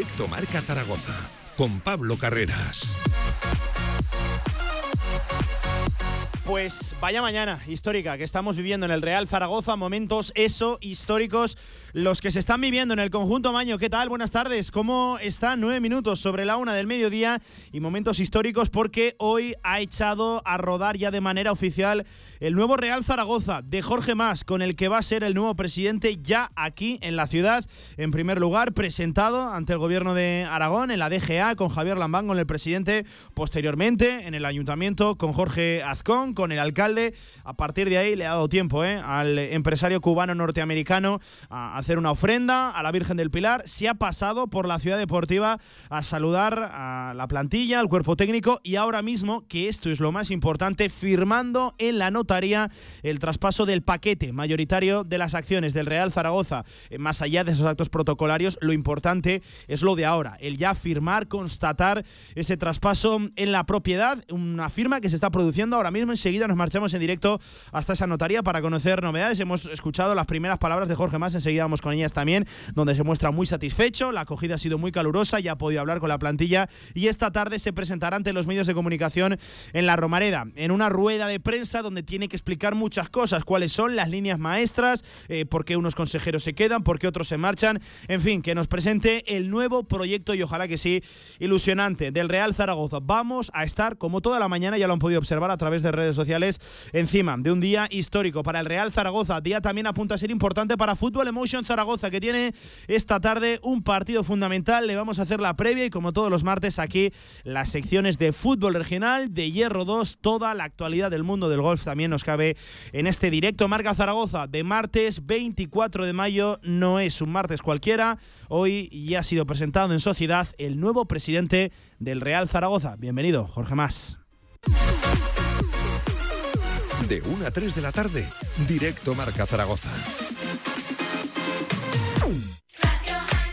Directo Marca Zaragoza con Pablo Carreras. Pues vaya mañana histórica que estamos viviendo en el Real Zaragoza, momentos eso históricos los que se están viviendo en el conjunto Maño. ¿Qué tal? Buenas tardes. ¿Cómo están? Nueve minutos sobre la una del mediodía y momentos históricos porque hoy ha echado a rodar ya de manera oficial el nuevo Real Zaragoza de Jorge Más, con el que va a ser el nuevo presidente ya aquí en la ciudad. En primer lugar, presentado ante el gobierno de Aragón en la DGA con Javier Lambán, con el presidente. Posteriormente, en el ayuntamiento con Jorge Azcón con el alcalde. A partir de ahí le ha dado tiempo ¿eh? al empresario cubano norteamericano a hacer una ofrenda a la Virgen del Pilar. Se ha pasado por la ciudad deportiva a saludar a la plantilla, al cuerpo técnico y ahora mismo, que esto es lo más importante, firmando en la notaría el traspaso del paquete mayoritario de las acciones del Real Zaragoza. Eh, más allá de esos actos protocolarios, lo importante es lo de ahora, el ya firmar, constatar ese traspaso en la propiedad, una firma que se está produciendo ahora mismo en enseguida nos marchamos en directo hasta esa notaría para conocer novedades. Hemos escuchado las primeras palabras de Jorge Más, enseguida vamos con ellas también, donde se muestra muy satisfecho. La acogida ha sido muy calurosa, ya ha podido hablar con la plantilla y esta tarde se presentará ante los medios de comunicación en la Romareda, en una rueda de prensa donde tiene que explicar muchas cosas, cuáles son las líneas maestras, eh, por qué unos consejeros se quedan, por qué otros se marchan, en fin, que nos presente el nuevo proyecto y ojalá que sí, ilusionante del Real Zaragoza. Vamos a estar como toda la mañana, ya lo han podido observar a través de redes sociales encima de un día histórico para el Real Zaragoza. Día también apunta a ser importante para Fútbol Emotion Zaragoza, que tiene esta tarde un partido fundamental. Le vamos a hacer la previa y como todos los martes aquí las secciones de fútbol regional, de Hierro 2, toda la actualidad del mundo del golf también nos cabe en este directo. Marca Zaragoza de martes 24 de mayo. No es un martes cualquiera. Hoy ya ha sido presentado en sociedad el nuevo presidente del Real Zaragoza. Bienvenido, Jorge Más. De 1 a 3 de la tarde, directo Marca Zaragoza.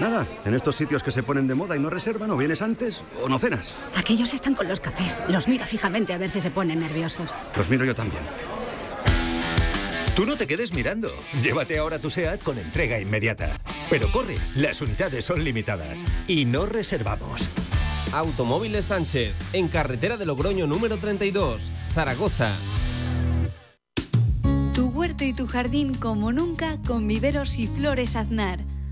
Nada, en estos sitios que se ponen de moda y no reservan, o vienes antes o no cenas. Aquellos están con los cafés. Los miro fijamente a ver si se ponen nerviosos. Los miro yo también. Tú no te quedes mirando. Llévate ahora tu SEAT con entrega inmediata. Pero corre, las unidades son limitadas. Y no reservamos. Automóviles Sánchez, en carretera de Logroño número 32, Zaragoza. Tu huerto y tu jardín como nunca con viveros y flores Aznar.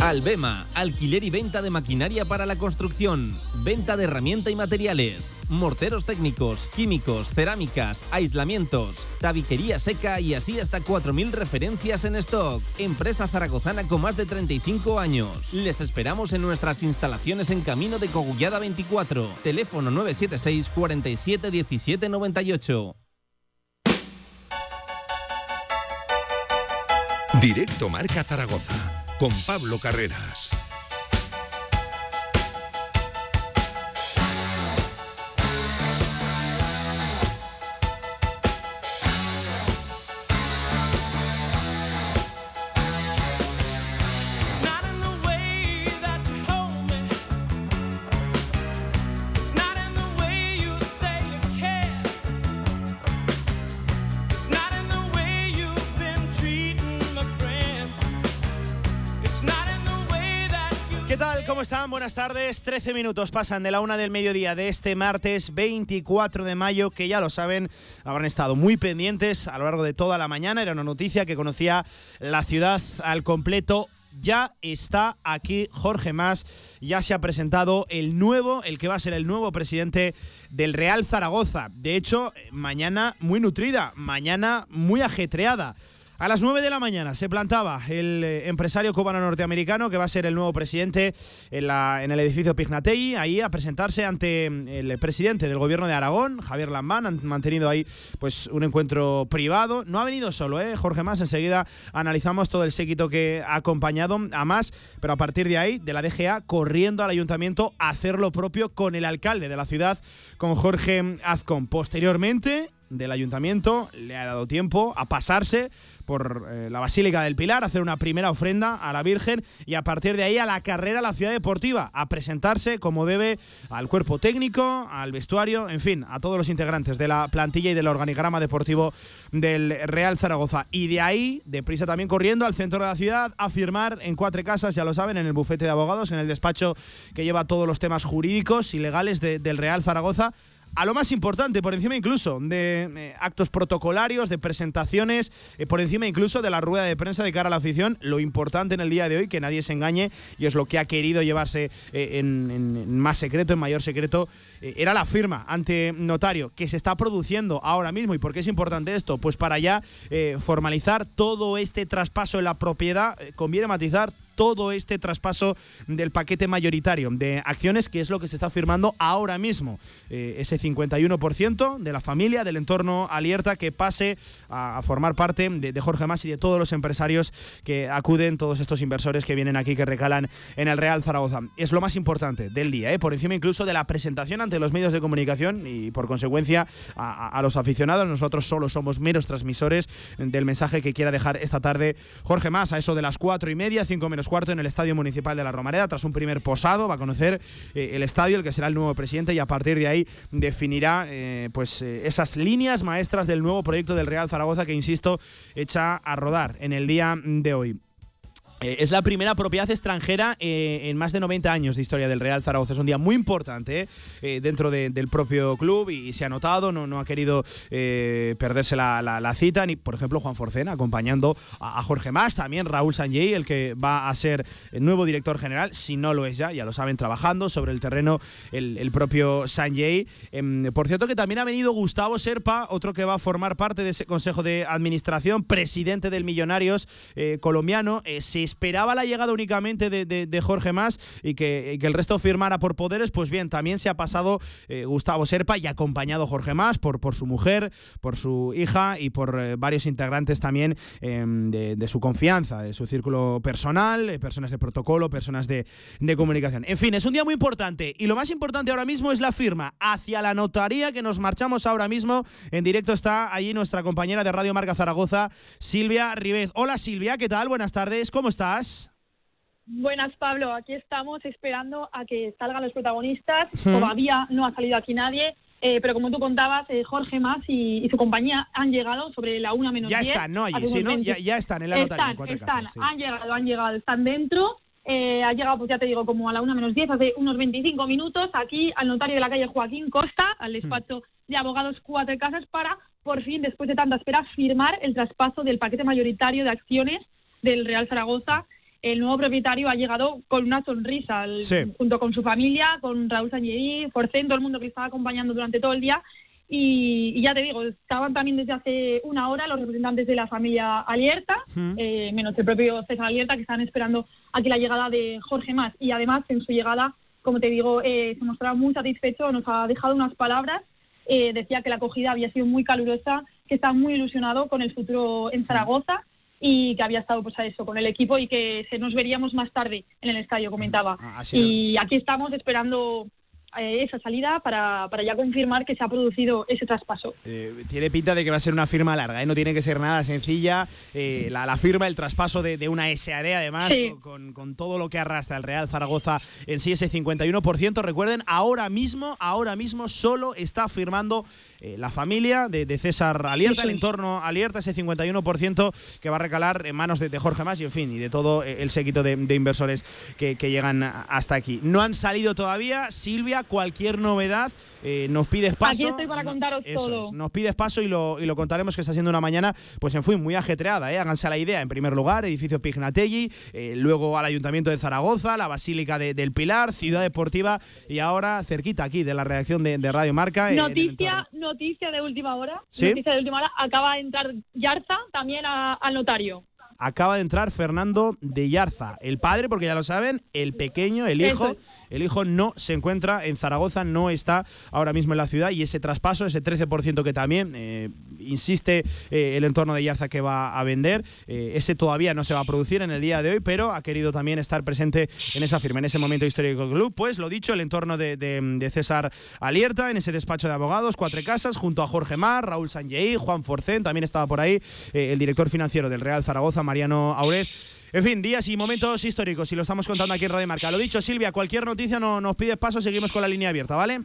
Albema, alquiler y venta de maquinaria para la construcción, venta de herramienta y materiales, morteros técnicos, químicos, cerámicas, aislamientos, tabiquería seca y así hasta 4.000 referencias en stock. Empresa zaragozana con más de 35 años. Les esperamos en nuestras instalaciones en Camino de Cogullada 24. Teléfono 976 47 17 98. Directo Marca Zaragoza con Pablo Carreras. Buenas tardes. 13 minutos pasan de la una del mediodía de este martes 24 de mayo, que ya lo saben, habrán estado muy pendientes a lo largo de toda la mañana. Era una noticia que conocía la ciudad al completo. Ya está aquí Jorge Más, ya se ha presentado el nuevo, el que va a ser el nuevo presidente del Real Zaragoza. De hecho, mañana muy nutrida, mañana muy ajetreada. A las 9 de la mañana se plantaba el eh, empresario cubano norteamericano que va a ser el nuevo presidente en, la, en el edificio Pignatei, ahí a presentarse ante mm, el presidente del gobierno de Aragón, Javier Lambán. Han mantenido ahí pues un encuentro privado. No ha venido solo, ¿eh? Jorge Más. Enseguida analizamos todo el séquito que ha acompañado a Más, pero a partir de ahí, de la DGA, corriendo al ayuntamiento a hacer lo propio con el alcalde de la ciudad, con Jorge Azcón. Posteriormente, del ayuntamiento le ha dado tiempo a pasarse por eh, la Basílica del Pilar, hacer una primera ofrenda a la Virgen y a partir de ahí a la carrera a la ciudad deportiva, a presentarse como debe al cuerpo técnico, al vestuario, en fin, a todos los integrantes de la plantilla y del organigrama deportivo del Real Zaragoza. Y de ahí, deprisa también corriendo al centro de la ciudad a firmar en cuatro casas, ya lo saben, en el bufete de abogados, en el despacho que lleva todos los temas jurídicos y legales del Real Zaragoza a lo más importante, por encima incluso de eh, actos protocolarios, de presentaciones, eh, por encima incluso de la rueda de prensa de cara a la afición. Lo importante en el día de hoy, que nadie se engañe, y es lo que ha querido llevarse eh, en, más secreto, en mayor secreto, era la firma ante notario, que se está produciendo ahora mismo. ¿Y por qué es importante esto? Pues para ya formalizar todo este traspaso en la propiedad, conviene matizar todo este traspaso del paquete mayoritario de acciones, que es lo que se está firmando ahora mismo. Eh, ese 51% de la familia, del entorno Alierta, que pase a, formar parte de, Jorge Mas y de todos los empresarios que acuden, todos estos inversores que vienen aquí, que recalan en el Real Zaragoza. Es lo más importante del día, ¿eh? por encima incluso de la presentación ante los medios de comunicación y por consecuencia a, a los aficionados. Nosotros solo somos meros transmisores del mensaje que quiera dejar esta tarde Jorge Mas a eso de las cuatro y media, cinco menos cuarto en el Estadio Municipal de la Romareda, tras un primer posado, va a conocer eh, el estadio, el que será el nuevo presidente, y a partir de ahí definirá eh, pues eh, esas líneas maestras del nuevo proyecto del Real Zaragoza que, insisto, echa a rodar en el día de hoy. Eh, es la primera propiedad extranjera eh, en más de 90 años de historia del Real Zaragoza. Es un día muy importante eh, dentro del propio club y, se ha notado, no, ha querido perderse la, cita, ni por ejemplo Juan Forcena acompañando a, Jorge Más, también Raúl Sanjay, el que va a ser el nuevo director general, si no lo es ya, ya lo saben, trabajando sobre el terreno el, propio Sanjay. Em, por cierto que también ha venido Gustavo Serpa, otro que va a formar parte de ese consejo de administración, presidente del Millonarios colombiano. se esperaba la llegada únicamente de, Jorge Más y que, el resto firmara por poderes, pues bien, también se ha pasado eh, Gustavo Serpa y acompañado Jorge Más por, por su mujer, por su hija y por eh, varios integrantes también em, de, su confianza, de su círculo personal, eh, personas de protocolo, personas de, de comunicación. En fin, es un día muy importante y lo más importante ahora mismo es la firma hacia la notaría que nos marchamos ahora mismo. En directo está allí nuestra compañera de Radio Marca Zaragoza, Silvia Ribez. Hola Silvia, ¿qué tal? Buenas tardes, ¿cómo estás? Buenas, Pablo. Aquí estamos esperando a que salgan los protagonistas. Todavía no ha salido aquí nadie. Eh, pero como tú contabas, eh, Jorge Más y, su compañía han llegado sobre la una menos Ya están, ¿no? Allí, sí, ¿no? Ya, están en la notaría. Están, están. Han llegado, han llegado, están dentro. Eh, ha llegado, pues ya te digo, como a la una menos diez, hace unos 25 minutos, aquí al notario de la calle Joaquín Costa, al despacho de abogados Cuatro Casas, para, por fin, después de tanta espera, firmar el traspaso del paquete mayoritario de acciones del Real Zaragoza el nuevo propietario ha llegado con una sonrisa, junto con su familia, con Raúl Sanyerí, Forcén, todo el mundo que estaba acompañando durante todo el día. Y, ya te digo, estaban también desde hace una hora los representantes de la familia Alierta, eh, menos el propio César Alierta, que están esperando aquí la llegada de Jorge Más. Y además, en su llegada, como te digo, eh, se mostraba muy satisfecho, nos ha dejado unas palabras. Eh, decía que la acogida había sido muy calurosa, que está muy ilusionado con el futuro en Zaragoza y que había estado pues a eso con el equipo y que se nos veríamos más tarde en el estadio comentaba. Ah, y aquí estamos esperando eh, esa salida para, para, ya confirmar que se ha producido ese traspaso. Eh, tiene pinta de que va a ser una firma larga, ¿eh? no tiene que ser nada sencilla. La, firma, el traspaso de, una SAD, además, con, con, todo lo que arrastra el Real Zaragoza en sí, ese 51%. Recuerden, ahora mismo, ahora mismo solo está firmando la familia de, César Alierta, el entorno Alierta, ese 51% que va a recalar en manos de, Jorge Más y, en fin, y de todo el séquito de, inversores que, que llegan hasta aquí. No han salido todavía, Silvia cualquier novedad, eh, nos pides paso. Aquí estoy para contaros todo. nos pides paso y lo, y lo contaremos que está siendo una mañana, pues en fin, muy ajetreada. ¿eh? Háganse la idea, en primer lugar, edificio Pignatelli, eh, luego al Ayuntamiento de Zaragoza, la Basílica del Pilar, Ciudad Deportiva y ahora cerquita aquí de la redacción de, Radio Marca. Noticia, noticia de última hora. Noticia de última hora. Acaba de entrar Yarza también al notario acaba de entrar Fernando de Yarza, el padre, porque ya lo saben, el pequeño, el hijo, el hijo no se encuentra en Zaragoza, no está ahora mismo en la ciudad y ese traspaso, ese 13% que también eh, insiste eh, el entorno de Yarza que va a vender, eh, ese todavía no se va a producir en el día de hoy, pero ha querido también estar presente en esa firma, en ese momento histórico del club. Pues lo dicho, el entorno de, César Alierta, en ese despacho de abogados, Cuatro Casas, junto a Jorge Mar, Raúl Sanjei, Juan Forcén, también estaba por ahí el director financiero del Real Zaragoza, Mariano Auret. En fin, días y momentos históricos y lo estamos contando aquí en Radio Marca. Lo dicho, Silvia, cualquier noticia no, nos pides paso, seguimos con la línea abierta, ¿vale?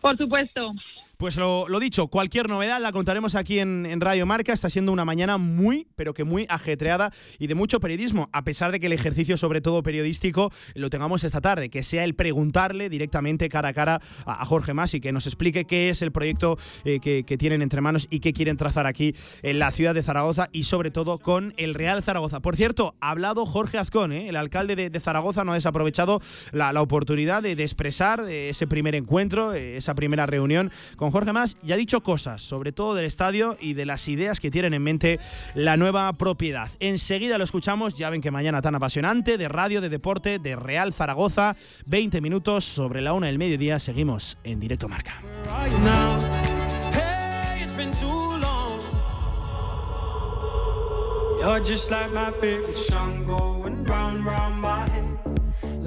Por supuesto. Pues lo, dicho, cualquier novedad la contaremos aquí en, Radio Marca. Está siendo una mañana muy, pero que muy ajetreada y de mucho periodismo, a pesar de que el ejercicio, sobre todo periodístico, lo tengamos esta tarde, que sea el preguntarle directamente cara a cara a, Jorge Mas y que nos explique qué es el proyecto eh, que, tienen entre manos y qué quieren trazar aquí en la ciudad de Zaragoza y sobre todo con el Real Zaragoza. Por cierto, ha hablado Jorge Azcón, eh, el alcalde de, Zaragoza, no ha desaprovechado la, oportunidad de, expresar eh, ese primer encuentro, esa primera reunión con Jorge Más ya ha dicho cosas, sobre todo del estadio y de las ideas que tienen en mente la nueva propiedad. Enseguida lo escuchamos, ya ven que mañana tan apasionante, de radio, de deporte, de Real Zaragoza, 20 minutos sobre la una del mediodía, seguimos en directo marca.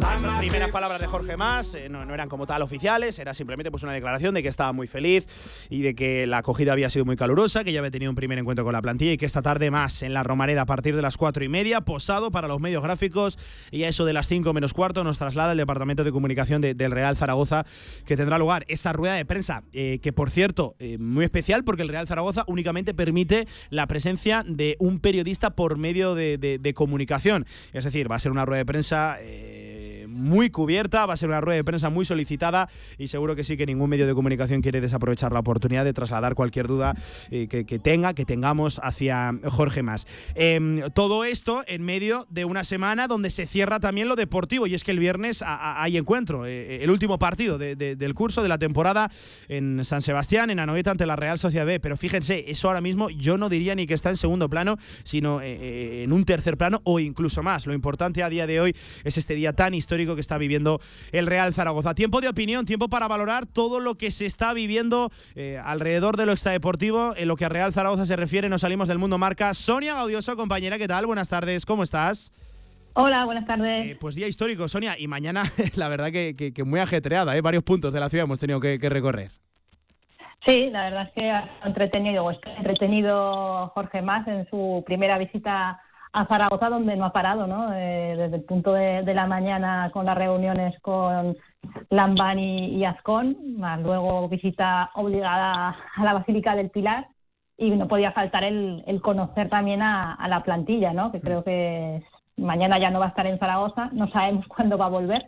Las primeras palabras de Jorge Más eh, no, eran como tal oficiales, era simplemente pues una declaración de que estaba muy feliz y de que la acogida había sido muy calurosa, que ya había tenido un primer encuentro con la plantilla y que esta tarde más en la Romareda a partir de las cuatro y media, posado para los medios gráficos y a eso de las cinco menos cuarto nos traslada el Departamento de Comunicación del Real Zaragoza que tendrá lugar esa rueda de prensa, eh, que por cierto, eh, muy especial porque el Real Zaragoza únicamente permite la presencia de un periodista por medio de, comunicación. Es decir, va a ser una rueda de prensa muy cubierta, va a ser una rueda de prensa muy solicitada y seguro que sí que ningún medio de comunicación quiere desaprovechar la oportunidad de trasladar cualquier duda eh, que, tenga, que tengamos hacia Jorge Más. Em, todo esto en medio de una semana donde se cierra también lo deportivo y es que el viernes hay encuentro, eh, eh, el último partido del curso de la temporada en San Sebastián, en Anoeta ante la Real Sociedad B, pero fíjense, eso ahora mismo yo no diría ni que está en segundo plano, sino en un tercer plano o incluso más. Lo importante a día de hoy es este día tan histórico que está viviendo el Real Zaragoza. Tiempo de opinión, tiempo para valorar todo lo que se está viviendo eh, alrededor de lo extradeportivo. En lo que a Real Zaragoza se refiere, nos salimos del mundo marca. Sonia Gaudioso, compañera, ¿qué tal? Buenas tardes, ¿cómo estás? Hola, buenas tardes. Eh, pues día histórico, Sonia, y mañana la verdad que, muy ajetreada, ¿eh? varios puntos de la ciudad hemos tenido que, recorrer. Sí, la verdad es que ha entretenido, o está entretenido Jorge Más en su primera visita a Zaragoza, donde no ha parado, ¿no? Eh, desde el punto de, la mañana con las reuniones con Lambán y, Azcón, más luego visita obligada a la Basílica del Pilar y no podía faltar el, conocer también a, la plantilla, ¿no? Que creo que mañana ya no va a estar en Zaragoza, no sabemos cuándo va a volver.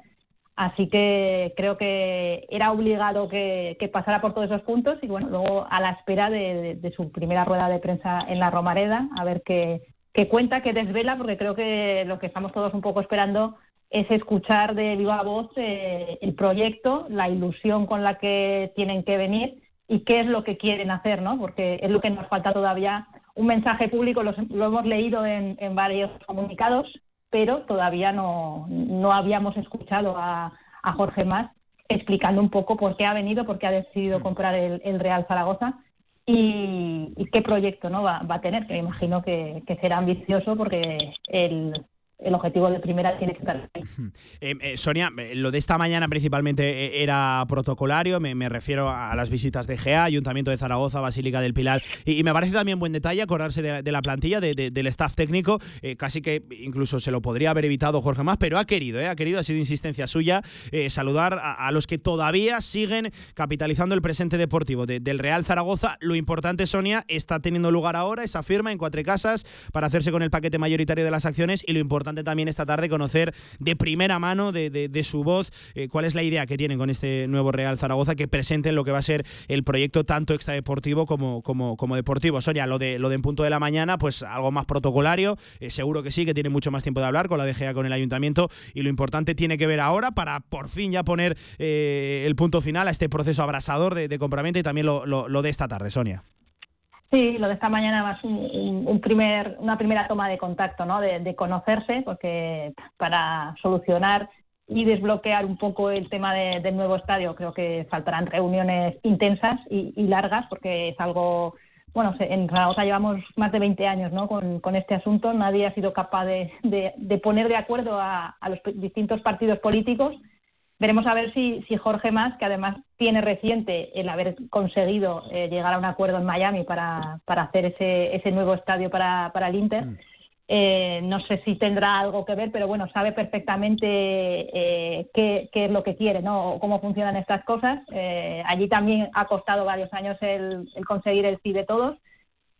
Así que creo que era obligado que, pasara por todos esos puntos y bueno, luego a la espera de, su primera rueda de prensa en la Romareda, a ver qué, que cuenta, que desvela, porque creo que lo que estamos todos un poco esperando es escuchar de viva voz eh, el proyecto, la ilusión con la que tienen que venir y qué es lo que quieren hacer, ¿no? Porque es lo que nos falta todavía. Un mensaje público lo, hemos leído en, varios comunicados, pero todavía no, no habíamos escuchado a, Jorge Más explicando un poco por qué ha venido, por qué ha decidido comprar el Real Zaragoza y, qué proyecto no va, a tener, que me imagino que, será ambicioso porque el, el objetivo de primera tiene que estar ahí. Eh, eh, Sonia, eh, lo de esta mañana principalmente era protocolario, me, refiero a las visitas de GEA, Ayuntamiento de Zaragoza, Basílica del Pilar, y, me parece también buen detalle acordarse de, la plantilla, del staff técnico, casi que incluso se lo podría haber evitado Jorge Más, pero ha querido, ha querido, ha sido insistencia suya, saludar a, los que todavía siguen capitalizando el presente deportivo del Real Zaragoza. Lo importante, Sonia, está teniendo lugar ahora esa firma en Cuatro Casas para hacerse con el paquete mayoritario de las acciones y lo importante también esta tarde conocer de primera mano, de, su voz, eh, cuál es la idea que tienen con este nuevo Real Zaragoza que presenten lo que va a ser el proyecto tanto extradeportivo como, como, como deportivo. Sonia, lo de, lo de en punto de la mañana, pues algo más protocolario, eh, seguro que sí, que tiene mucho más tiempo de hablar con la DGA, con el ayuntamiento y lo importante tiene que ver ahora para por fin ya poner eh, el punto final a este proceso abrasador de, de compraventa y también lo, lo de esta tarde, Sonia. Sí, lo de esta mañana más un, primer, una primera toma de contacto, ¿no? De, conocerse, porque para solucionar y desbloquear un poco el tema del nuevo estadio, creo que faltarán reuniones intensas y, largas, porque es algo, bueno, en Zaragoza llevamos más de 20 años ¿no? con, este asunto, nadie ha sido capaz de, poner de acuerdo a, a los distintos partidos políticos Veremos a ver si, si Jorge Más, que además tiene reciente el haber conseguido eh, llegar a un acuerdo en Miami para, para hacer ese, ese nuevo estadio para, para el Inter, mm. eh, no sé si tendrá algo que ver, pero bueno, sabe perfectamente eh, qué, qué, es lo que quiere, ¿no? O cómo funcionan estas cosas. allí también ha costado varios años el, el conseguir el sí de todos.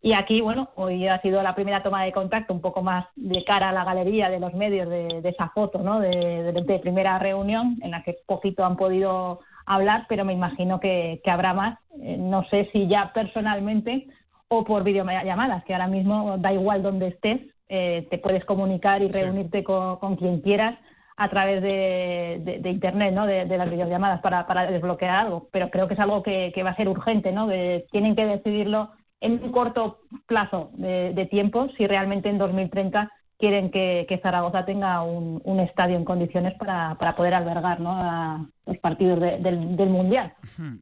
Y aquí, bueno, hoy ha sido la primera toma de contacto un poco más de cara a la galería de los medios de, esa foto, ¿no? De, primera reunión en la que poquito han podido hablar, pero me imagino que, habrá más. Eh, no sé si ya personalmente o por videollamadas, que ahora mismo da igual donde estés, eh, te puedes comunicar y reunirte con, quien quieras a través de, Internet, ¿no? de, las videollamadas para, para, desbloquear algo. Pero creo que es algo que, que va a ser urgente, ¿no? que tienen que decidirlo en un corto plazo de, tiempo si realmente en 2030 quieren que, Zaragoza tenga un, estadio en condiciones para, poder albergar ¿no? a los partidos del, del, Mundial.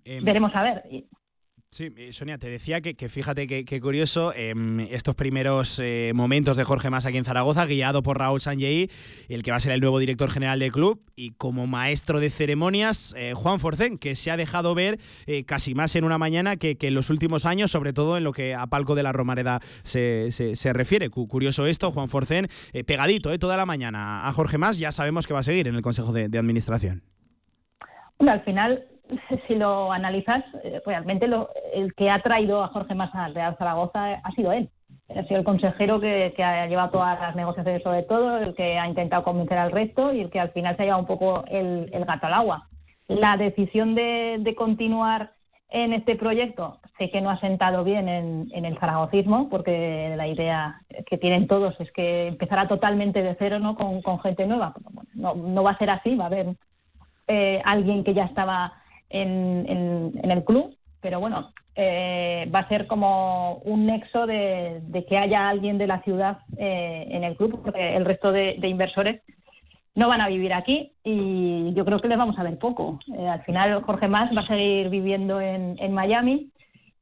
Em, Veremos a ver. Sí, eh, Sonia, te decía que, fíjate que, curioso em, estos primeros eh, momentos de Jorge Más aquí en Zaragoza, guiado por Raúl Sanjei, el que va a ser el nuevo director general del club, y como maestro de ceremonias, eh, Juan Forcén, que se ha dejado ver casi más en una mañana que, en los últimos años, sobre todo en lo que a Palco de la Romareda se, se, refiere. Curioso esto, Juan Forcén, pegadito toda la mañana a Jorge Más, ya sabemos que va a seguir en el Consejo de, Administración. Bueno, al final si lo analizas, eh, realmente lo, el que ha traído a Jorge Massa al Real Zaragoza ha sido él. Ha sido el consejero que, ha llevado todas las negociaciones sobre todo, el que ha intentado convencer al resto y el que al final se ha llevado un poco el, gato al agua. La decisión de, continuar en este proyecto sé que no ha sentado bien en, el zaragocismo, porque la idea que tienen todos es que empezará totalmente de cero ¿no? con, gente nueva. no, no, va a ser así, va a haber eh, alguien que ya estaba en, el club, pero bueno, eh, va a ser como un nexo de, que haya alguien de la ciudad eh, en el club, porque el resto de, inversores no van a vivir aquí y yo creo que les vamos a ver poco. Eh, al final Jorge Más va a seguir viviendo en, Miami.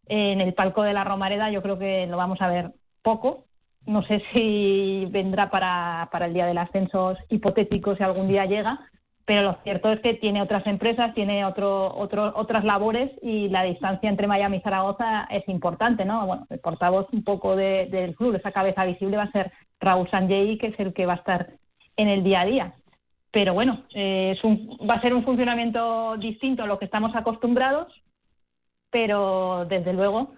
En el palco de la Romareda yo creo que lo vamos a ver poco. No sé si vendrá para, para el día del ascenso hipotético si algún día llega, pero lo cierto es que tiene otras empresas, tiene otro, otro, otras labores y la distancia entre Miami y Zaragoza es importante, ¿no? Bueno, el portavoz un poco del club, esa cabeza visible va a ser Raúl Sanjay, que es el que va a estar en el día a día. Pero bueno, eh, es un, va a ser un funcionamiento distinto a lo que estamos acostumbrados, pero desde luego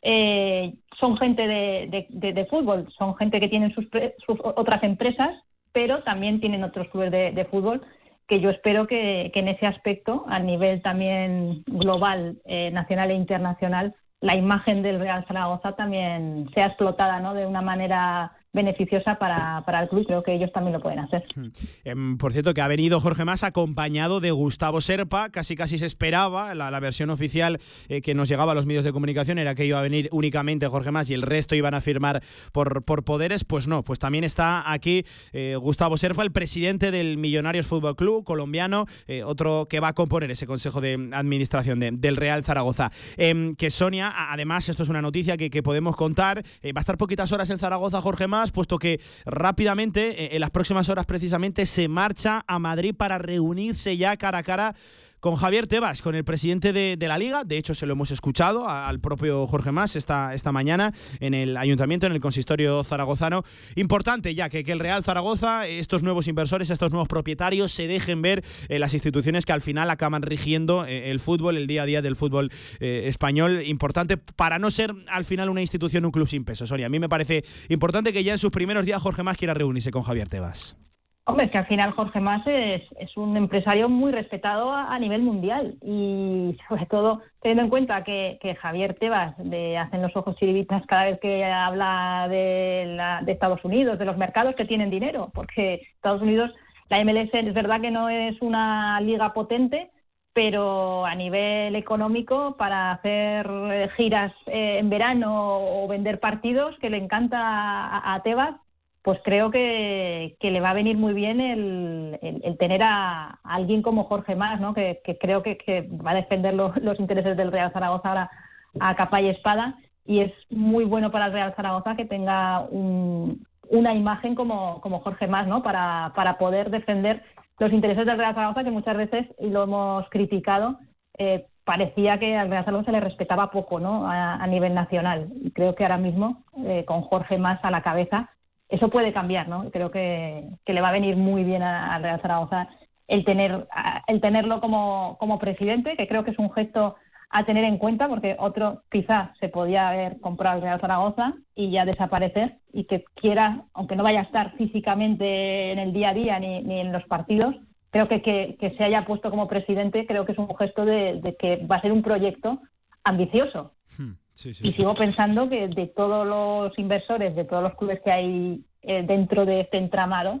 eh, son gente de, de, fútbol, son gente que tienen sus, sus, otras empresas, pero también tienen otros clubes de, fútbol que yo espero que, en ese aspecto, a nivel también global, eh, nacional e internacional, la imagen del Real Zaragoza también sea explotada ¿no? de una manera beneficiosa para, para, el club. Creo que ellos también lo pueden hacer. Hmm. Em, por cierto, que ha venido Jorge Más acompañado de Gustavo Serpa. Casi casi se esperaba. La, versión oficial eh, que nos llegaba a los medios de comunicación era que iba a venir únicamente Jorge Más y el resto iban a firmar por, por poderes. Pues no, pues también está aquí eh, Gustavo Serpa, el presidente del Millonarios Fútbol Club colombiano, eh, otro que va a componer ese consejo de administración del Real Zaragoza. Em, que Sonia, además, esto es una noticia que, que podemos contar, va a estar poquitas horas en Zaragoza Jorge Más puesto que rápidamente, eh, en las próximas horas precisamente, se marcha a Madrid para reunirse ya cara a cara con Javier Tebas, con el presidente de, la liga. De hecho, se lo hemos escuchado al propio Jorge Más esta, esta mañana en el ayuntamiento, en el consistorio zaragozano. Importante ya que, que el Real Zaragoza, estos nuevos inversores, estos nuevos propietarios se dejen ver en las instituciones que al final acaban rigiendo eh, el fútbol, el día a día del fútbol eh, español. Importante para no ser al final una institución, un club sin peso. Sonia, a mí me parece importante que ya en sus primeros días Jorge Más quiera reunirse con Javier Tebas. Hombre, que al final Jorge Mas es, un empresario muy respetado a, nivel mundial y sobre todo teniendo en cuenta que, Javier Tebas de Hacen los Ojos Chiribitas cada vez que habla de, de Estados Unidos, de los mercados que tienen dinero, porque Estados Unidos, la MLS es verdad que no es una liga potente, pero a nivel económico para hacer giras eh, en verano o vender partidos que le encanta a Tebas pues creo que, le va a venir muy bien el, tener a, alguien como Jorge Más, ¿no? que, creo que, va a defender los intereses del Real Zaragoza ahora a capa y espada y es muy bueno para el Real Zaragoza que tenga una imagen como, Jorge Más ¿no? para, para poder defender los intereses del Real Zaragoza que muchas veces, y lo hemos criticado, eh, parecía que al Real Zaragoza se le respetaba poco ¿no? a, nivel nacional. Y creo que ahora mismo, eh, con Jorge Más a la cabeza, eso puede cambiar, ¿no? Creo que, le va a venir muy bien al Real Zaragoza el tener el tenerlo como, como presidente, que creo que es un gesto a tener en cuenta, porque otro quizás se podía haber comprado el Real Zaragoza y ya desaparecer, y que quiera, aunque no vaya a estar físicamente en el día a día ni, en los partidos, creo que, que, se haya puesto como presidente, creo que es un gesto de, que va a ser un proyecto ambicioso. Hmm y sigo pensando que de todos los inversores, de todos los clubes que hay eh, dentro de este entramado,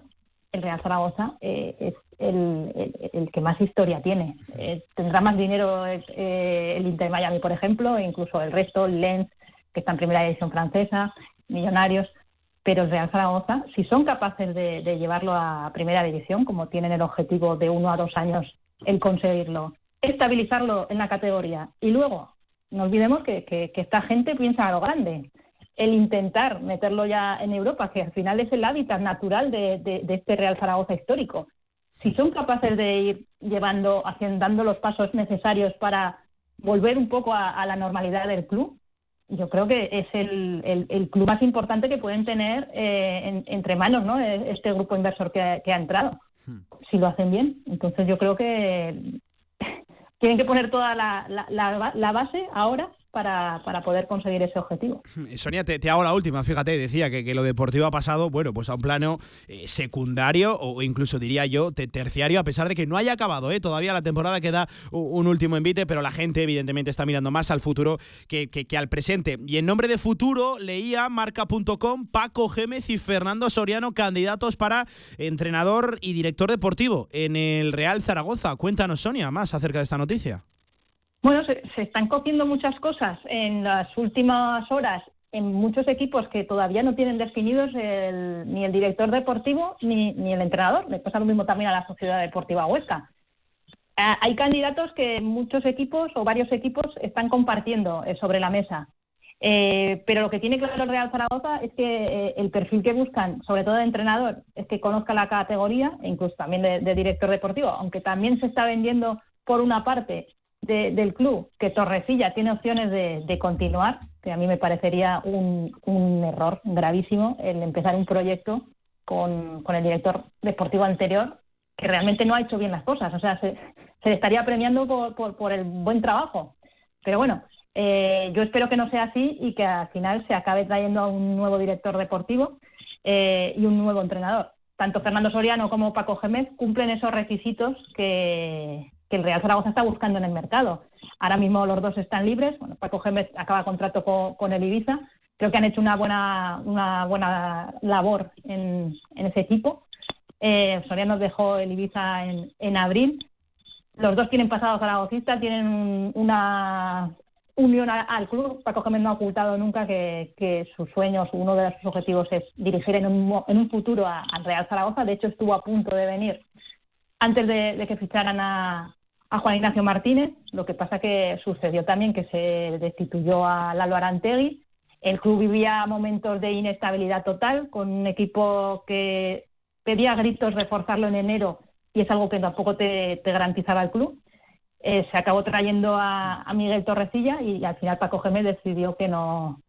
el Real Zaragoza eh, es el, que más historia tiene. Eh, tendrá más dinero el Inter Miami, por ejemplo, e incluso el resto, el Lens, que está en primera división francesa, Millonarios, pero el Real Zaragoza, si son capaces de, de llevarlo a primera división, como tienen el objetivo de uno a dos años el conseguirlo, estabilizarlo en la categoría y luego no olvidemos que, esta gente piensa a lo grande. El intentar meterlo ya en Europa, que al final es el hábitat natural de, este Real Zaragoza histórico. Si son capaces de ir llevando, haciendo, dando los pasos necesarios para volver un poco a, la normalidad del club, yo creo que es el, club más importante que pueden tener eh, entre manos, ¿no? E, este grupo inversor que, ha entrado. Hmm. Si lo hacen bien. Entonces yo creo que tienen que poner toda la, la, base ahora para, para, poder conseguir ese objetivo. Sonia, te, hago la última. Fíjate, decía que, que, lo deportivo ha pasado, bueno, pues a un plano eh, secundario o incluso diría yo terciario, a pesar de que no haya acabado, ¿eh? Todavía la temporada queda un, último envite, pero la gente evidentemente está mirando más al futuro que, que, al presente. Y en nombre de futuro leía marca.com Paco Gémez y Fernando Soriano, candidatos para entrenador y director deportivo en el Real Zaragoza. Cuéntanos, Sonia, más acerca de esta noticia. Bueno, se, están cogiendo muchas cosas en las últimas horas en muchos equipos que todavía no tienen definidos ni el director deportivo ni, el entrenador. Le pasa lo mismo también a la Sociedad Deportiva Huesca. hay candidatos que muchos equipos o varios equipos están compartiendo eh, sobre la mesa. Eh, pero lo que tiene claro el Real Zaragoza es que eh, el perfil que buscan, sobre todo de entrenador, es que conozca la categoría, incluso también de director deportivo, aunque también se está vendiendo por una parte del club que Torrecilla tiene opciones de, continuar, que a mí me parecería un, error gravísimo el empezar un proyecto con, el director deportivo anterior que realmente no ha hecho bien las cosas. O sea, se, le estaría premiando por, el buen trabajo. Pero bueno, eh, yo espero que no sea así y que al final se acabe trayendo a un nuevo director deportivo eh, y un nuevo entrenador. Tanto Fernando Soriano como Paco Gémez cumplen esos requisitos que, que el Real Zaragoza está buscando en el mercado. Ahora mismo los dos están libres. Bueno, Paco Gémez acaba contrato con, el Ibiza. Creo que han hecho una buena, una buena labor en, ese equipo. Eh, Soriano dejó el Ibiza en, abril. Los dos tienen pasado zaragocista, tienen una unión al club. Paco Gémez no ha ocultado nunca que, sus sueños, uno de sus objetivos es dirigir en un, en un futuro al Real Zaragoza. De hecho, estuvo a punto de venir antes de que ficharan a, a Juan Ignacio Martínez, lo que pasa que sucedió también que se destituyó a Lalo Arantegui El club vivía momentos de inestabilidad total, con un equipo que pedía gritos reforzarlo en enero y es algo que tampoco te, garantizaba el club. Eh, se acabó trayendo a, Miguel Torrecilla y, al final Paco Gémez decidió que no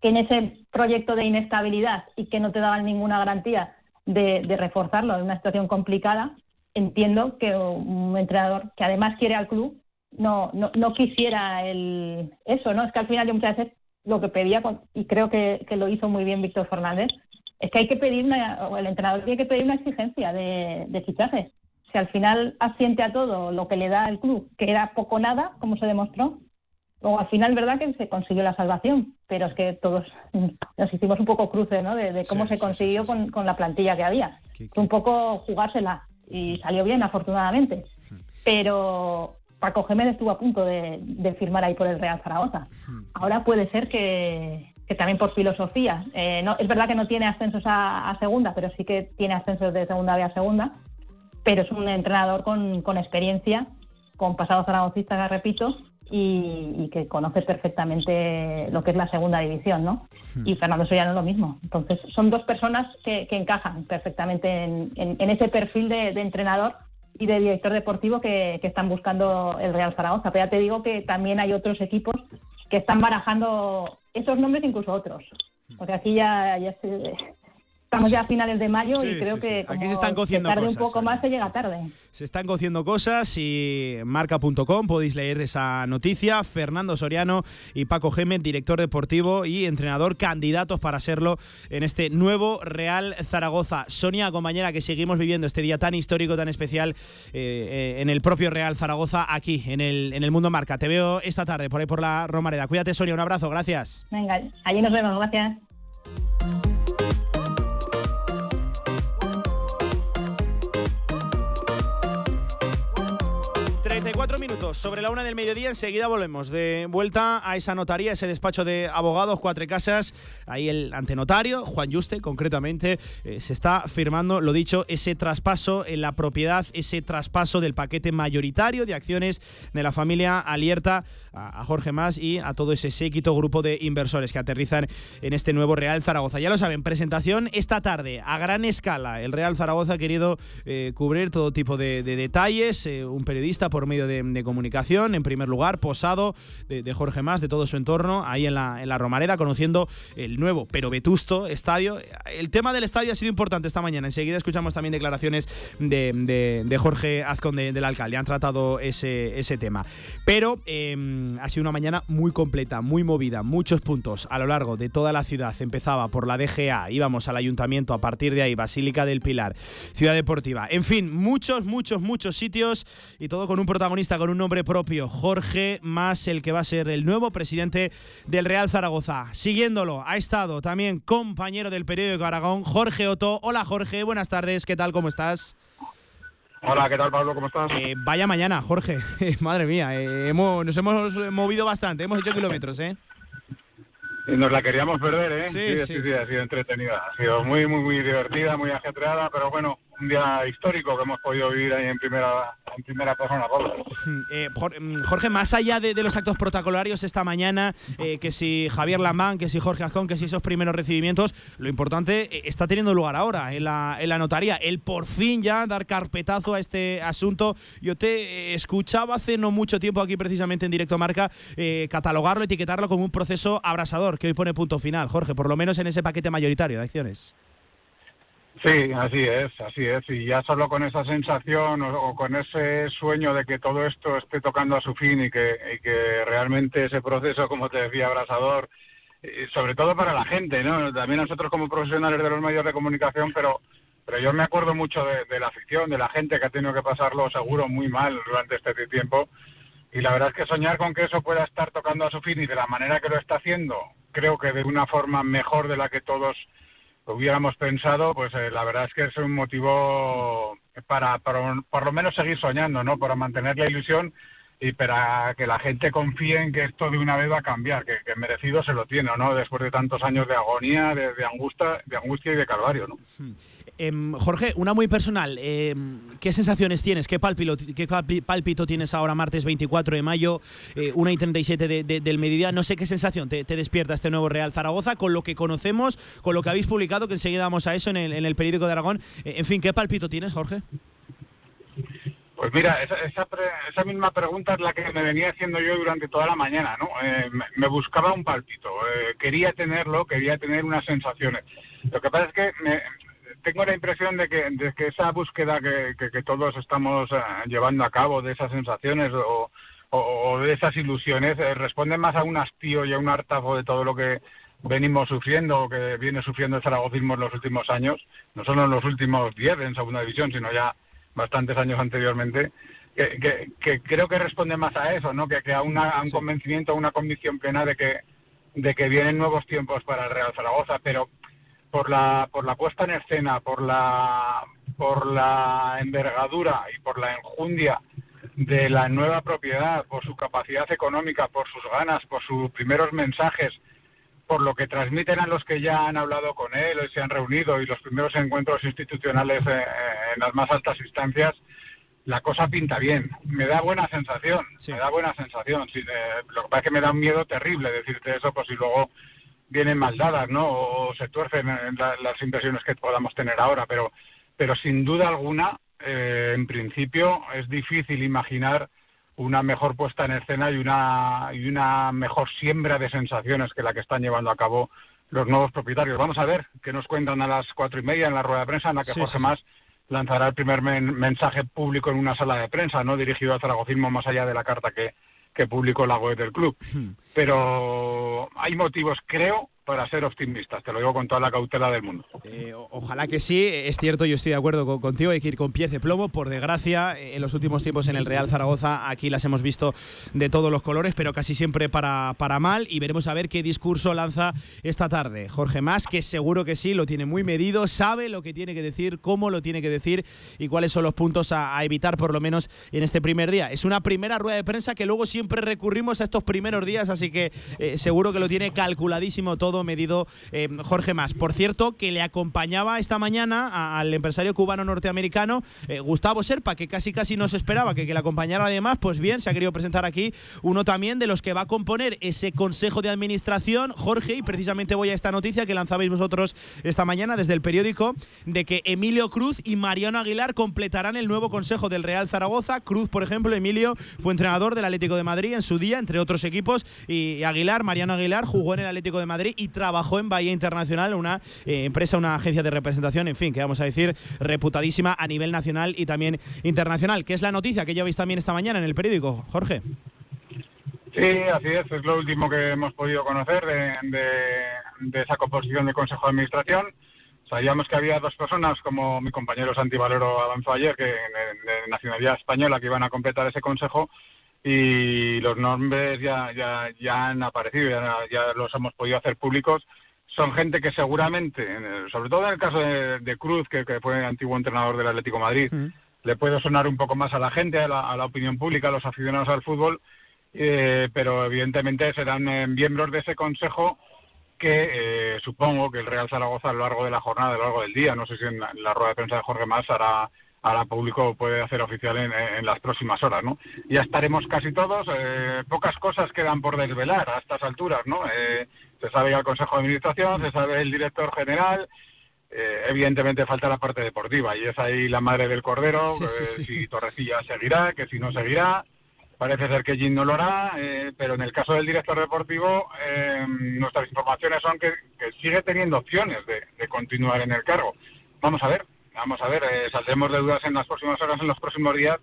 que en ese proyecto de inestabilidad y que no te daban ninguna garantía de, reforzarlo en una situación complicada, entiendo que un entrenador que además quiere al club no, no, no quisiera el, eso, ¿no? Es que al final yo muchas veces lo que pedía, y creo que, lo hizo muy bien Víctor Fernández, es que hay que pedir, una, o el entrenador tiene que pedir una exigencia de, de fichajes. Si al final asiente a todo lo que le da el club, que era poco nada, como se demostró, o al final, verdad que se consiguió la salvación, pero es que todos nos hicimos un poco cruce, ¿no? De, cómo se consiguió con, con, la plantilla que había. Un poco jugársela y salió bien, afortunadamente. Pero Paco Gémez estuvo a punto de, firmar ahí por el Real Zaragoza. Ahora puede ser que, también por filosofía. Eh, no, es verdad que no tiene ascensos a, segunda, pero sí que tiene ascensos de segunda B a segunda. Pero es un entrenador con, con experiencia, con pasado zaragocista, repito, y, que conoce perfectamente lo que es la segunda división, ¿no? Hmm. Y Fernando Soya no es lo mismo. Entonces, son dos personas que, encajan perfectamente en, ese perfil de, entrenador y de director deportivo que, están buscando el Real Zaragoza. Pero ya te digo que también hay otros equipos que están barajando esos nombres, incluso otros. Porque aquí ya, ya se, Estamos ya a finales de mayo y creo que aquí se están cociendo tarde cosas, un poco más se llega tarde. Se están cociendo cosas y marca.com podéis leer esa noticia. Fernando Soriano y Paco Gémez, director deportivo y entrenador, candidatos para serlo en este nuevo Real Zaragoza. Sonia, compañera, que seguimos viviendo este día tan histórico, tan especial eh, eh, en el propio Real Zaragoza, aquí en el, en el Mundo Marca. Te veo esta tarde por ahí por la Romareda. Cuídate, Sonia, un abrazo, gracias. Venga, allí nos vemos, gracias. 34 minutos sobre la una del mediodía. Enseguida volvemos de vuelta a esa notaría, ese despacho de abogados, cuatro casas. Ahí el antenotario, Juan Juste, concretamente, eh, se está firmando, lo dicho, ese traspaso en la propiedad, ese traspaso del paquete mayoritario de acciones de la familia Alierta a, Jorge Más y a todo ese séquito grupo de inversores que aterrizan en este nuevo Real Zaragoza. Ya lo saben, presentación esta tarde a gran escala. El Real Zaragoza ha querido eh, cubrir todo tipo de, detalles. Eh, un periodista por medio de, comunicación, en primer lugar, posado de, Jorge Más, de todo su entorno, ahí en la, en la Romareda, conociendo el nuevo pero vetusto estadio. El tema del estadio ha sido importante esta mañana. Enseguida escuchamos también declaraciones de, Jorge Azcón del alcalde. Han tratado ese, ese tema. Pero em, ha sido una mañana muy completa, muy movida, muchos puntos a lo largo de toda la ciudad. Empezaba por la DGA, íbamos al ayuntamiento, a partir de ahí, Basílica del Pilar, Ciudad Deportiva. En fin, muchos, muchos, muchos sitios y todo con un protagonista con un nombre propio, Jorge Más, el que va a ser el nuevo presidente del Real Zaragoza. Siguiéndolo, ha estado también compañero del periódico Aragón, Jorge Otto. Hola Jorge, buenas tardes, ¿qué tal? ¿Cómo estás? Hola, ¿qué tal Pablo? ¿Cómo estás? Eh, vaya mañana, Jorge. Madre mía, eh, hemos, nos hemos movido bastante, hemos hecho kilómetros, ¿eh? Nos la queríamos perder, ¿eh? Sí, sí, sí, ha sido entretenida. Ha sido muy, muy, muy divertida, muy ajetreada, pero bueno, un día histórico que hemos podido vivir ahí en primera en primera persona, eh, mm, Jorge, más allá de, los actos protocolarios esta mañana, eh, que si Javier Lambán, que si Jorge Azcón, que si esos primeros recibimientos, lo importante eh, está teniendo lugar ahora en la, en la notaría. El por fin ya dar carpetazo a este asunto. Yo te escuchaba hace no mucho tiempo aquí precisamente en Directo Marca catalogarlo, etiquetarlo como un proceso abrasador que hoy pone punto final, Jorge, por lo menos en ese paquete mayoritario de acciones. Sí, así es, así es. Y ya solo con esa sensación o, con ese sueño de que todo esto esté tocando a su fin y que, realmente ese proceso, como te decía, abrasador, sobre todo para la gente, ¿no? También nosotros como profesionales de los medios de comunicación, pero pero yo me acuerdo mucho de, la afición, de la gente que ha tenido que pasarlo seguro muy mal durante este tiempo. Y la verdad es que soñar con que eso pueda estar tocando a su fin y de la manera que lo está haciendo, creo que de una forma mejor de la que todos hubiéramos pensado, pues eh, la verdad es que es un motivo para, por lo menos seguir soñando, ¿no? Para mantener la ilusión y para que la gente confíe en que esto de una vez va a cambiar, que, que merecido se lo tiene, ¿no? Después de tantos años de agonía, de, angustia, de angustia y de calvario, ¿no? Em, Jorge, una muy personal. em, ¿Qué sensaciones tienes? ¿Qué pálpito, qué pálpito tienes ahora, martes 24 de mayo, eh, 1 y 37 de- de- del mediodía? No sé qué sensación te, te despierta este nuevo Real Zaragoza con lo que conocemos, con lo que habéis publicado, que enseguida vamos a eso en el, en el periódico de Aragón. Eh, en fin, ¿qué pálpito tienes, Jorge? Pues mira, esa, esa, pre- esa misma pregunta es la que me venía haciendo yo durante toda la mañana, ¿no? Eh, me, buscaba un palpito, eh, quería tenerlo, quería tener unas sensaciones. Lo que pasa es que me- tengo la impresión de que, de que esa búsqueda que, que- que todos estamos eh, llevando a cabo de esas sensaciones o, o- de esas ilusiones eh, responde más a un hastío y a un hartazgo de todo lo que venimos sufriendo o que viene sufriendo el zaragocismo en los últimos años, no solo en los últimos 10 en segunda división, sino ya bastantes años anteriormente, que, que- que creo que responde más a eso, ¿no? Que, que a, una- a un convencimiento, a una convicción plena de que, de que vienen nuevos tiempos para el Real Zaragoza, pero por la, por la puesta en escena, por la, por la envergadura y por la enjundia de la nueva propiedad, por su capacidad económica, por sus ganas, por sus primeros mensajes, por lo que transmiten a los que ya han hablado con él y se han reunido y los primeros encuentros institucionales eh, en las más altas instancias, la cosa pinta bien. Me da buena sensación, me da buena sensación. Sí, eh, lo que pasa es que me da un miedo terrible decirte eso, pues si luego vienen mal dadas, ¿no? O se tuercen en la- las impresiones que podamos tener ahora, pero, pero sin duda alguna, eh, en principio, es difícil imaginar una mejor puesta en escena y una, y una mejor siembra de sensaciones que la que están llevando a cabo los nuevos propietarios. Vamos a ver qué nos cuentan a las cuatro y media en la rueda de prensa en la que Sí, Jorge sí, sí. Más lanzará el primer men- mensaje público en una sala de prensa, no dirigido al zaragocismo más allá de la carta que, que publicó la web del club. Pero hay motivos, creo, para ser optimistas. Te lo digo con toda la cautela del mundo. Eh, ojalá que sí, es cierto, yo estoy de acuerdo con- contigo, hay que ir con pies de plomo. Por desgracia, en los últimos tiempos en el Real Zaragoza, aquí las hemos visto de todos los colores, pero casi siempre para, para mal. Y veremos a ver qué discurso lanza esta tarde Jorge Más, que seguro que sí, lo tiene muy medido, sabe lo que tiene que decir, cómo lo tiene que decir y cuáles son los puntos a, a evitar, por lo menos en este primer día. Es una primera rueda de prensa que luego siempre recurrimos a estos primeros días, así que eh, seguro que lo tiene calculadísimo todo, medido eh, Jorge Más. Por cierto, que le acompañaba esta mañana al empresario cubano norteamericano eh, Gustavo Serpa, que casi casi no se esperaba que, que le acompañara además, pues bien, se ha querido presentar aquí uno también de los que va a componer ese consejo de administración, Jorge, y precisamente voy a esta noticia que lanzabais vosotros esta mañana desde el periódico, de que Emilio Cruz y Mariano Aguilar completarán el nuevo consejo del Real Zaragoza. Cruz, por ejemplo, Emilio fue entrenador del Atlético de Madrid en su día, entre otros equipos, y Aguilar, Mariano Aguilar, jugó en el Atlético de Madrid trabajó en Bahía Internacional, una eh, empresa, una agencia de representación, en fin, que vamos a decir, reputadísima a nivel nacional y también internacional, que es la noticia que lleváis también esta mañana en el periódico, Jorge. Sí, así es, es lo último que hemos podido conocer de esa composición del Consejo de Administración. Sabíamos que había dos personas, como mi compañero Santi Valero avanzó ayer, que de, de nacionalidad española, que iban a completar ese consejo y los nombres ya, ya, ya han aparecido, ya, ya los hemos podido hacer públicos. Son gente que seguramente, sobre todo en el caso de, de Cruz, que, que fue antiguo entrenador del Atlético de Madrid, le puede sonar un poco más a la gente, a la, a la opinión pública, a los aficionados al fútbol, eh, pero evidentemente serán eh, miembros de ese consejo que eh, supongo que el Real Zaragoza a lo largo de la jornada, a lo largo del día, no sé si en la, en la rueda de prensa de Jorge Más hará, hará público puede hacer oficial en, en las próximas horas, ¿no? Ya estaremos casi todos, eh, pocas cosas quedan por desvelar a estas alturas, ¿no? Eh, se sabe ya el Consejo de Administración, se sabe el director general, eh, evidentemente falta la parte deportiva y es ahí la madre del cordero, Sí, sí, eh, sí. si Torrecilla seguirá, que si no seguirá. Parece ser que Jim no lo hará, eh, pero en el caso del director deportivo, eh, nuestras informaciones son que, que sigue teniendo opciones de, de continuar en el cargo. Vamos a ver, vamos a ver, eh, saldremos de dudas en las próximas horas, en los próximos días,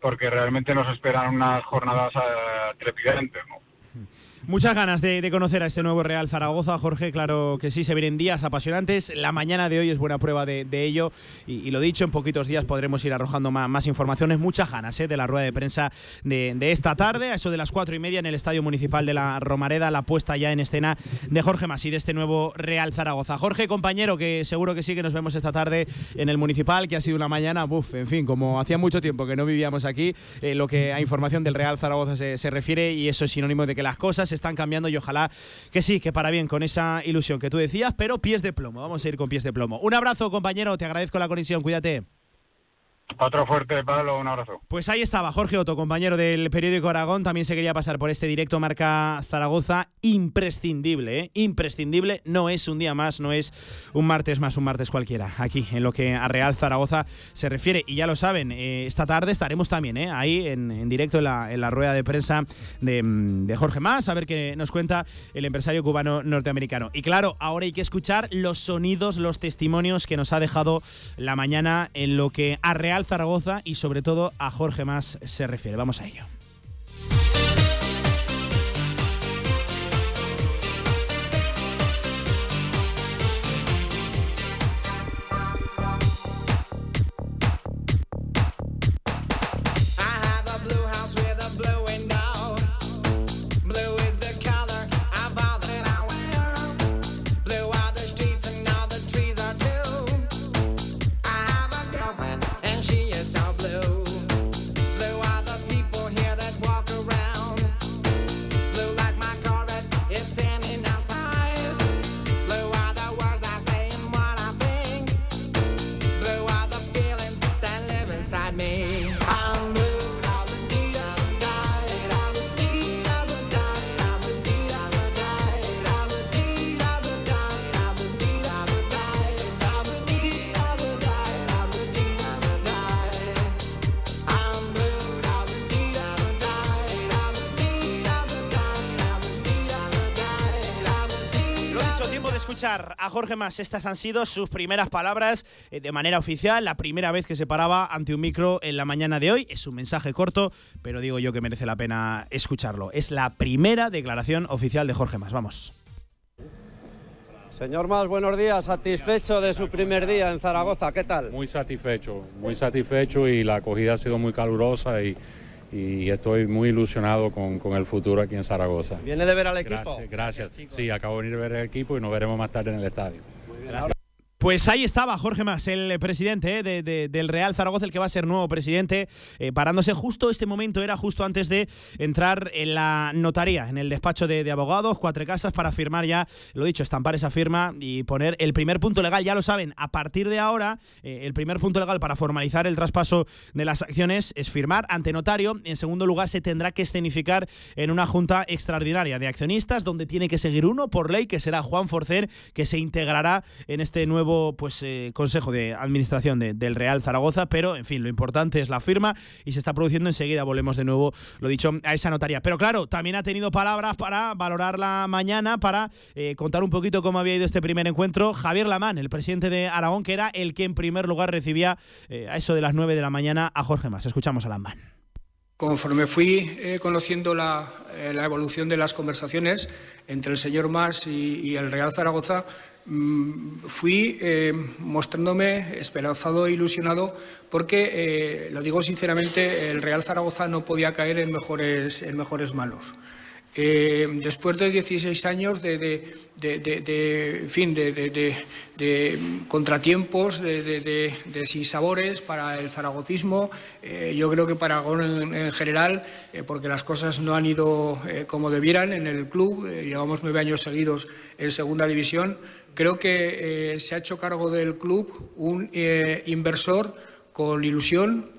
porque realmente nos esperan unas jornadas eh, trepidantes. ¿no? Muchas ganas de, conocer a este nuevo Real Zaragoza, Jorge. Claro que sí, se vienen días apasionantes. La mañana de hoy es buena prueba de, ello. Y, lo dicho, en poquitos días podremos ir arrojando más, informaciones. Muchas ganas ¿eh? de la rueda de prensa de, esta tarde, a eso de las cuatro y media en el Estadio Municipal de la Romareda, la puesta ya en escena de Jorge Masí, de este nuevo Real Zaragoza. Jorge, compañero, que seguro que sí que nos vemos esta tarde en el Municipal, que ha sido una mañana, buf, en fin, como hacía mucho tiempo que no vivíamos aquí, eh, lo que a información del Real Zaragoza se refiere, y eso es sinónimo de que las cosas se están cambiando y ojalá que sí, que para bien con esa ilusión que tú decías, pero pies de plomo. Vamos a ir con pies de plomo. Un abrazo, compañero, te agradezco la conexión, cuídate. Otro fuerte, Pablo, un abrazo. Pues ahí estaba Jorge Otto, compañero del periódico Aragón. También se quería pasar por este directo marca Zaragoza. Imprescindible, ¿eh? Imprescindible. No es un día más, no es un martes más, un martes cualquiera. Aquí, en lo que a Real Zaragoza se refiere. Y ya lo saben, eh, esta tarde estaremos también ¿eh? ahí en, directo en la, rueda de prensa de, de, Jorge Más, a ver qué nos cuenta el empresario cubano norteamericano. Y claro, ahora hay que escuchar los sonidos, los testimonios que nos ha dejado la mañana en lo que a Real Zaragoza y sobre todo a Jorge Más se refiere. Vamos a ello. A Jorge Más. Estas han sido sus primeras palabras eh, de manera oficial, la primera vez que se paraba ante un micro en la mañana de hoy. Es un mensaje corto, pero digo yo que merece la pena escucharlo. Es la primera declaración oficial de Jorge Más. Vamos. Señor Más, buenos días. ¿Satisfecho de su primer día en Zaragoza? ¿Qué tal? Muy satisfecho, muy satisfecho y la acogida ha sido muy calurosa y y estoy muy ilusionado con, el futuro aquí en Zaragoza. ¿Viene de ver al equipo? Gracias, gracias. Sí, acabo de venir a ver el equipo y nos veremos más tarde en el estadio. Pues ahí estaba Jorge Mas, el presidente eh, del Real Zaragoza, el que va a ser nuevo presidente, eh, parándose justo este momento, era justo antes de entrar en la notaría, en el despacho de, abogados, cuatro casas, para firmar ya, lo dicho, estampar esa firma y poner el primer punto legal. Ya lo saben, a partir de ahora, eh, el primer punto legal para formalizar el traspaso de las acciones es firmar ante notario. En segundo lugar, se tendrá que escenificar en una junta extraordinaria de accionistas, donde tiene que seguir uno por ley, que será Juan Forcer, que se integrará en este nuevo pues eh, consejo de administración del Real Zaragoza, pero en fin, lo importante es la firma y se está produciendo enseguida, volvemos de nuevo, lo dicho, a esa notaría. Pero claro, también ha tenido palabras para valorar la mañana, para eh, contar un poquito cómo había ido este primer encuentro. Javier Lamán, el presidente de Aragón, que era el que en primer lugar recibía eh, a eso de las 9 de la mañana a Jorge Más. Escuchamos a Lamán. Conforme fui conociendo la, evolución de las conversaciones entre el señor Mas y el Real Zaragoza, fui eh, mostrándome esperanzado e ilusionado porque, eh, lo digo sinceramente, el Real Zaragoza no podía caer en mejores, en mejores manos. Eh, después de 16 años de, fin, de, contratiempos, de, sinsabores para el zaragocismo, yo creo que para Aragón en, general, porque las cosas no han ido como debieran en el club, llevamos nueve años seguidos en segunda división, creo que se ha hecho cargo del club un inversor con ilusión,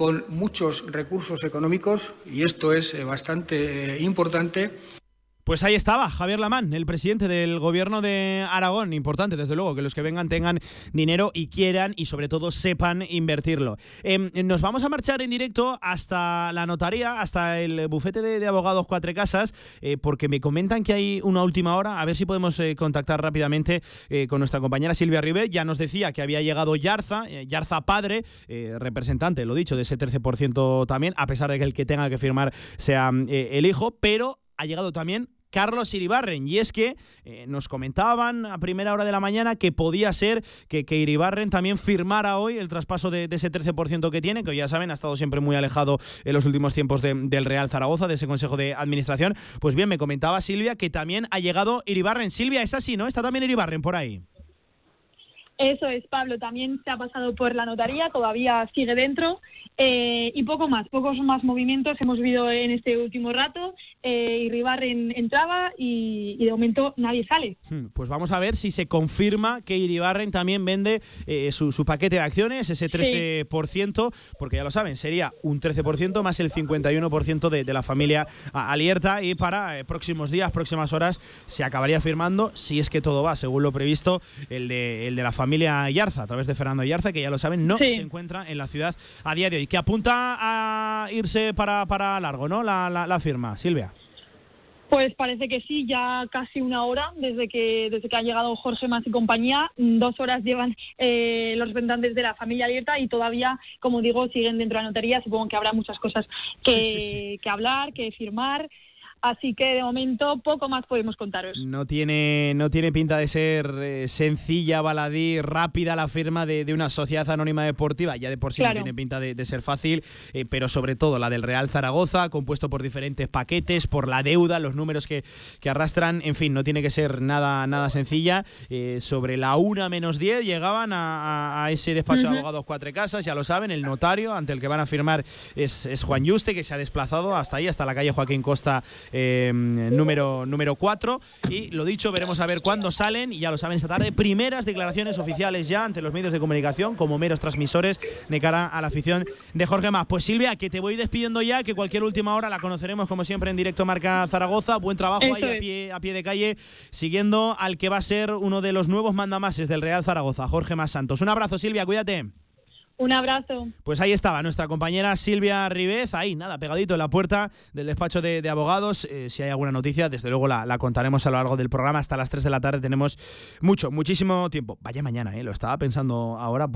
con muchos recursos económicos, y esto es eh, bastante eh, importante, pues ahí estaba Javier Lamán, el presidente del gobierno de Aragón. Importante, desde luego, que los que vengan tengan dinero y quieran y sobre todo sepan invertirlo. Em, nos vamos a marchar en directo hasta la notaría, hasta el bufete de, abogados Cuatro Casas, eh, porque me comentan que hay una última hora. A ver si podemos eh, contactar rápidamente eh, con nuestra compañera Silvia Ribe. Ya nos decía que había llegado Yarza, Yarza padre, representante, lo dicho, de ese 13% también, a pesar de que el que tenga que firmar sea el hijo, pero ha llegado también Carlos Iribarren. Y es que eh, nos comentaban a primera hora de la mañana que podía ser que, Iribarren también firmara hoy el traspaso de, ese 13% que tiene, que ya saben, ha estado siempre muy alejado en los últimos tiempos del Real Zaragoza, de ese consejo de administración. Pues bien, me comentaba Silvia que también ha llegado Iribarren. Silvia, es así, ¿no? Está también Iribarren por ahí. Eso es, Pablo. También se ha pasado por la notaría, todavía sigue dentro. Eh, y poco más, pocos más movimientos hemos visto en este último rato. Eh, Iribarren entraba y, de momento nadie sale. Hmm, pues vamos a ver si se confirma que Iribarren también vende eh, su, paquete de acciones, ese 13%, porque ya lo saben, sería un 13% más el 51% de, de, la familia Alierta y para eh, próximos días, próximas horas, se acabaría firmando, si es que todo va según lo previsto, el de, el de la familia familia Yarza, a través de Fernando Yarza, que ya lo saben, no se encuentra en la ciudad a día de hoy, que apunta a irse para, para largo, ¿no? La, la, firma, Silvia. Pues parece que sí, ya casi una hora desde que desde que ha llegado Jorge Más y compañía. Dos horas llevan eh, los representantes de la familia abierta y todavía, como digo, siguen dentro de la notaría. Supongo que habrá muchas cosas que, que hablar, que firmar. Así que de momento poco más podemos contaros. No tiene, no tiene pinta de ser eh, sencilla, baladí, rápida la firma de, una sociedad anónima deportiva. Ya de por sí no tiene pinta de, ser fácil, eh, pero sobre todo la del Real Zaragoza, compuesto por diferentes paquetes, por la deuda, los números que, arrastran. En fin, no tiene que ser nada, nada sencilla. Eh, sobre la una menos 10 llegaban a, ese despacho de abogados Cuatro Casas, ya lo saben, el notario ante el que van a firmar es, es Juan Yuste, que se ha desplazado hasta ahí, hasta la calle Joaquín Costa eh, número, número 4. Y lo dicho, veremos a ver cuándo salen. Y ya lo saben esta tarde, primeras declaraciones oficiales ya ante los medios de comunicación como meros transmisores de cara a la afición de Jorge Más. Pues Silvia, que te voy despidiendo ya, que cualquier última hora la conoceremos como siempre en directo Marca Zaragoza. Buen trabajo ahí a pie, a pie de calle, siguiendo al que va a ser uno de los nuevos mandamases del Real Zaragoza, Jorge Más Santos. Un abrazo, Silvia, cuídate. Un abrazo. Pues ahí estaba nuestra compañera Silvia Ribez, ahí nada, pegadito en la puerta del despacho de, abogados. Eh, si hay alguna noticia, desde luego la, contaremos a lo largo del programa. Hasta las 3 de la tarde tenemos mucho, muchísimo tiempo. Vaya mañana, ¿eh? lo estaba pensando ahora.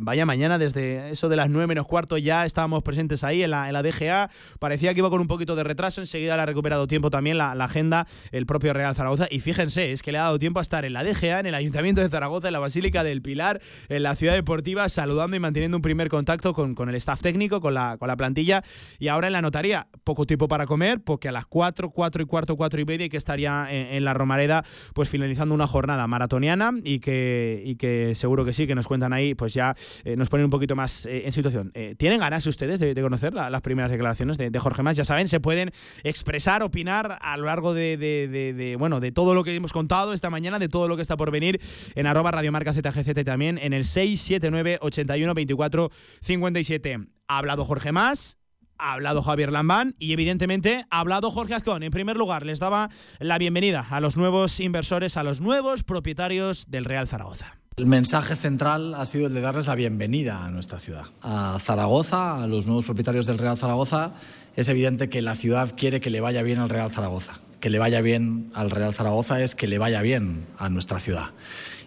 vaya mañana, desde eso de las 9 menos cuarto ya estábamos presentes ahí en la, en la DGA. Parecía que iba con un poquito de retraso, enseguida le ha recuperado tiempo también la, la agenda, el propio Real Zaragoza. Y fíjense, es que le ha dado tiempo a estar en la DGA, en el Ayuntamiento de Zaragoza, en la Basílica del Pilar, en la Ciudad Deportiva, saludando y manteniendo un primer contacto con, con el staff técnico, con la, con la plantilla. Y ahora en la notaría, poco tiempo para comer, porque a las 4, 4 y cuarto, 4 y media que estaría en, la Romareda, pues finalizando una jornada maratoniana y que, y que seguro que sí, que nos cuentan ahí, pues ya eh, nos ponen un poquito más eh, en situación. Eh, ¿Tienen ganas ustedes de, conocer las primeras declaraciones de, Jorge Más? Ya saben, se pueden expresar, opinar a lo largo de, de, bueno, de todo lo que hemos contado esta mañana, de todo lo que está por venir en arroba radiomarca ZGZ también en el 679 81 24 57. Ha hablado Jorge Más, ha hablado Javier Lambán y evidentemente ha hablado Jorge Azcón. En primer lugar, les daba la bienvenida a los nuevos inversores, a los nuevos propietarios del Real Zaragoza. El mensaje central ha sido el de darles la bienvenida a nuestra ciudad. A Zaragoza, a los nuevos propietarios del Real Zaragoza, es evidente que la ciudad quiere que le vaya bien al Real Zaragoza. Que le vaya bien al Real Zaragoza es que le vaya bien a nuestra ciudad.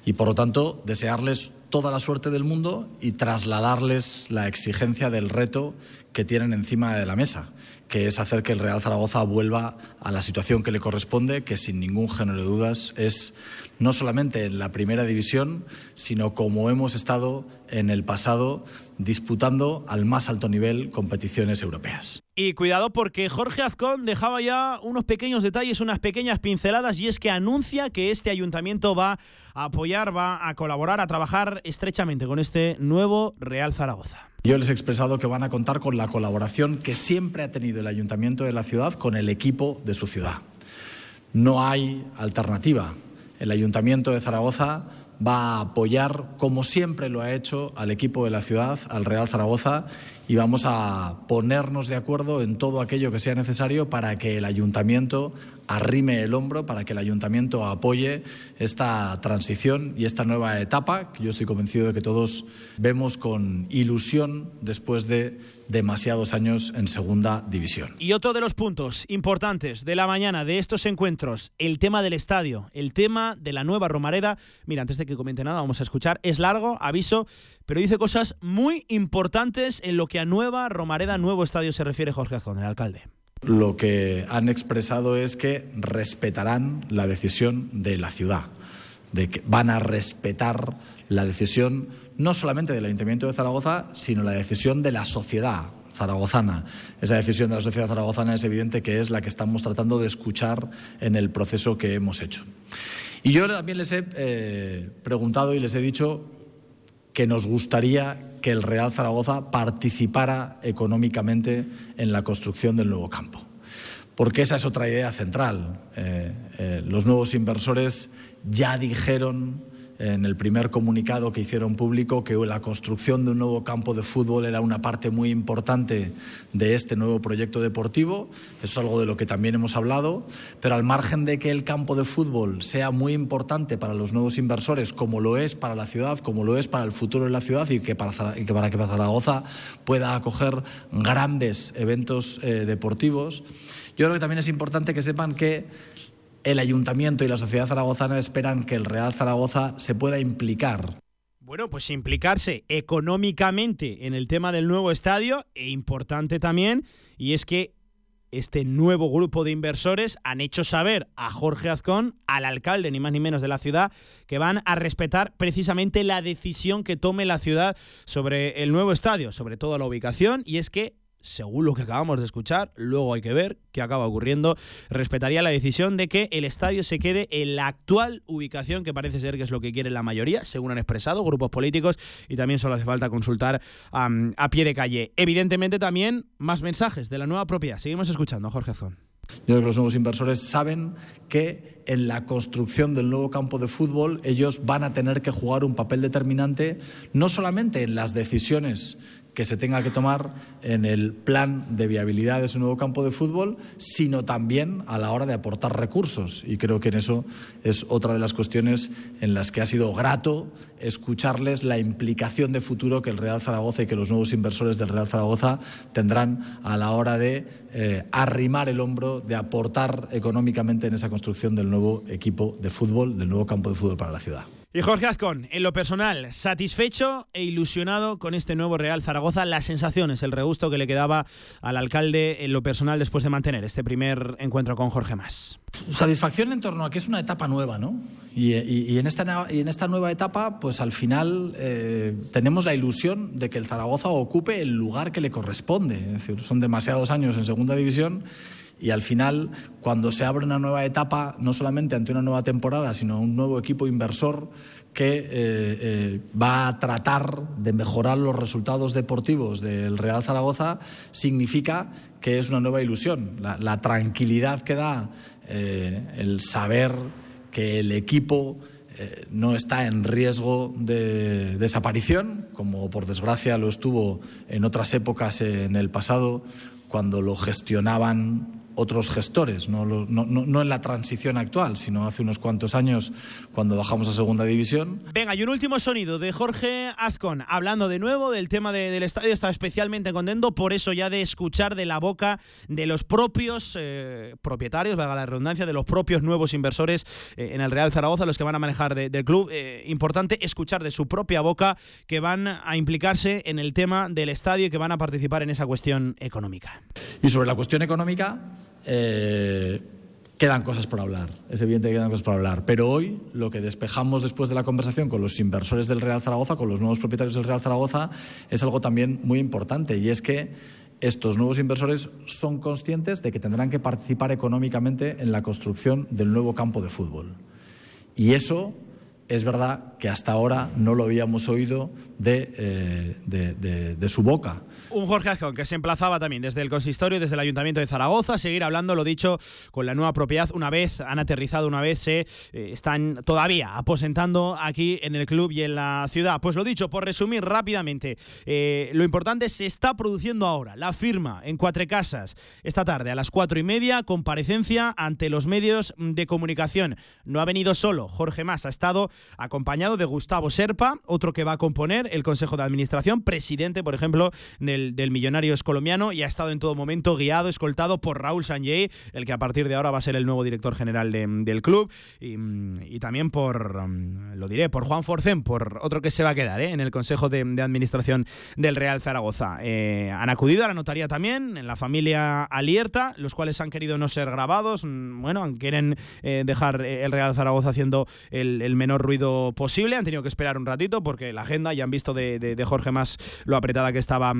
Y por lo tanto, desearles toda la suerte del mundo y trasladarles la exigencia del reto que tienen encima de la mesa, que es hacer que el Real Zaragoza vuelva a la situación que le corresponde, que sin ningún género de dudas es no solamente en la primera división, sino como hemos estado en el pasado disputando al más alto nivel competiciones europeas. Y cuidado porque Jorge Azcón dejaba ya unos pequeños detalles, unas pequeñas pinceladas y es que anuncia que este ayuntamiento va a apoyar, va a colaborar, a trabajar estrechamente con este nuevo Real Zaragoza. Yo les he expresado que van a contar con la colaboración que siempre ha tenido el ayuntamiento de la ciudad con el equipo de su ciudad. No hay alternativa el Ayuntamiento de Zaragoza va a apoyar, como siempre lo ha hecho, al equipo de la ciudad, al Real Zaragoza, y vamos a ponernos de acuerdo en todo aquello que sea necesario para que el ayuntamiento arrime el hombro, para que el ayuntamiento apoye esta transición y esta nueva etapa, que yo estoy convencido de que todos vemos con ilusión después de demasiados años en segunda división. Y otro de los puntos importantes de la mañana de estos encuentros, el tema del estadio, el tema de la nueva Romareda. Mira, antes de que comente nada, vamos a escuchar. Es largo, aviso, pero dice cosas muy importantes en lo que a nueva Romareda, nuevo estadio se refiere Jorge Azcón, el alcalde. Lo que han expresado es que respetarán la decisión de la ciudad, de que van a respetar la decisión no solamente del Ayuntamiento de Zaragoza, sino la decisión de la sociedad zaragozana. Esa decisión de la sociedad zaragozana es evidente que es la que estamos tratando de escuchar en el proceso que hemos hecho. Y yo también les he eh, preguntado y les he dicho que nos gustaría que el Real Zaragoza participara económicamente en la construcción del nuevo campo. Porque esa es otra idea central. Eh, eh, los nuevos inversores ya dijeron en el primer comunicado que hicieron público que la construcción de un nuevo campo de fútbol era una parte muy importante de este nuevo proyecto deportivo. Eso es algo de lo que también hemos hablado. Pero al margen de que el campo de fútbol sea muy importante para los nuevos inversores, como lo es para la ciudad, como lo es para el futuro de la ciudad y que para, que para Zaragoza pueda acoger grandes eventos eh, deportivos, yo creo que también es importante que sepan que el ayuntamiento y la sociedad zaragozana esperan que el Real Zaragoza se pueda implicar. Bueno, pues implicarse económicamente en el tema del nuevo estadio e importante también, y es que este nuevo grupo de inversores han hecho saber a Jorge Azcón, al alcalde ni más ni menos de la ciudad, que van a respetar precisamente la decisión que tome la ciudad sobre el nuevo estadio, sobre todo la ubicación, y es que según lo que acabamos de escuchar, luego hay que ver qué acaba ocurriendo, respetaría la decisión de que el estadio se quede en la actual ubicación, que parece ser que es lo que quiere la mayoría, según han expresado grupos políticos, y también solo hace falta consultar a pie de calle. Evidentemente también más mensajes de la nueva propiedad. Seguimos escuchando Jorge Zón. Yo creo que los nuevos inversores saben que en la construcción del nuevo campo de fútbol ellos van a tener que jugar un papel determinante, no solamente en las decisiones que se tenga que tomar en el plan de viabilidad de ese nuevo campo de fútbol, sino también a la hora de aportar recursos. Y creo que en eso es otra de las cuestiones en las que ha sido grato escucharles la implicación de futuro que el Real Zaragoza y que los nuevos inversores del Real Zaragoza tendrán a la hora de eh, arrimar el hombro, de aportar económicamente en esa construcción del nuevo equipo de fútbol, del nuevo campo de fútbol para la ciudad. Y Jorge Azcón, en lo personal, satisfecho e ilusionado con este nuevo Real Zaragoza, las sensaciones, el regusto que le quedaba al alcalde en lo personal después de mantener este primer encuentro con Jorge Más. Satisfacción en torno a que es una etapa nueva, ¿no? Y, en, esta, y en esta nueva etapa, pues al final eh, tenemos la ilusión de que el Zaragoza ocupe el lugar que le corresponde. Es decir, son demasiados años en segunda división y al final, cuando se abre una nueva etapa, no solamente ante una nueva temporada, sino un nuevo equipo inversor que eh, eh, va a tratar de mejorar los resultados deportivos del Real Zaragoza, significa que es una nueva ilusión. La, tranquilidad que da eh, el saber que el equipo no está en riesgo de desaparición, como por desgracia lo estuvo en otras épocas en el pasado, cuando lo gestionaban otros gestores, no, no, en la transición actual, sino hace unos cuantos años cuando bajamos a segunda división. Venga, y un último sonido de Jorge Azcon, hablando de nuevo del tema del estadio, está especialmente contento por eso ya de escuchar de la boca de los propios eh, propietarios, valga la redundancia, de los propios nuevos inversores eh, en el Real Zaragoza, los que van a manejar del club. Eh, importante escuchar de su propia boca que van a implicarse en el tema del estadio y que van a participar en esa cuestión económica. Y sobre la cuestión económica, eh, quedan cosas por hablar. Es evidente que quedan cosas por hablar. Pero hoy lo que despejamos después de la conversación con los inversores del Real Zaragoza, con los nuevos propietarios del Real Zaragoza, es algo también muy importante. Y es que estos nuevos inversores son conscientes de que tendrán que participar económicamente en la construcción del nuevo campo de fútbol. Y eso es verdad que hasta ahora no lo habíamos oído de, eh, de su boca. Un Jorge Azcón que se emplazaba también desde el consistorio, desde el Ayuntamiento de Zaragoza, a seguir hablando, lo dicho, con la nueva propiedad. Una vez han aterrizado, una vez se eh, están todavía aposentando aquí en el club y en la ciudad. Pues lo dicho, por resumir rápidamente, eh, lo importante se está produciendo ahora. La firma en Cuatro Casas esta tarde a las cuatro y media, comparecencia ante los medios de comunicación. No ha venido solo Jorge Más, ha estado acompañado de Gustavo Serpa, otro que va a componer el Consejo de Administración, presidente, por ejemplo, del, del Millonarios colombiano y ha estado en todo momento guiado, escoltado por Raúl Sanjay, el que a partir de ahora va a ser el nuevo director general del club y, también por, mm, lo diré, por Juan Forcén, por otro que se va a quedar ¿eh? en el Consejo de, Administración del Real Zaragoza. Eh, han acudido a la notaría también, en la familia Alierta, los cuales han querido no ser grabados, mm, bueno, quieren eh, dejar el Real Zaragoza haciendo el, menor ruido posible, han tenido que esperar un ratito porque la agenda, ya han visto de, Jorge Más lo apretada que estaba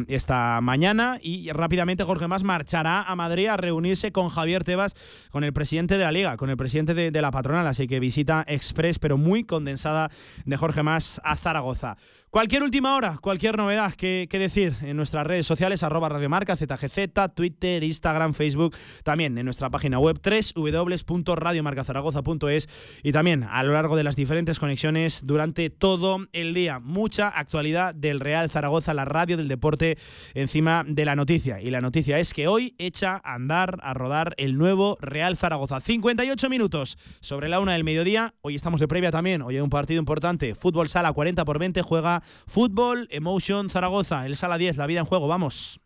mañana y rápidamente Jorge Más marchará a Madrid a reunirse con Javier Tebas, con el presidente de la liga, con el presidente de, la patronal, así que visita express pero muy condensada de Jorge Más a Zaragoza. Cualquier última hora, cualquier novedad que, decir en nuestras redes sociales, arroba radiomarca, ZGZ, Twitter, Instagram, Facebook, también en nuestra página web www.radiomarcazaragoza.es y también a lo largo de las diferentes conexiones durante todo el día. Mucha actualidad del Real Zaragoza, la radio del deporte encima de la noticia. Y la noticia es que hoy echa a andar, a rodar el nuevo Real Zaragoza. 58 minutos sobre la una del mediodía. Hoy estamos de previa también. Hoy hay un partido importante. Fútbol Sala 40 por 20 juega Fútbol Emotion Zaragoza, el Sala 10, la vida en juego, vamos.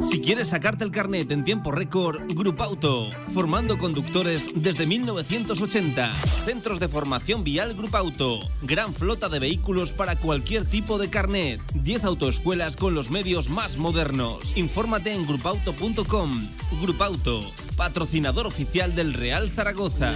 Si quieres sacarte el carnet en tiempo récord, Auto, formando conductores desde 1980. Centros de formación vial Auto, gran flota de vehículos para cualquier tipo de carnet. 10 autoescuelas con los medios más modernos. Infórmate en grupauto.com. Auto, patrocinador oficial del Real Zaragoza.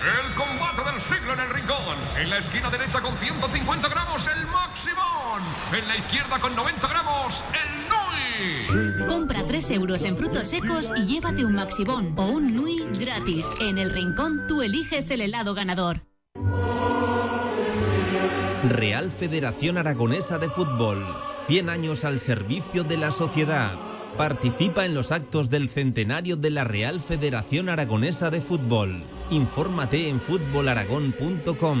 El combate del siglo en el rincón. En la esquina derecha con 150 gramos el Maximón. En la izquierda con 90 gramos el Nui. Compra 3 euros en frutos secos y llévate un Maximón o un Nui gratis. En el rincón tú eliges el helado ganador. Real Federación Aragonesa de Fútbol. 100 años al servicio de la sociedad. Participa en los actos del centenario de la Real Federación Aragonesa de Fútbol. Infórmate en fútbolaragón.com.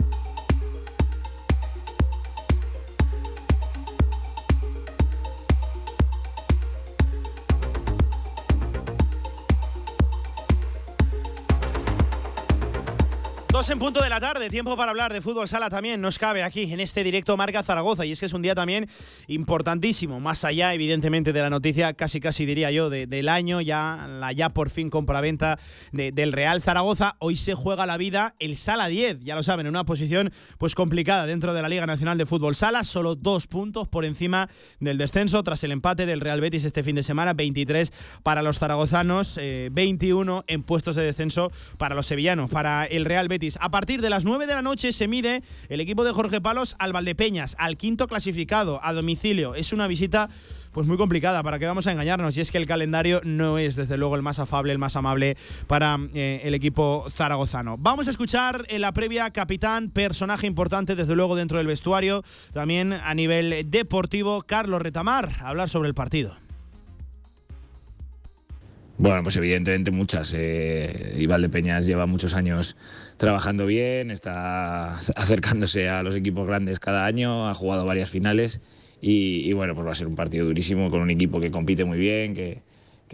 En punto de la tarde, tiempo para hablar de fútbol sala también nos cabe aquí en este directo Marca Zaragoza y es que es un día también importantísimo, más allá evidentemente de la noticia, casi casi diría yo, del año, ya la ya por fin compraventa de, del Real Zaragoza, hoy se juega la vida el Sala 10, ya lo saben, en una posición pues complicada dentro de la Liga Nacional de Fútbol Sala, solo dos puntos por encima del descenso tras el empate del Real Betis este fin de semana, 23 para los zaragozanos, 21 eh, en puestos de descenso para los sevillanos, para el Real Betis a partir de las 9 de la noche se mide el equipo de Jorge Palos al Valdepeñas, al quinto clasificado, a domicilio. Es una visita pues muy complicada, para que vamos a engañarnos. Y es que el calendario no es, desde luego, el más afable, el más amable para eh, el equipo zaragozano. Vamos a escuchar en la previa capitán, personaje importante, desde luego, dentro del vestuario, también a nivel deportivo, Carlos Retamar, hablar sobre el partido. Bueno, pues evidentemente muchas. Eh, Peñas lleva muchos años trabajando bien, está acercándose a los equipos grandes cada año, ha jugado varias finales y, bueno, pues va a ser un partido durísimo con un equipo que compite muy bien, que,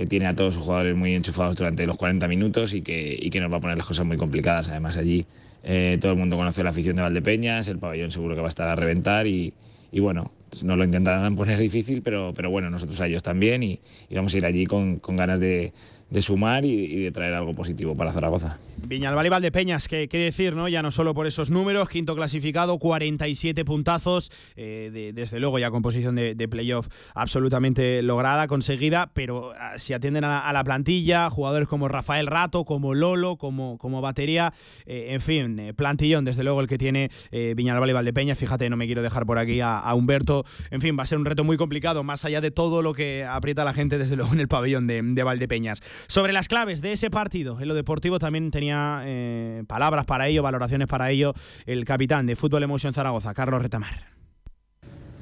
tiene a todos sus jugadores muy enchufados durante los 40 minutos y que, y que nos va a poner las cosas muy complicadas. Además allí eh, todo el mundo conoce la afición de Valdepeñas, el pabellón seguro que va a estar a reventar y, y bueno, no lo intentarán poner difícil, pero, pero bueno, nosotros a ellos también y, vamos a ir allí con, ganas de, de sumar y, de traer algo positivo para Zaragoza. Viñalbal y Valdepeñas, ¿qué, qué decir, ¿no? Ya no solo por esos números, quinto clasificado, 47 puntazos, eh, de- desde luego ya con posición de, de playoff absolutamente lograda, conseguida, pero ah, si atienden a la, plantilla, jugadores como Rafael Rato, como Lolo, como, como batería, eh, en fin, eh, plantillón desde luego el que tiene eh, Viñalbal y Valdepeñas, fíjate, no me quiero dejar por aquí a, a Humberto, en fin, va a ser un reto muy complicado, más allá de todo lo que aprieta la gente desde luego en el pabellón de, de Valdepeñas. Sobre las claves de ese partido, en lo deportivo también tenía eh, palabras para ello, valoraciones para ello, el capitán de Fútbol Emotion Zaragoza, Carlos Retamar.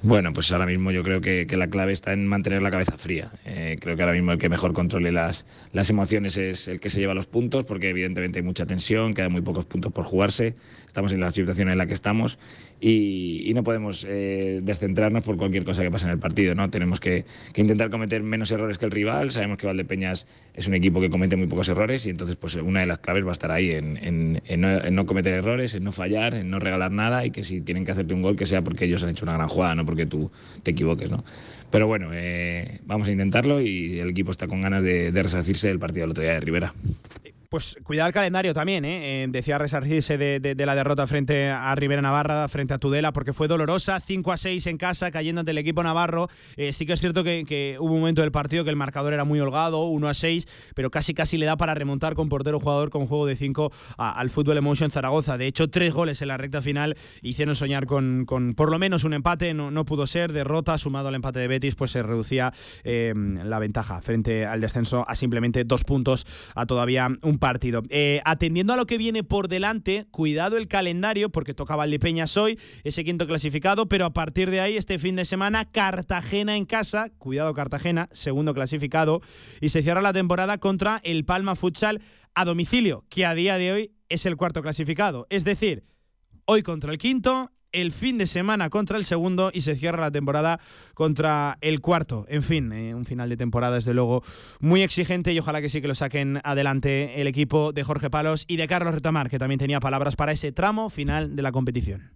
Bueno, pues ahora mismo yo creo que, la clave está en mantener la cabeza fría. Eh, creo que ahora mismo el que mejor controle las, las emociones es el que se lleva los puntos, porque evidentemente hay mucha tensión, quedan muy pocos puntos por jugarse, estamos en la situación en la que estamos y, y no podemos eh, descentrarnos por cualquier cosa que pase en el partido. ¿no? Tenemos que, que intentar cometer menos errores que el rival. Sabemos que Valdepeñas es un equipo que comete muy pocos errores y entonces pues una de las claves va a estar ahí en, en- en no, en no cometer errores, en no fallar, en no regalar nada y que si tienen que hacerte un gol que sea porque ellos han hecho una gran jugada, no porque tú te equivoques. ¿no? Pero bueno, eh, vamos a intentarlo y el equipo está con ganas de, de del partido del otro día de Rivera. Pues cuidar el calendario también, ¿eh? Eh, decía resarcirse de, la derrota frente a Rivera Navarra, frente a Tudela, porque fue dolorosa, 5 a 6 en casa, cayendo ante el equipo navarro. Eh, sí que es cierto que, hubo un momento del partido que el marcador era muy holgado, 1 a 6, pero casi casi le da para remontar con portero jugador con juego de 5 al Fútbol Emotion Zaragoza. De hecho, tres goles en la recta final hicieron soñar con, con por lo menos un empate, no, no pudo ser, derrota, sumado al empate de Betis, pues se reducía eh, la ventaja frente al descenso a simplemente dos puntos a todavía un partido. Eh, atendiendo a lo que viene por delante, cuidado el calendario, porque toca Valdepeñas hoy, ese quinto clasificado, pero a partir de ahí, este fin de semana, Cartagena en casa, cuidado Cartagena, segundo clasificado, y se cierra la temporada contra el Palma Futsal a domicilio, que a día de hoy es el cuarto clasificado. Es decir, hoy contra el quinto, el fin de semana contra el segundo y se cierra la temporada contra el cuarto. En fin, eh, un final de temporada desde luego muy exigente y ojalá que sí que lo saquen adelante el equipo de Jorge Palos y de Carlos Retamar, que también tenía palabras para ese tramo final de la competición.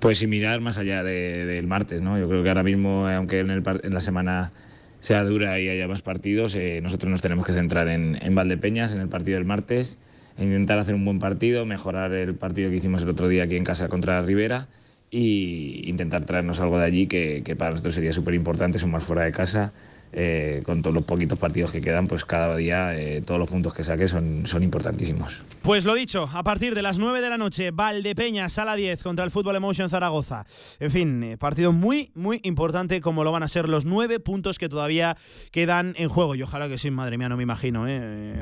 Pues sin mirar más allá de- del martes, ¿no? Yo creo que ahora mismo, eh, aunque en, el en la semana sea dura y haya más partidos, eh, nosotros nos tenemos que centrar en, Valdepeñas, en el partido del martes, intentar hacer un buen partido, mejorar el partido que hicimos el otro día aquí en casa contra Rivera y intentar traernos algo de allí que, que para nosotros sería súper importante, sumar fuera de casa. Eh, con todos los poquitos partidos que quedan, pues cada día eh, todos los puntos que saque son, son importantísimos. Pues lo dicho, a partir de las 9 de la noche, Valdepeña, sala 10 contra el Fútbol Emotion Zaragoza. En fin, eh, partido muy, muy importante como lo van a ser los nueve puntos que todavía quedan en juego. Y ojalá que sí, madre mía, no me imagino.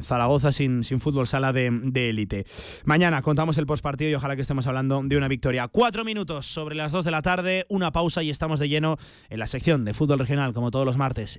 Zaragoza sin, sin fútbol sala de élite. Mañana contamos el postpartido y ojalá que estemos hablando de una victoria. Cuatro minutos sobre las 2 de la tarde, una pausa y estamos de lleno en la sección de fútbol regional, como todos los martes,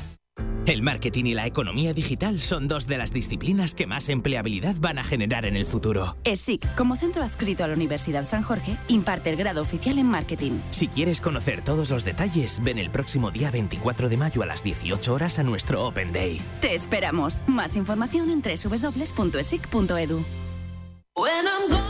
El marketing y la economía digital son dos de las disciplinas que más empleabilidad van a generar en el futuro. ESIC, como centro adscrito a la Universidad San Jorge, imparte el grado oficial en marketing. Si quieres conocer todos los detalles, ven el próximo día 24 de mayo a las 18 horas a nuestro Open Day. Te esperamos. Más información en www.esic.edu.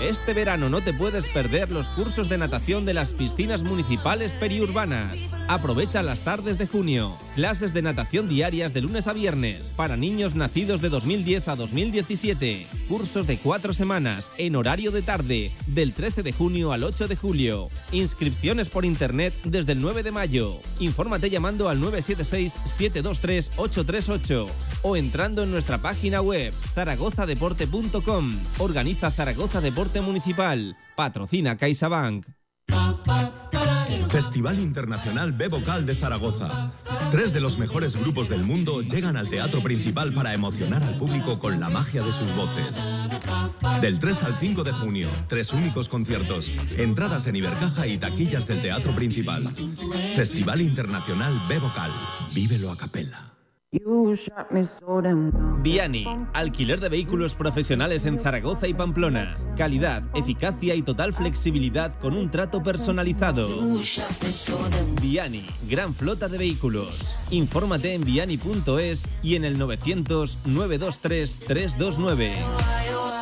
Este verano no te puedes perder los cursos de natación de las piscinas municipales periurbanas. Aprovecha las tardes de junio. Clases de natación diarias de lunes a viernes para niños nacidos de 2010 a 2017. Cursos de cuatro semanas en horario de tarde del 13 de junio al 8 de julio. Inscripciones por internet desde el 9 de mayo. Infórmate llamando al 976-723-838 o entrando en nuestra página web zaragozadeporte.com. Organiza Zaragoza Deporte Municipal. Patrocina CaixaBank. Festival Internacional B Vocal de Zaragoza. Tres de los mejores grupos del mundo llegan al teatro principal para emocionar al público con la magia de sus voces. Del 3 al 5 de junio, tres únicos conciertos, entradas en Ibercaja y taquillas del teatro principal. Festival Internacional B Vocal. Vívelo a capella. Viani, alquiler de vehículos profesionales en Zaragoza y Pamplona. Calidad, eficacia y total flexibilidad con un trato personalizado. Viani, gran flota de vehículos. Infórmate en viani.es y en el 900 923 329.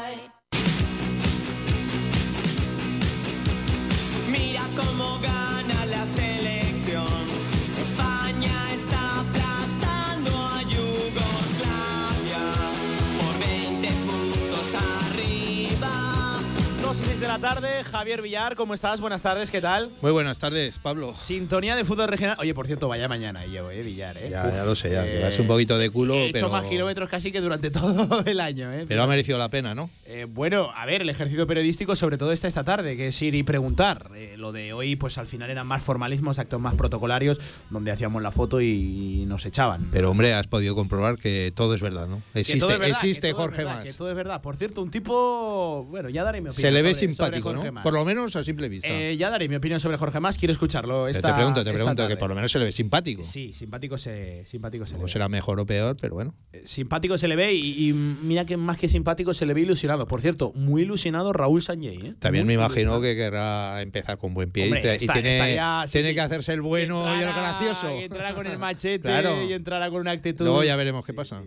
de la tarde, Javier Villar, ¿cómo estás? Buenas tardes, ¿qué tal? Muy buenas tardes, Pablo. Sintonía de fútbol regional. Oye, por cierto, vaya mañana yo, eh, Villar, ¿eh? Ya, ya lo sé, ya. Eh, un poquito de culo. He hecho más kilómetros casi que durante todo el año, ¿eh? Pero ha merecido la pena, ¿no? Eh, bueno, a ver, el ejercicio periodístico, sobre todo esta, esta tarde, que es ir y preguntar. Eh, lo de hoy, pues al final eran más formalismos, actos más protocolarios, donde hacíamos la foto y nos echaban. Pero hombre, has podido comprobar que todo es verdad, ¿no? Existe, existe Jorge más. Que todo es verdad. Por cierto, un tipo, bueno, ya daré mi opinión. Se le ve sin simpático, ¿no? Mas. Por lo menos a simple vista. Eh, ya daré mi opinión sobre Jorge Más. Quiero escucharlo. Esta, te pregunto, te pregunto, que tarde. por lo menos se le ve simpático. Sí, simpático se, simpático se le O ve. será mejor o peor, pero bueno. Simpático se le ve y, y mira que más que simpático se le ve ilusionado. Por cierto, muy ilusionado Raúl Sanjay. ¿eh? También Muy me imagino ilusionado. que querrá empezar con buen pie y Hombre, y, está- tiene, está ya- sí, tiene sí. que hacerse el bueno y el Entrará- gracioso. y entrará con el machete Claro. y entrará con una actitud. Luego ya veremos qué pasa.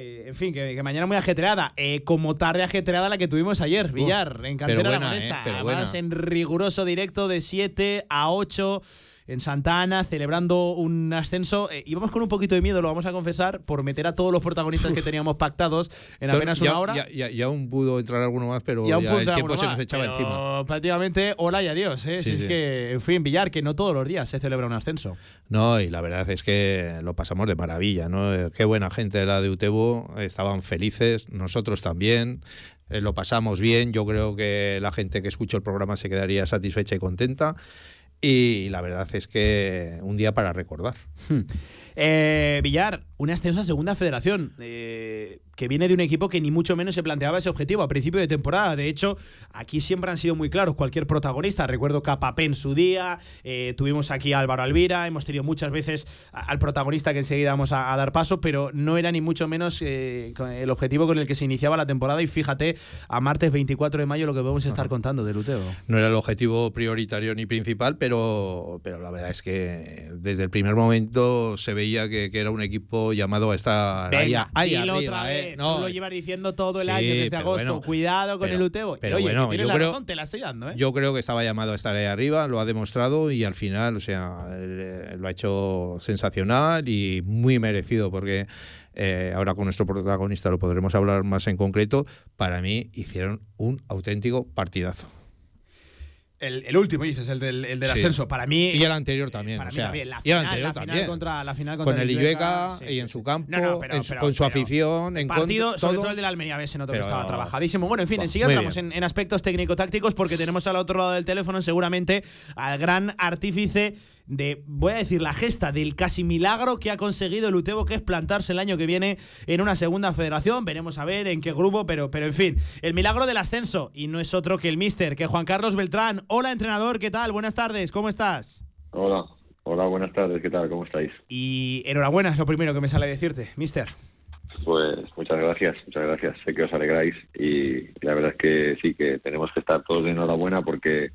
Eh, en fin, que, que mañana muy ajetreada. Eh, como tarde ajetreada la que tuvimos ayer, Villar, en Cantera buena, Aragonesa. eh, pero Además, buena. en riguroso directo de 7 a 8 en Santa Ana, celebrando un ascenso. Eh, íbamos con un poquito de miedo, lo vamos a confesar, por meter a todos los protagonistas que teníamos pactados en apenas ya, una hora. Ya, ya- ya aún pudo entrar alguno más, pero ya el tiempo se nos echaba pero encima. Prácticamente hola y adiós. ¿eh? Sí, Si es que, en fin, Villar, que no todos los días se celebra un ascenso. No, y la verdad es que lo pasamos de maravilla, ¿no? Eh, Qué buena gente la de Utebo, estaban felices, nosotros también, eh, lo pasamos bien, yo creo que la gente que escuchó el programa se quedaría satisfecha y contenta. Y la verdad es que un día para recordar. Eh, Villar, un ascenso a segunda federación, eh, que viene de un equipo que ni mucho menos se planteaba ese objetivo a principio de temporada. De hecho, aquí siempre han sido muy claros cualquier protagonista. Recuerdo Capapé en su día, eh, tuvimos aquí a Álvaro Alvira, hemos tenido muchas veces al protagonista que enseguida vamos a, a dar paso, pero no era ni mucho menos eh, el objetivo con el que se iniciaba la temporada. Y fíjate, a martes 24 de mayo lo que podemos estar contando de Luteo. No era el objetivo prioritario ni principal, pero, pero la verdad es que desde el primer momento se veía que, que era un equipo llamado a estar ahí, Venga, ahí dilo arriba, otra ¿eh? No, Tú lo llevas diciendo todo el sí, año desde agosto. bueno, Cuidado con pero- el Uteo. pero Oye, bueno, yo la creo- razón, te la estoy dando, ¿eh? Yo creo que estaba llamado a estar ahí arriba, lo ha demostrado y al final, o sea, eh, lo ha hecho sensacional y muy merecido porque eh, ahora con nuestro protagonista lo podremos hablar más en concreto. Para mí hicieron un auténtico partidazo. El, el último, dices, el del, el del Sí. ascenso. Para mí. Y el anterior también. Para o mí sea, también. La y el final, anterior la final también. contra, la final contra con el Illueca sí, y sí, en sí. su campo, No, no, pero- en su- pero- con su pero afición, en partido, contra, sobre todo. el del Almería B, se notó que estaba trabajadísimo. Bueno, en fin, Buah, enseguida entramos en, en aspectos técnico-tácticos porque tenemos al otro lado del teléfono seguramente al gran artífice de, voy a decir, la gesta del casi milagro que ha conseguido el Utebo, que es plantarse el año que viene en una segunda federación. Veremos a ver en qué grupo, pero, pero en fin, el milagro del ascenso. Y no es otro que el mister, que Juan Carlos Beltrán. Hola, entrenador, ¿qué tal? Buenas tardes, ¿cómo estás? Hola, hola, buenas tardes, ¿qué tal? ¿Cómo estáis? Y enhorabuena, es lo primero que me sale decirte, mister. Pues muchas gracias, muchas gracias. Sé que os alegráis y la verdad es que sí, que tenemos que estar todos de enhorabuena porque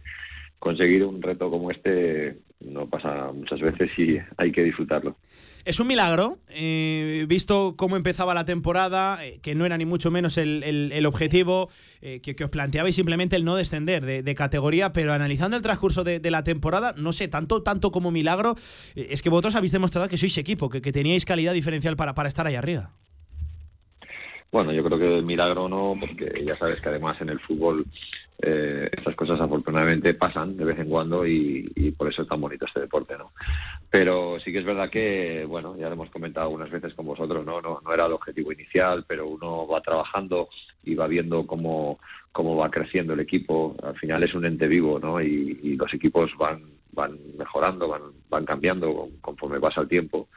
conseguir un reto como este no pasa muchas veces y hay que disfrutarlo. Es un milagro, eh, visto cómo empezaba la temporada, eh, que no era ni mucho menos el, el- el objetivo eh, que, que os planteabais simplemente el no descender de, de categoría, pero analizando el transcurso de, de la temporada, no sé, tanto, tanto como milagro, eh, es que vosotros habéis demostrado que sois equipo, que, que teníais calidad diferencial para, para estar ahí arriba. Bueno, yo creo que el milagro no, porque ya sabes que además en el fútbol eh, estas cosas afortunadamente pasan de vez en cuando y, por eso es tan bonito este deporte, ¿no? Pero sí que es verdad que, bueno, ya lo hemos comentado algunas veces con vosotros, ¿no? No, no era el objetivo inicial, pero uno va trabajando y va viendo cómo, cómo va creciendo el equipo. Al final es un ente vivo, ¿no? Y, y los equipos van, van mejorando, van, van cambiando conforme pasa el tiempo.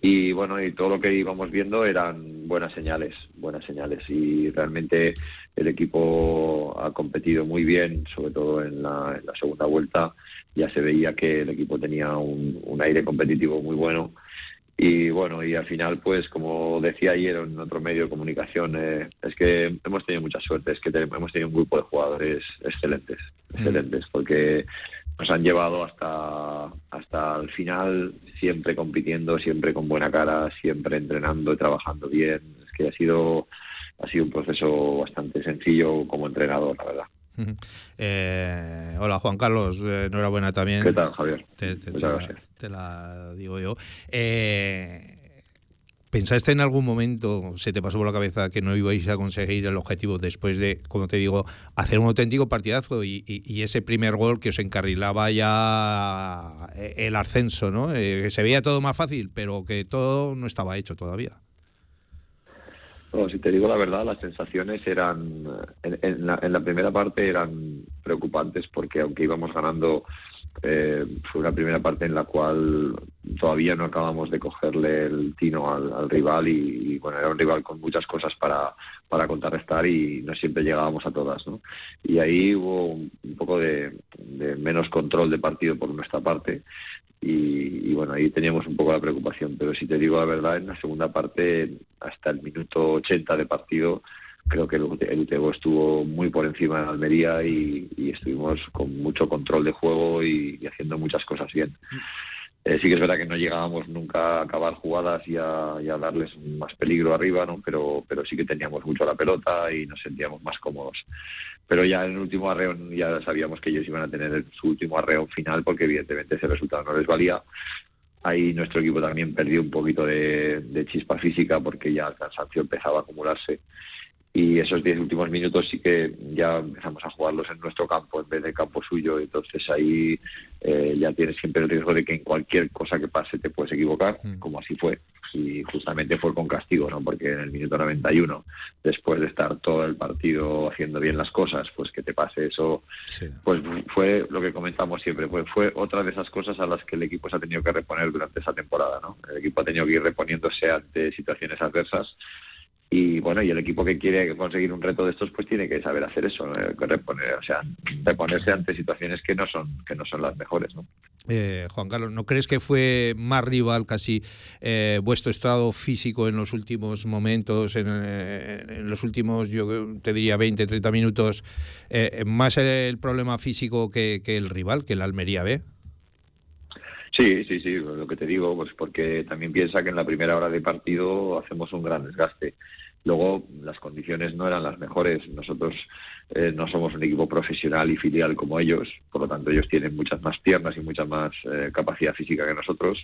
Y bueno, y todo lo que íbamos viendo eran buenas señales, buenas señales. Y realmente el equipo ha competido muy bien, sobre todo en la, en la segunda vuelta. Ya se veía que el equipo tenía un, un aire competitivo muy bueno. y bueno, y al final, pues como decía ayer en otro medio de comunicación, eh, es que hemos tenido mucha suerte, es que tenemos, hemos tenido un grupo de jugadores excelentes, excelentes, porque nos han llevado hasta, hasta el final, siempre compitiendo, siempre con buena cara, siempre entrenando y trabajando bien. Es que ha sido, ha sido un proceso bastante sencillo como entrenador, la verdad. Eh, hola Juan Carlos, eh, enhorabuena también. ¿Qué tal, Javier? Te, te- te Muchas la, te la digo yo. Eh, ¿Pensaste en algún momento, se te pasó por la cabeza que no ibais a conseguir el objetivo después de, como te digo, hacer un auténtico partidazo y, ese primer gol que os encarrilaba ya eh, el ascenso, ¿no? Eh, que se veía todo más fácil, pero que todo no estaba hecho todavía. Si te digo la verdad, las sensaciones eran, en, en la, en la primera parte eran preocupantes porque aunque íbamos ganando, eh, fue una primera parte en la cual todavía no acabamos de cogerle el tino al, al rival y, bueno, era un rival con muchas cosas para, para contrarrestar y no siempre llegábamos a todas, ¿no? Y ahí hubo un, poco de, de menos control de partido por nuestra parte y, y, bueno, ahí teníamos un poco la preocupación. Pero si te digo la verdad, en la segunda parte, hasta el minuto 80 de partido, creo que el, UT el UTEBO estuvo muy por encima de Almería y, y estuvimos con mucho control de juego y, y haciendo muchas cosas bien. Eh, sí que es verdad que no llegábamos nunca a acabar jugadas y a, y a darles más peligro arriba, ¿no? pero, pero sí que teníamos mucho la pelota y nos sentíamos más cómodos. Pero ya en el último arreón ya sabíamos que ellos iban a tener su último arreón final porque evidentemente ese resultado no les valía. Ahí nuestro equipo también perdió un poquito de, de chispa física porque ya el cansancio empezaba a acumularse y esos diez últimos minutos sí que ya empezamos a jugarlos en nuestro campo en vez de campo suyo, entonces ahí eh, ya tienes siempre el riesgo de que en cualquier cosa que pase te puedes equivocar, como así fue. Y justamente fue con castigo, ¿no? Porque en el minuto 91, después de estar todo el partido haciendo bien las cosas, pues que te pase eso, pues fue lo que comentamos siempre, pues fue otra de esas cosas a las que el equipo se ha tenido que reponer durante esa temporada, ¿no? El equipo ha tenido que ir reponiéndose ante situaciones adversas y bueno y el equipo que quiere conseguir un reto de estos pues tiene que saber hacer eso ¿no? Que reponer o sea reponerse ante situaciones que no son que no son las mejores ¿no? Eh, Juan Carlos, ¿no crees que fue más rival casi eh, vuestro estado físico en los últimos momentos, en, eh, en, los últimos, yo te diría 20, 30 minutos, eh, más el problema físico que, que el rival, que el Almería B? Sí, sí, sí, lo que te digo, pues porque también piensa que en la primera hora de partido hacemos un gran desgaste. Luego las condiciones no eran las mejores. Nosotros eh, no somos un equipo profesional y filial como ellos, por lo tanto ellos tienen muchas más piernas y mucha más eh, capacidad física que nosotros.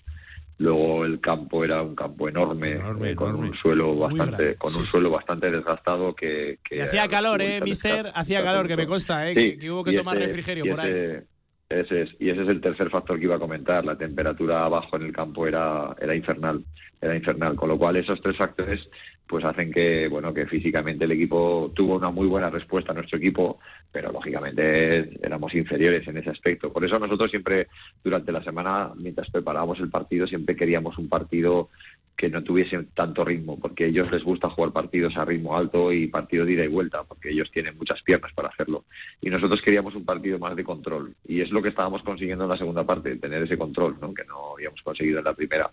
Luego el campo era un campo enorme, enorme eh, con enorme. un suelo bastante, con un suelo bastante desgastado que, que Y hacía calor, ¿eh, mister? Hacía calor, que me consta, ¿eh? Sí, Que, que hubo que y tomar ese- refrigerio y por ahí. ese- ese es, y ese es el tercer factor que iba a comentar. La temperatura abajo en el campo era, era infernal, era infernal. Con lo cual esos tres factores pues hacen que bueno que físicamente el equipo tuvo una muy buena respuesta a nuestro equipo, pero lógicamente éramos inferiores en ese aspecto. Por eso nosotros siempre durante la semana, mientras preparábamos el partido, siempre queríamos un partido que no tuviese tanto ritmo, porque a ellos les gusta jugar partidos a ritmo alto y partido de ida y vuelta, porque ellos tienen muchas piernas para hacerlo. Y nosotros queríamos un partido más de control, y es lo que estábamos consiguiendo en la segunda parte, tener ese control, ¿no? que no habíamos conseguido en la primera.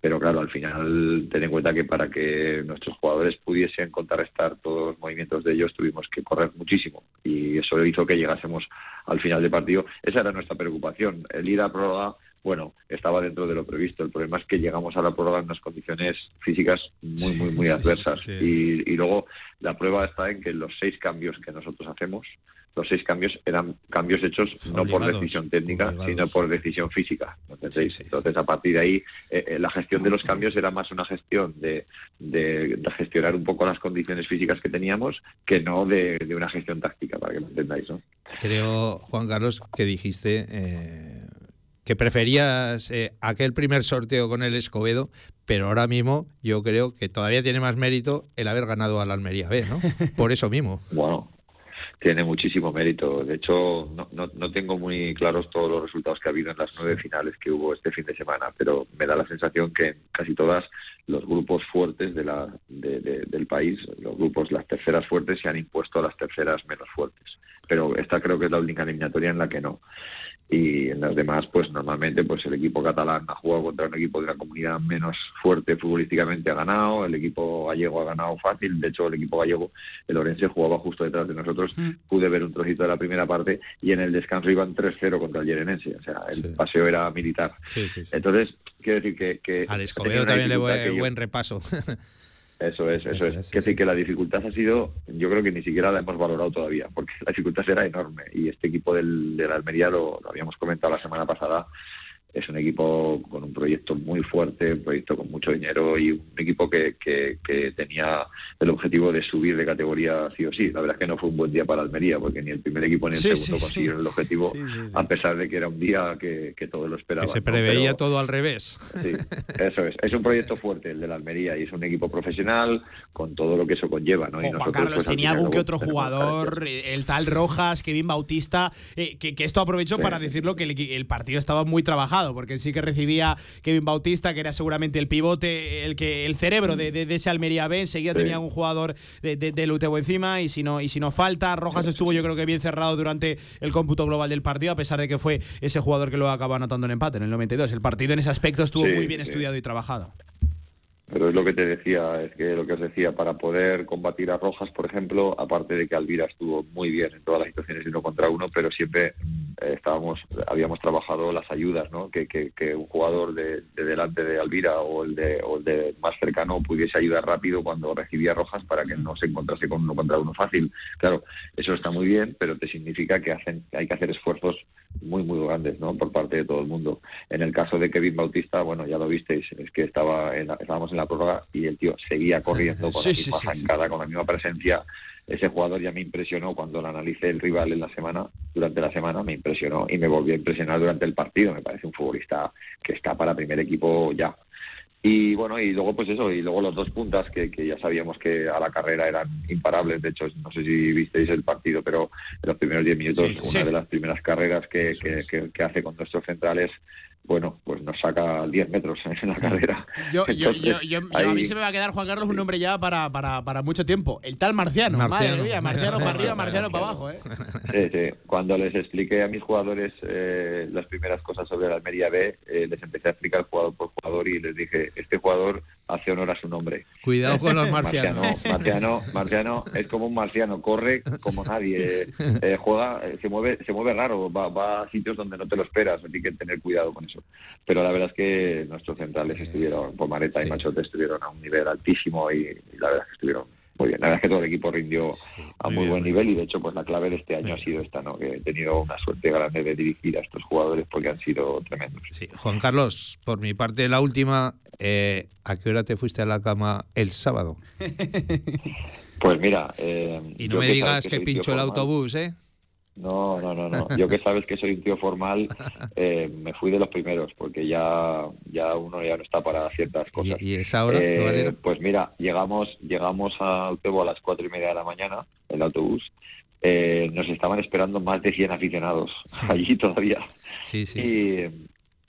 Pero claro, al final, ten en cuenta que para que nuestros jugadores pudiesen contrarrestar todos los movimientos de ellos, tuvimos que correr muchísimo, y eso hizo que llegásemos al final del partido. Esa era nuestra preocupación, el ir a prórroga bueno, estaba dentro de lo previsto. El problema es que llegamos a la prórroga en unas condiciones físicas muy, muy, muy adversas. Y, y luego la prueba está en que los seis cambios que nosotros hacemos, los seis cambios eran cambios hechos no por decisión técnica, obligados. sino por decisión física. Entonces, a partir de ahí, eh, eh, la gestión de los cambios era más una gestión de, de- de gestionar un poco las condiciones físicas que teníamos que no de, de una gestión táctica, para que me entendáis. ¿no? Creo, Juan Carlos, que dijiste eh, que preferías aquel primer sorteo con el Escobedo, pero ahora mismo yo creo que todavía tiene más mérito el haber ganado al Almería B, ¿no? Por eso mismo. Bueno, tiene muchísimo mérito. De hecho, no, no, no tengo muy claros todos los resultados que ha habido en las nueve finales que hubo este fin de semana, pero me da la sensación que en casi todas los grupos fuertes de la, de- de- del país, los grupos, las terceras fuertes, se han impuesto a las terceras menos fuertes. Pero esta creo que es la única eliminatoria en la que no. Y en las demás pues normalmente pues el equipo catalán ha jugado contra un equipo de una comunidad menos fuerte futbolísticamente ha ganado el equipo gallego ha ganado fácil de hecho el equipo gallego el Orense jugaba justo detrás de nosotros pude ver un trocito de la primera parte y en el descanso iban 3-0 contra el Yerenense o sea el paseo era militar Sí, sí, sí. entonces quiero decir que, que Al Escobedo también le voy yo- buen repaso. eso es, eso es. Quiero decir que la dificultad ha sido, yo creo que ni siquiera la hemos valorado todavía, porque la dificultad era enorme. Y este equipo del, de la Almería, lo, lo habíamos comentado la semana pasada, es un equipo con un proyecto muy fuerte, un proyecto con mucho dinero y un equipo que, que, que tenía el objetivo de subir de categoría sí o sí. La verdad es que no fue un buen día para Almería, porque ni el primer equipo ni el Sí, segundo sí, consiguieron sí. el objetivo, a pesar de que era un día que, que todos lo que esperaban. se ¿no? preveía Pero- todo al revés. Sí, eso es. Es un proyecto fuerte el de la Almería y es un equipo profesional con todo lo que eso conlleva, ¿no? Y Juan Carlos pues, tenía algún que otro jugador, eh, el tal Rojas, Kevin Bautista, eh, que, que esto aprovechó para decirlo que el, el partido estaba muy trabajado, porque sí que recibía Kevin Bautista, que era seguramente el pivote, el que el cerebro de, de- de ese Almería B, enseguida Sí. tenía un jugador de, de, del Utebo encima, y si no, y si no falta, Rojas estuvo yo creo que bien cerrado durante el cómputo global del partido, a pesar de que fue ese jugador que lo acaba anotando en empate en el 92. El partido en ese aspecto estuvo Sí, muy bien estudiado y trabajado. Pero es lo que te decía, es que lo que os decía, para poder combatir a Rojas, por ejemplo, aparte de que Alvira estuvo muy bien en todas las situaciones de uno contra uno, pero siempre eh, estábamos, habíamos trabajado las ayudas, ¿no? Que, que, que un jugador de, de delante de Alvira o el de, o el de más cercano pudiese ayudar rápido cuando recibía Rojas para que no se encontrase con uno contra uno fácil. Claro, eso está muy bien, pero te significa que hacen, hay que hacer esfuerzos muy, muy grandes, ¿no? Por parte de todo el mundo. En el caso de Kevin Bautista, bueno, ya lo visteis, es que estaba en la- estábamos en la prórroga y el tío seguía corriendo con Sí, la sí, misma sí, sí. zancada, con la misma presencia. Ese jugador ya me impresionó cuando lo analicé el rival en la semana, durante la semana, me impresionó y me volvió a impresionar durante el partido. Me parece un futbolista que está para primer equipo ya. Y bueno, y luego pues eso, y luego los dos puntas que, que ya sabíamos que a la carrera eran imparables. De hecho, no sé si visteis el partido, pero en los primeros 10 minutos, Sí, una sí. de las primeras carreras que, que, que- que hace con nuestros centrales, bueno, pues nos saca 10 metros en la carrera. Yo, yo, Entonces, yo, yo- yo- a ahí- mí se me va a quedar, Juan Carlos, un nombre ya para, para, para mucho tiempo. El tal Marciano. Marciano. Madre mía, Marciano para arriba, Marciano para abajo. ¿eh? Sí, sí. Cuando les expliqué a mis jugadores eh, las primeras cosas sobre la Almería B, eh, les empecé a explicar jugador por jugador y les dije, este jugador hace honor a su nombre. Cuidado con los marcianos. Marciano, Marciano, Marciano es como un marciano, corre como nadie, eh, juega, eh, se mueve, se mueve raro, va, va a sitios donde no te lo esperas, así que tener cuidado con eso. Pero la verdad es que nuestros centrales estuvieron, Pomareta y Machote estuvieron a un nivel altísimo y, y la verdad es que estuvieron muy bien. La verdad es que todo el equipo rindió a muy, buen nivel y de hecho pues la clave de este año ha sido esta, ¿no? Que he tenido una suerte grande de dirigir a estos jugadores porque han sido tremendos. Sí, Juan Carlos, por mi parte, la última, eh, ¿a qué hora te fuiste a la cama el sábado? Pues mira, eh, Y no me que digas que tío pincho el autobús, ¿eh? No, no, no, no. Yo que sabes que soy un tío formal, eh, me fui de los primeros, porque ya, ya uno ya no está para ciertas cosas. ¿Y esa hora? Eh, pues mira, llegamos, llegamos a Utebo a las cuatro y media de la mañana, el autobús. Eh, nos estaban esperando más de 100 aficionados allí todavía. Sí, sí,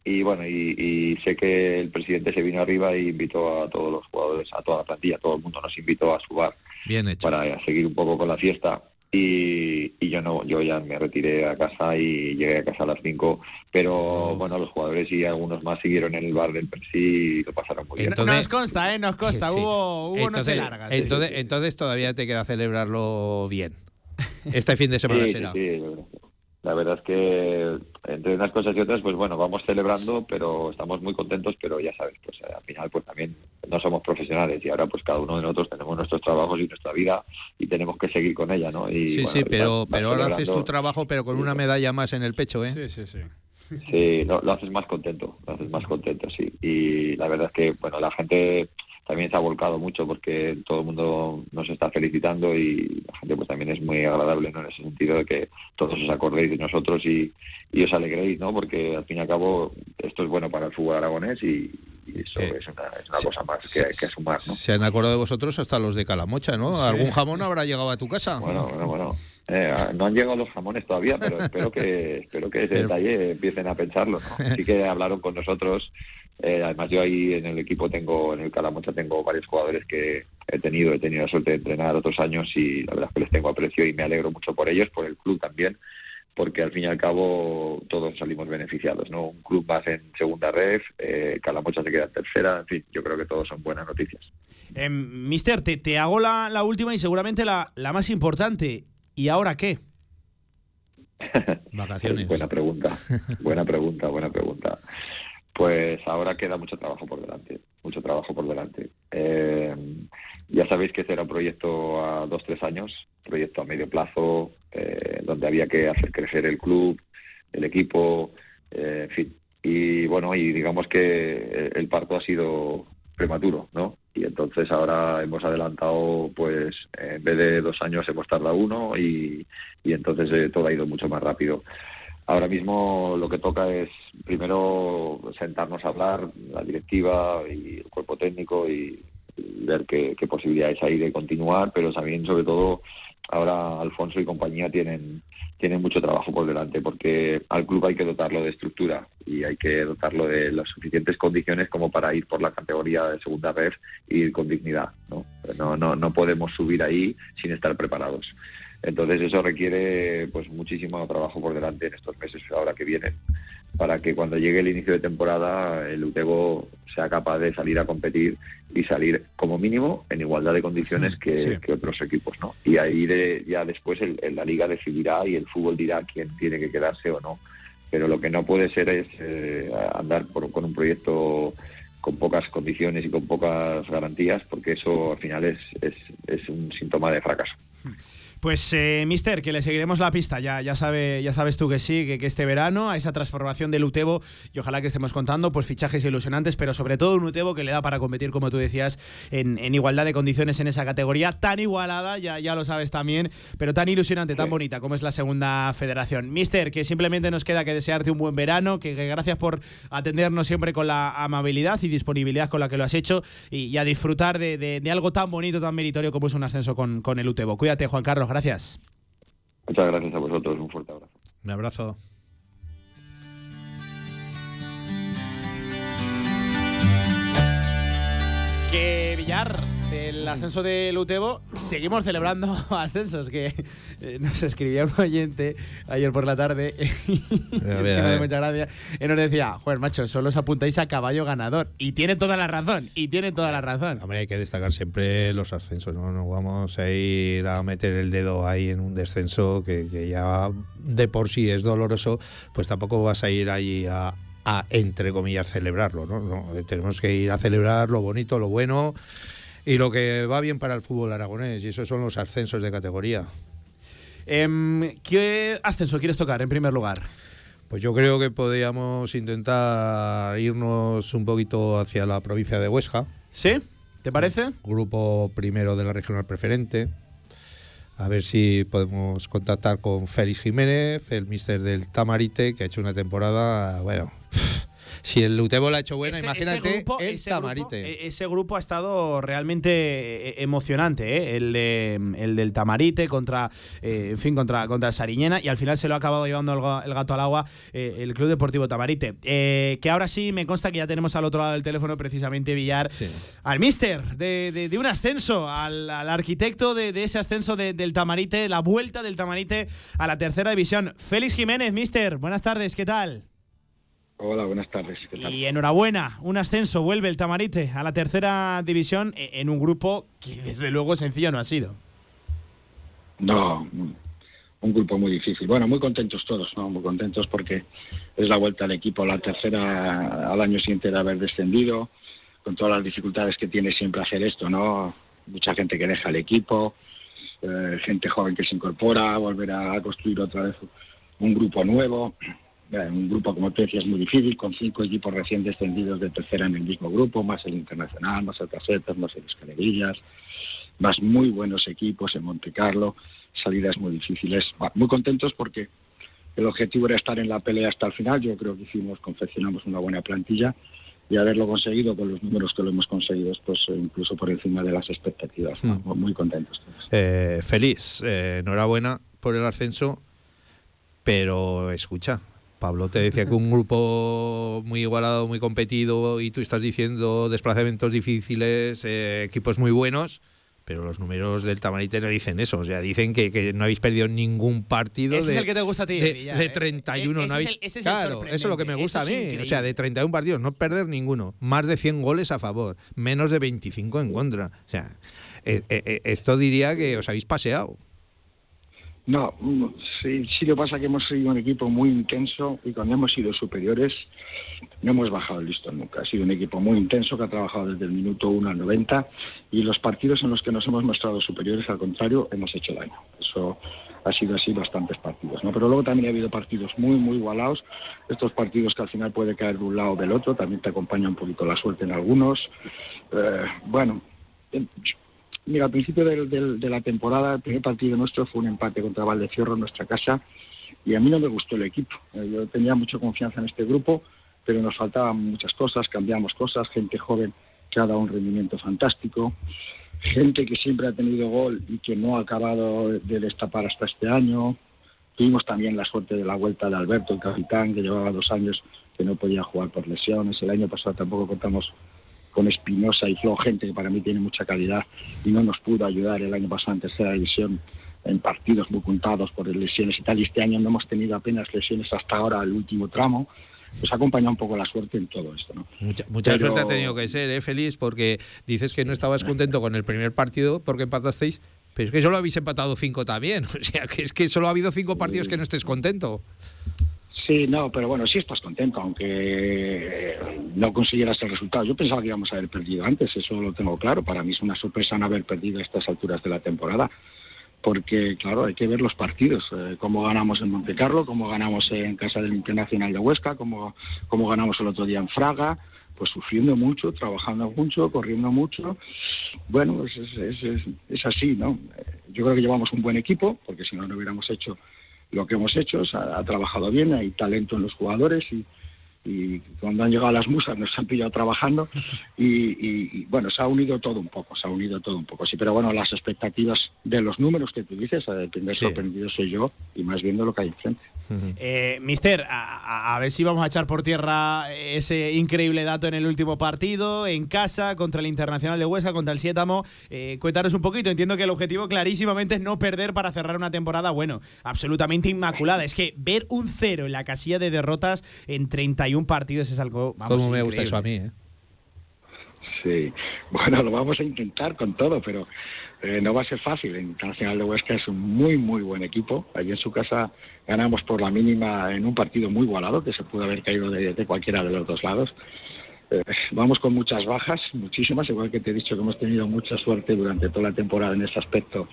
Y, y bueno, y, y sé que el presidente se vino arriba y invitó a todos los jugadores, a toda la plantilla, a todo el mundo nos invitó a su bar Bien hecho. para seguir un poco con la fiesta. Y, y yo no, yo ya me retiré a casa y llegué a casa a las 5, pero bueno, los jugadores y algunos más siguieron en el bar del Persi y lo pasaron muy bien. nos consta, ¿eh? Nos consta. Sí. Hubo, hubo entonces, noche larga. sí. entonces, entonces todavía te queda celebrarlo bien. Este fin de semana Sí, será. La verdad es que entre unas cosas y otras, pues bueno, vamos celebrando, pero estamos muy contentos, pero ya sabes, pues eh, al final pues también no somos profesionales y ahora pues cada uno de nosotros tenemos nuestros trabajos y nuestra vida y tenemos que seguir con ella, ¿no? Y, Sí, bueno, sí, vas- pero, vas pero ahora haces tu trabajo, pero con una medalla más en el pecho, ¿eh? Sí, sí, sí. Sí, lo, lo haces más contento, lo haces más contento, sí. Y la verdad es que, bueno, la gente también se ha volcado mucho porque todo el mundo nos está felicitando y la gente pues también es muy agradable, ¿no? En ese sentido de que todos os acordéis de nosotros y, y os alegréis, ¿no? Porque al fin y al cabo esto es bueno para el fútbol aragonés y, y eso es una, es una cosa más que, que sumar, ¿no? Se han acordado de vosotros hasta los de Calamocha, ¿no? Sí. ¿Algún jamón habrá llegado a tu casa? Bueno, bueno, bueno. Eh, no han llegado los jamones todavía, pero espero que espero que ese Pero- detalle empiecen a pensarlo. ¿no? Sí que hablaron con nosotros. Eh, además, yo ahí en el equipo tengo, en el Calamocha tengo varios jugadores que he tenido, he tenido la suerte de entrenar otros años y la verdad es que les tengo aprecio y me alegro mucho por ellos, por el club también, porque al fin y al cabo todos salimos beneficiados, ¿no? Un club más en segunda red, eh, Calamocha se queda en tercera, en fin, yo creo que todos son buenas noticias. Em, mister, te, te hago la, la última y seguramente la, la más importante. ¿Y ahora qué? Vacaciones. Buena pregunta, buena pregunta, buena pregunta. Pues ahora queda mucho trabajo por delante, mucho trabajo por delante. Eh, ya sabéis que este era un proyecto a dos, tres años, proyecto a medio plazo, eh, donde había que hacer crecer el club, el equipo, eh, en fin. Y bueno, y digamos que el parto ha sido prematuro, ¿no? Y entonces ahora hemos adelantado, pues en vez de dos años hemos tardado uno y, y entonces eh, todo ha ido mucho más rápido. Ahora mismo lo que toca es primero sentarnos a hablar, la directiva y el cuerpo técnico y, ver qué, qué posibilidades hay de continuar, pero también sobre todo ahora Alfonso y compañía tienen tienen mucho trabajo por delante porque al club hay que dotarlo de estructura y hay que dotarlo de las suficientes condiciones como para ir por la categoría de segunda red y ir con dignidad. ¿no? No, no, no podemos subir ahí sin estar preparados. Entonces eso requiere pues muchísimo trabajo por delante en estos meses ahora que vienen para que cuando llegue el inicio de temporada el Utebo sea capaz de salir a competir y salir como mínimo en igualdad de condiciones que, Sí. que otros equipos, ¿no? Y ahí de- ya después el- el- la liga decidirá y el fútbol dirá quién tiene que quedarse o no. Pero lo que no puede ser es eh, andar por- con un proyecto con pocas condiciones y con pocas garantías, porque eso al final es, es, es un síntoma de fracaso. Pues, eh, mister, que le seguiremos la pista. Ya, ya, sabe, ya sabes tú que sí, que, que este verano, a esa transformación del Utebo, y ojalá que estemos contando, pues fichajes ilusionantes, pero sobre todo un Utebo que le da para competir, como tú decías, en, en igualdad de condiciones en esa categoría tan igualada, ya, ya lo sabes también, pero tan ilusionante, tan bonita como es la segunda federación. Mister, que simplemente nos queda que desearte un buen verano, que, que gracias por atendernos siempre con la amabilidad y disponibilidad con la que lo has hecho, y, y a disfrutar de, de- de algo tan bonito, tan meritorio como es un ascenso con, con el Utebo. Cuídate, Juan Carlos, gracias. Muchas gracias a vosotros, un fuerte abrazo. Un abrazo. Que Villar, del ascenso del Utebo, seguimos celebrando ascensos. Que eh, nos escribía un oyente ayer por la tarde y A ver, que a me da ver. mucha gracia. Y nos decía, joder, macho, solo os apuntáis a caballo ganador. Y tiene toda la razón, y tiene toda la razón. Hombre, hay que destacar siempre los ascensos, ¿no? No vamos a ir a meter el dedo ahí en un descenso que, que ya de por sí es doloroso, pues tampoco vas a ir ahí a, a, entre comillas, celebrarlo, ¿no? No, Tenemos que ir a celebrar lo bonito, lo bueno y lo que va bien para el fútbol aragonés, y esos son los ascensos de categoría. Em, ¿Qué ascenso quieres tocar en primer lugar? Pues yo creo que podríamos intentar irnos un poquito hacia la provincia de Huesca. ¿Sí? ¿Te parece? Grupo primero de la regional preferente. A ver si podemos contactar con Félix Jiménez, el mister del Tamarite, que ha hecho una temporada, bueno, si el Utebo la ha hecho buena, Ese- imagínate ese grupo, el ese grupo, Tamarite. e- ese grupo ha estado realmente eh, emocionante, ¿eh? el, de- el del Tamarite contra, eh, en fin, contra, contra el Sariñena y al final se lo ha acabado llevando el, ga- el gato al agua eh, el Club Deportivo Tamarite. Que ahora sí me consta que ya tenemos al otro lado del teléfono precisamente Villar al mister de, de- de un ascenso, al, al arquitecto de, ese ascenso de- del Tamarite, la vuelta del Tamarite a la tercera división. Félix Jiménez, mister, buenas tardes, ¿qué tal? Hola, buenas tardes. ¿Qué tal? Y enhorabuena, un ascenso, vuelve el Tamarite a la tercera división e- en un grupo que desde luego sencillo no ha sido. No, un- un grupo muy difícil. Bueno, muy contentos todos, ¿no? Muy contentos porque es la vuelta al equipo, la tercera al año siguiente de haber descendido, con todas las dificultades que tiene siempre hacer esto, ¿no? Mucha gente que deja el equipo, eh, gente joven que se incorpora, volver a construir otra vez un grupo nuevo. Un grupo, como te decía, es muy difícil, con cinco equipos recién descendidos de tercera en el mismo grupo, más el internacional, más el Casetas, más el Escaledillas, más muy buenos equipos en Monte Carlo, salidas muy difíciles. Muy contentos porque el objetivo era estar en la pelea hasta el final. Yo creo que hicimos, confeccionamos una buena plantilla y haberlo conseguido con los números que lo hemos conseguido, pues eh, incluso por encima de las expectativas. ¿no? Muy contentos. Eh, feliz, eh, enhorabuena por el ascenso, pero escucha, Pablo te decía que un grupo muy igualado, muy competido, y tú estás diciendo desplazamientos difíciles, eh, equipos muy buenos, pero los números del Tamarite no dicen eso. O sea, dicen que, que no habéis perdido ningún partido Ese de, es el que te gusta a ti, de, Villa, de ¿eh? 31. Ese no es habéis- el- ese es el claro, eso es lo que me gusta a mí. O sea, de 31 partidos, no perder ninguno. Más de 100 goles a favor, menos de 25 en contra. O sea, eh, eh, eh, esto diría que os habéis paseado. No, mm, sí, sí lo pasa que hemos sido un equipo muy intenso y cuando hemos sido superiores no hemos bajado el listón nunca. Ha sido un equipo muy intenso que ha trabajado desde el minuto 1 al 90 y los partidos en los que nos hemos mostrado superiores, al contrario, hemos hecho daño. Eso ha sido así bastantes partidos. ¿no? Pero luego también ha habido partidos muy, muy igualados. Estos partidos que al final puede caer de un lado o del otro, también te acompaña un poquito la suerte en algunos. Eh, bueno, Mira, al principio del- del- de la temporada, el primer partido nuestro fue un empate contra Valdecierro en nuestra casa y a mí no me gustó el equipo. Eh, Yo tenía mucha confianza en este grupo, pero nos faltaban muchas cosas, cambiamos cosas, gente joven que ha dado un rendimiento fantástico, gente que siempre ha tenido gol y que no ha acabado de destapar hasta este año. Tuvimos también la suerte de la vuelta de Alberto, el capitán, que llevaba dos años que no podía jugar por lesiones. El año pasado tampoco contamos con Espinosa y luego gente que para mí tiene mucha calidad y no nos pudo ayudar el año pasado en tercera división en partidos muy contados por lesiones y tal. Y este año no hemos tenido apenas lesiones hasta ahora, el último tramo. Pues ha acompañado un poco la suerte en todo esto, ¿no? Mucha, mucha Pero- suerte ha tenido que ser, ¿eh, Feliz? Porque dices que no estabas contento con el primer partido porque empatasteis, pero es que solo habéis empatado cinco también. O sea, que es que solo ha habido cinco partidos que no estés contento. Sí, no, pero bueno, sí estás contento, aunque eh, no consiguieras el resultado. Yo pensaba que íbamos a haber perdido antes, eso lo tengo claro. Para mí es una sorpresa no haber perdido a estas alturas de la temporada, porque, claro, hay que ver los partidos, eh, cómo ganamos en Montecarlo, cómo ganamos en casa del Internacional de Huesca, cómo, cómo ganamos el otro día en Fraga, pues sufriendo mucho, trabajando mucho, corriendo mucho. Bueno, es, es- es- es así, ¿no? Eh, Yo creo que llevamos un buen equipo, porque si no, no hubiéramos hecho lo que hemos hecho, ha, ha trabajado bien, hay talento en los jugadores y, y cuando han llegado las musas nos han pillado trabajando y, y- y, bueno, se ha unido todo un poco, se ha unido todo un poco, sí, pero bueno, las expectativas de los números que tú dices, el primer sorprendido soy yo y más viendo lo que hay enfrente. Eh, mister, a, ver si vamos a echar por tierra ese increíble dato en el último partido, en casa, contra el Internacional de Huesca, contra el Sietamo. Eh, cuéntanos un poquito, entiendo que el objetivo clarísimamente es no perder para cerrar una temporada, bueno, absolutamente inmaculada. Es que ver un cero en la casilla de derrotas en 31 partidos es algo, vamos, Cómo me gusta increíble. eso a mí, ¿eh? Sí, bueno, lo vamos a intentar con todo, pero eh, no va a ser fácil. El Internacional de Huesca es un muy, muy buen equipo. Allí en su casa ganamos por la mínima en un partido muy igualado, que se pudo haber caído de, de cualquiera de los dos lados. Eh, vamos con muchas bajas, muchísimas, igual que te he dicho que hemos tenido mucha suerte durante toda la temporada en ese aspecto.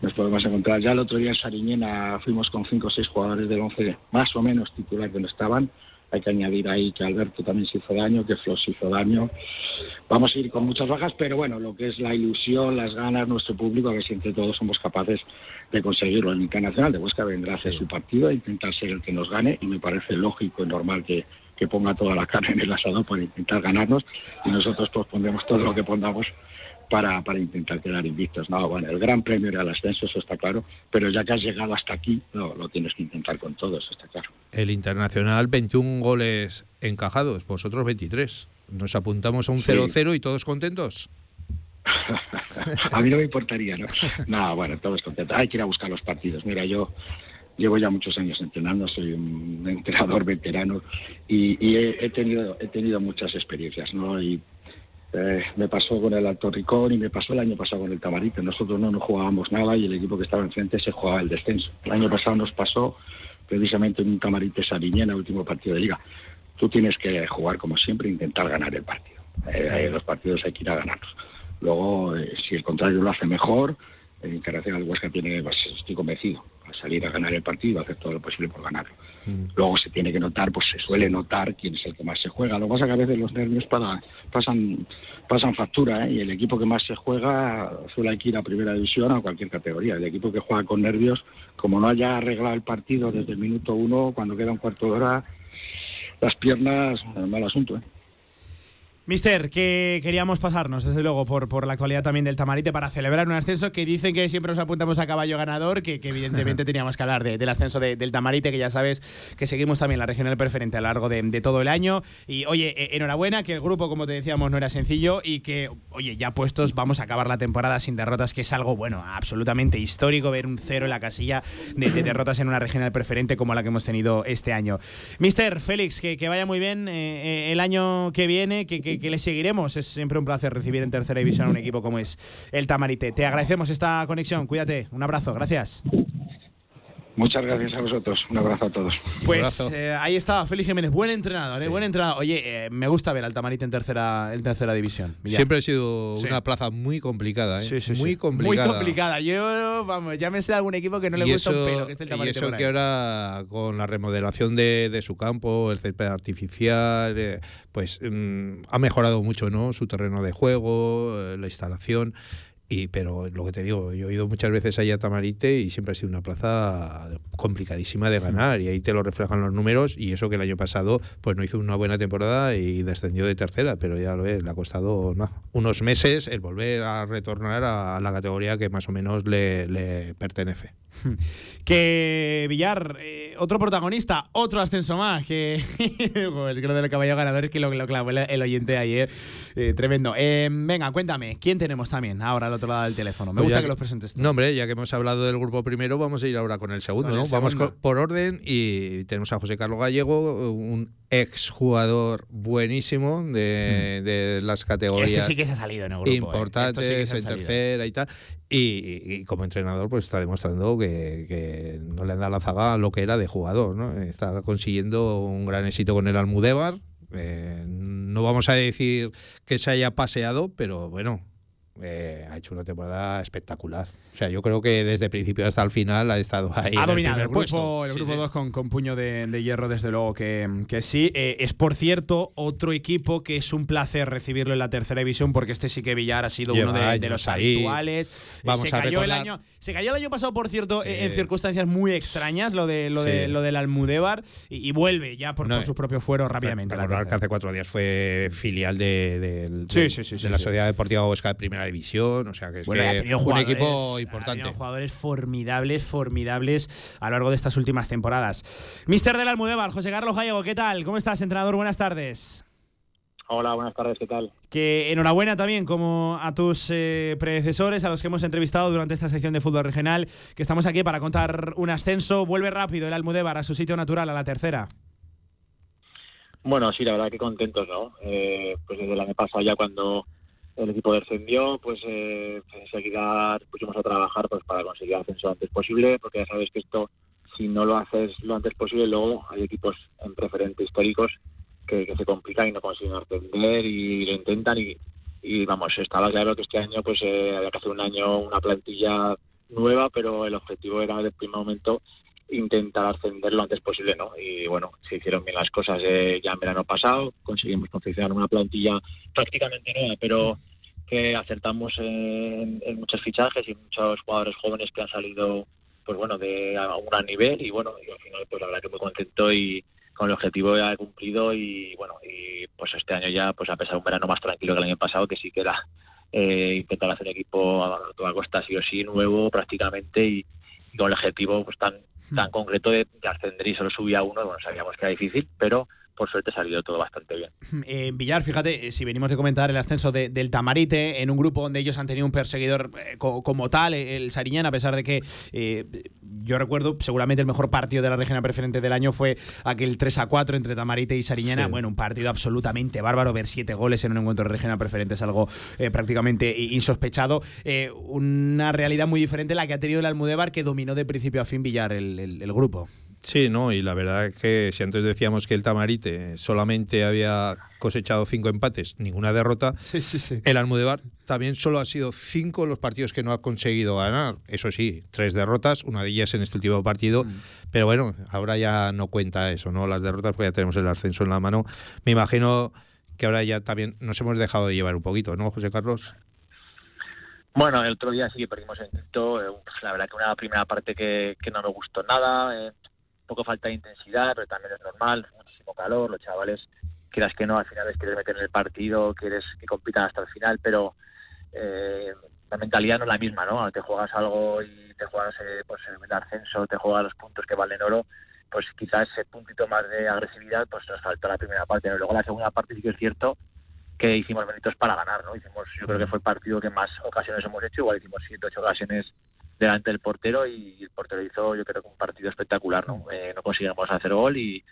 Nos podemos encontrar. Ya el otro día en Sariñena fuimos con cinco o seis jugadores del 11 más o menos titulares que no estaban. Hay que añadir ahí que Alberto también se hizo daño, que Flos se hizo daño. Vamos a ir con muchas bajas, pero bueno, lo que es la ilusión, las ganas, nuestro público, a ver si entre todos somos capaces de conseguirlo. El Internacional de Huesca vendrá a hacer su partido e intentar ser el que nos gane y me parece lógico y normal que, que ponga toda la carne en el asador para intentar ganarnos y nosotros pues pondremos todo lo que pongamos para, para intentar quedar invictos. No, bueno, el gran premio era el ascenso, eso está claro, pero ya que has llegado hasta aquí, no, lo tienes que intentar con todo, eso está claro. El Internacional, 21 goles encajados, vosotros 23. Nos apuntamos a un 0-0 y todos contentos. a mí no me importaría, ¿no? No, bueno, todos contentos. Hay que ir a buscar los partidos. Mira, yo llevo ya muchos años entrenando, soy un entrenador veterano y, y he, he tenido he tenido muchas experiencias, ¿no? Y eh, me pasó con el Alto Ricón y me pasó el año pasado con el Tamarite. Nosotros no nos jugábamos nada y el equipo que estaba enfrente se jugaba el descenso. El año pasado nos pasó precisamente en un Tamarite Sariñena, último partido de liga. Tú tienes que jugar como siempre e intentar ganar el partido. Eh, los partidos hay que ir a ganarlos. Luego, eh, si el contrario lo hace mejor, el Internacional Huesca tiene, pues, estoy convencido, a salir a ganar el partido a hacer todo lo posible por ganarlo. Luego se tiene que notar, pues se suele notar quién es el que más se juega. Lo que pasa es que a veces los nervios para- pasan, pasan factura, ¿eh? y el equipo que más se juega suele ir a primera división o a cualquier categoría. El equipo que juega con nervios, como no haya arreglado el partido desde el minuto uno, cuando queda un cuarto de hora, las piernas, mal asunto. ¿eh? Mister, que queríamos pasarnos, desde luego, por, por la actualidad también del Tamarite para celebrar un ascenso que dicen que siempre nos apuntamos a caballo ganador, que, que evidentemente teníamos que hablar de- del ascenso de- del Tamarite, que ya sabes que seguimos también la regional preferente a lo largo de, de todo el año. Y oye, eh, enhorabuena, que el grupo, como te decíamos, no era sencillo y que, oye, ya puestos, vamos a acabar la temporada sin derrotas, que es algo, bueno, absolutamente histórico ver un cero en la casilla de, de derrotas en una regional preferente como la que hemos tenido este año. Mister, Félix, que, que vaya muy bien eh, eh, el año que viene, que, que- que le seguiremos. Es siempre un placer recibir en tercera división a un equipo como es el Tamarite. Te agradecemos esta conexión, cuídate, un abrazo, gracias. Muchas gracias a vosotros. Un abrazo a todos. Pues eh, ahí estaba Félix Jiménez, buen entrenador, eh, buen entrenador. Oye, eh, me gusta ver al Tamarite en tercera, en tercera división. Villar. Siempre ha sido Sí. una plaza muy complicada, ¿eh? Sí, sí, sí. muy complicada. Muy complicada. Yo, vamos, ya me sé de algún equipo que no le y gusta eso, un pelo, que esté el y eso que ahora con la remodelación de, de su campo, el césped artificial, eh, pues mm, ha mejorado mucho, ¿no? Su terreno de juego, eh, la instalación. Y, pero lo que te digo, yo he ido muchas veces allá a Tamarite y siempre ha sido una plaza complicadísima de ganar y ahí te lo reflejan los números y eso que el año pasado pues no hizo una buena temporada y descendió de tercera, pero ya lo ves, le ha costado no, unos meses el volver a retornar a la categoría que más o menos le, le pertenece. Que Villar, eh, otro protagonista, otro ascenso más, que Joder, es que lo caballo ganador es que lo, lo clavó el, el oyente ayer, eh, tremendo. Eh, venga, cuéntame, ¿quién tenemos también ahora al otro lado del teléfono? Me Pues gusta ya que los presentes. tú. No, hombre, ya que hemos hablado del grupo primero, vamos a ir ahora con el segundo, Con ¿no? el Vamos segundo. con- por orden y tenemos a José Carlos Gallego, un exjugador buenísimo de, de las categorías Este sí que se ha salido en el grupo, ¿eh? Estos sí en tercera y tal. Y, y- y como entrenador, pues está demostrando que, que no le han dado la zaga a lo que era de jugador, ¿no? Está consiguiendo un gran éxito con el Almudévar. Eh, no vamos a decir que se haya paseado, pero bueno, eh, ha hecho una temporada espectacular. O sea, yo creo que desde el principio hasta el final ha estado ahí. Ha dominado el grupo, el Sí, grupo sí. 2 con, con puño de, de hierro, desde luego que, que sí. Eh, es, por cierto, otro equipo que es un placer recibirlo en la tercera división, porque este sí que Villar ha sido Lleva uno de, los ahí. habituales. Eh, se, a cayó el año, se cayó el año pasado, por cierto, Sí. en circunstancias muy extrañas, lo, de, lo, de, lo del Almudévar, y, y vuelve ya por, No, por sus propios fueros rápidamente. Recordar que hace cuatro días fue filial de, del- Sí, de- sí, sí, de sí, la. Sociedad Deportiva Huesca de Primera División. O sea, que es Bueno, que un equipo importante. tenido jugadores formidables, formidables a lo largo de estas últimas temporadas. Mister del Almudévar, José Carlos Gallego, ¿qué tal? ¿Cómo estás, entrenador? Buenas tardes. Hola, buenas tardes, ¿qué tal? Que enhorabuena también como a tus eh, predecesores, a los que hemos entrevistado durante esta sección de fútbol regional, que estamos aquí para contar un ascenso. Vuelve rápido el Almudévar a su sitio natural, a la tercera. Bueno, sí, la verdad que contentos, ¿no? Eh, pues desde el año pasado ya cuando el equipo descendió, pues eh, enseguida pusimos a trabajar pues para conseguir ascenso lo antes posible, porque ya sabes que esto, si no lo haces lo antes posible, luego hay equipos en preferente históricos que, que se complican y no consiguen ascender y lo intentan y, y vamos, estaba claro que este año pues eh, había que hacer un año una plantilla nueva, pero el objetivo era desde el primer momento intentar ascender lo antes posible, ¿no? Y bueno, se hicieron bien las cosas eh, ya en verano pasado, conseguimos confeccionar una plantilla prácticamente nueva, pero que acertamos en, muchos fichajes y muchos jugadores jóvenes que han salido, pues bueno, de a un gran nivel y bueno, y al final pues la verdad que muy contento y con el objetivo ya he cumplido y bueno, y pues este año ya, pues a pesar de un verano más tranquilo que el año pasado, que sí que era eh, intentar hacer equipo a toda costa sí o sí, nuevo prácticamente y, y con el objetivo pues tan tan concreto de, de ascender y solo subía uno, bueno, sabíamos que era difícil, pero por suerte ha salido todo bastante bien. Eh, Villar, fíjate, eh, si venimos de comentar el ascenso de- del Tamarite, en un grupo donde ellos han tenido un perseguidor eh, co- como tal, eh, el Sariñán, a pesar de que eh, yo recuerdo, seguramente el mejor partido de la región preferente del año fue aquel 3 a 4 entre Tamarite y Sariñana. Sí. Bueno, un partido absolutamente bárbaro. Ver siete goles en un encuentro de regional preferente es algo eh, prácticamente insospechado. Una realidad muy diferente a la que ha tenido el Almudévar, que dominó de principio a fin Villar el, el- el grupo. Sí, no, y la verdad es que si antes decíamos que el Tamarite solamente había cosechado cinco empates, ninguna derrota, el Almudévar también solo ha sido cinco los partidos que no ha conseguido ganar. Eso sí, tres derrotas, una de ellas en este último partido, pero bueno, ahora ya no cuenta eso, ¿no? Las derrotas, pues ya tenemos el ascenso en la mano. Me imagino que ahora ya también nos hemos dejado de llevar un poquito, ¿no, José Carlos? Bueno, el otro día sí que perdimos en Quito, eh, la verdad que una primera parte que, que no me gustó nada, eh, poco falta de intensidad, pero también es normal, muchísimo calor, los chavales quieras que no, al final les quieres meter en el partido, quieres que compitan hasta el final, pero eh, la mentalidad no es la misma, ¿no? Te juegas algo y te juegas eh, pues el ascenso, te juegas los puntos que valen oro, pues quizás ese puntito más de agresividad pues nos faltó la primera parte. ¿no? Luego la segunda parte sí que es cierto que hicimos méritos para ganar, ¿no? Hicimos, yo creo que fue el partido que más ocasiones hemos hecho, igual hicimos siete, ocho ocasiones delante del portero y el portero hizo, yo creo que un partido espectacular, ¿no? Eh, no conseguimos hacer gol y,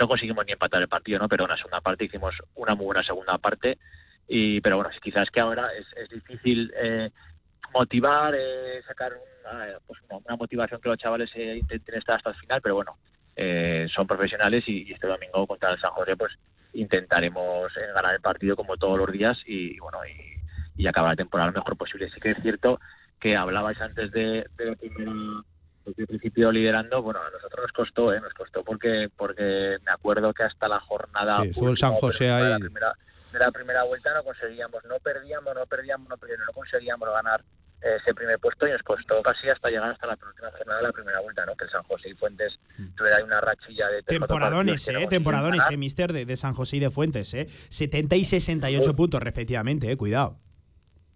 no conseguimos ni empatar el partido, ¿no? Pero en la segunda parte hicimos una muy buena segunda parte y pero bueno, quizás que ahora es, difícil eh, motivar, eh, sacar una, pues una, una motivación que los chavales eh, intenten estar hasta el final, pero bueno, eh, son profesionales y, este domingo contra el San José pues intentaremos ganar el partido como todos los días y, bueno y, y acabar la temporada lo mejor posible. Sí que es cierto que hablabais antes de, de la primera desde el principio liderando, bueno, a nosotros nos costó, ¿eh? nos costó porque porque me acuerdo que hasta la jornada Sí, San última, José de la ahí. primera, de la primera vuelta no conseguíamos, no perdíamos, no perdíamos, no perdíamos, no conseguíamos ganar eh, ese primer puesto y nos costó casi hasta llegar hasta la penúltima jornada de la primera vuelta, ¿no? Que el San José y Fuentes tuviera ahí una rachilla de Temporadones, eh, temporadones, eh, mister, de, de San José y de Fuentes, eh. 70 y 68 puntos respectivamente, eh, cuidado.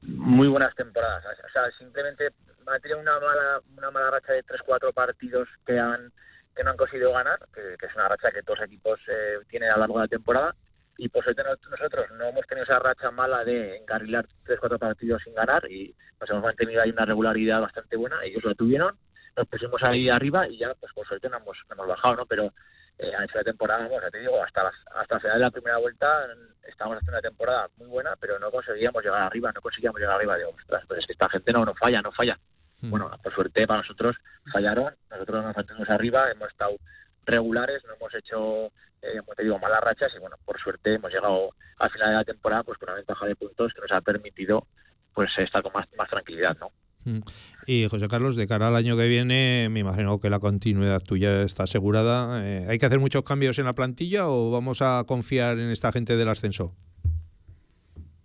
Muy buenas temporadas. O sea, simplemente han tenido una mala, una mala racha de 3-4 partidos que han que no han conseguido ganar, que, es una racha que todos los equipos eh, tienen a lo largo de la temporada. Y por suerte no- nosotros no hemos tenido esa racha mala de encarrilar 3-4 partidos sin ganar y nos hemos mantenido ahí una regularidad bastante buena. Ellos la tuvieron, nos pusimos ahí arriba y ya, pues por suerte no hemos, no hemos bajado, ¿no? Pero eh, han hecho la temporada, vamos, ya te digo, hasta, las, hasta el final de la primera vuelta estábamos haciendo una temporada muy buena, pero no conseguíamos llegar arriba, no conseguíamos llegar arriba. Digo, ostras, pues es que esta gente no, no falla, no falla. Bueno, por suerte para nosotros fallaron, nosotros nos mantuvimos arriba, hemos estado regulares, no hemos hecho, eh, como te digo, malas rachas y bueno, por suerte hemos llegado al final de la temporada pues con una ventaja de puntos que nos ha permitido pues estar con más, más tranquilidad, ¿no? Mm. Y José Carlos, de cara al año que viene, me imagino que la continuidad tuya está asegurada. Eh, ¿Hay que hacer muchos cambios en la plantilla o vamos a confiar en esta gente del ascenso?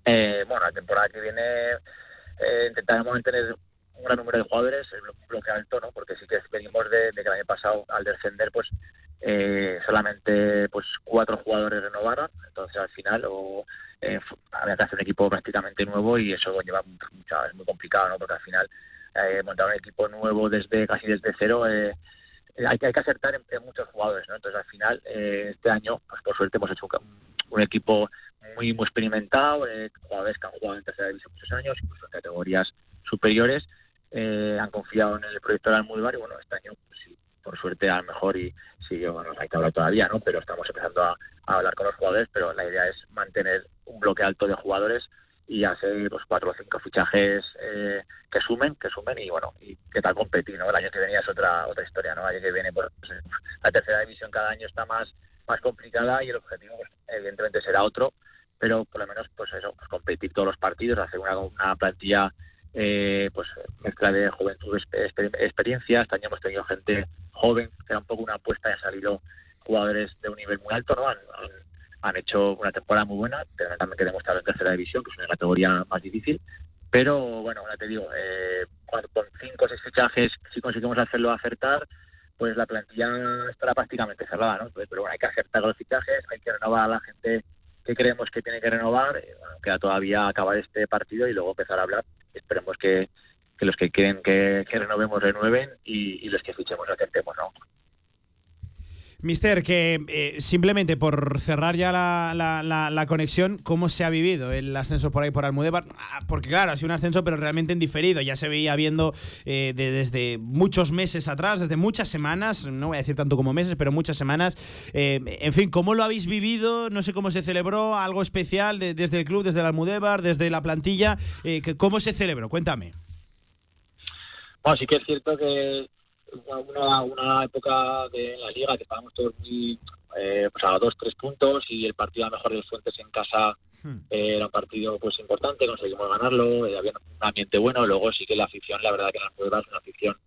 Eh, bueno, la temporada que viene eh, intentaremos mantener un gran número de jugadores, el blo- un bloque alto, ¿no? Porque sí que venimos de, de que el año pasado, al descender, pues eh, solamente pues cuatro jugadores renovaron, entonces al final o, eh, había que hacer un equipo prácticamente nuevo y eso lleva mucho, es muy complicado, ¿no? Porque al final eh, montar un equipo nuevo desde casi desde cero eh, hay, hay que acertar en, muchos jugadores, ¿no? Entonces al final eh, este año, pues por suerte hemos hecho un, equipo muy muy experimentado, eh, jugadores que han jugado en tercera división muchos años, incluso en categorías superiores, eh, han confiado en el proyecto de Almudívar y bueno, este año pues, por suerte a lo mejor y sí, bueno, hay que hablar todavía, ¿no? Pero estamos empezando a, hablar con los jugadores, pero la idea es mantener un bloque alto de jugadores y hacer pues cuatro o cinco fichajes eh, que sumen, que sumen y bueno, y qué tal competir, ¿no? El año que viene es otra otra historia, ¿no? El año que viene pues la tercera división cada año está más más complicada y el objetivo pues, evidentemente será otro, pero por lo menos pues eso, pues competir todos los partidos, hacer una, una plantilla eh, pues mezcla de juventud, exper- exper- experiencia. Este año hemos tenido gente joven, que era un poco una apuesta y han salido jugadores de un nivel muy alto, ¿no? Han, hecho una temporada muy buena, pero también que demostrar en tercera división, que es una categoría más difícil. Pero bueno, ya te digo, eh, cuando- con cinco o seis fichajes, si conseguimos hacerlo acertar, pues la plantilla estará prácticamente cerrada, ¿no? Entonces, pero bueno, hay que acertar con los fichajes, hay que renovar a la gente que creemos que tiene que renovar. eh, bueno, queda todavía acabar este partido y luego empezar a hablar. Esperemos que, que los que quieren que, que renovemos renueven y, los que fichemos acertemos, ¿no? Mister, que eh, simplemente por cerrar ya la, la- la- conexión, ¿cómo se ha vivido el ascenso por ahí por Almudévar? Ah, Porque claro, ha sido un ascenso, pero realmente en diferido. Ya se veía viendo eh, de- desde muchos meses atrás, desde muchas semanas, no voy a decir tanto como meses, pero muchas semanas. Eh, en fin, ¿cómo lo habéis vivido? No sé cómo se celebró, algo especial de- desde el club, desde el Almudévar, desde la plantilla. eh, ¿Cómo se celebró? Cuéntame. Bueno, sí que es cierto que una, una época de la liga que estábamos todos muy eh, pues a dos, tres puntos y el partido a lo mejor de Fuentes en casa eh, era un partido pues importante, conseguimos ganarlo, eh, había un ambiente bueno, luego sí que la afición, la verdad que en las pruebas una afición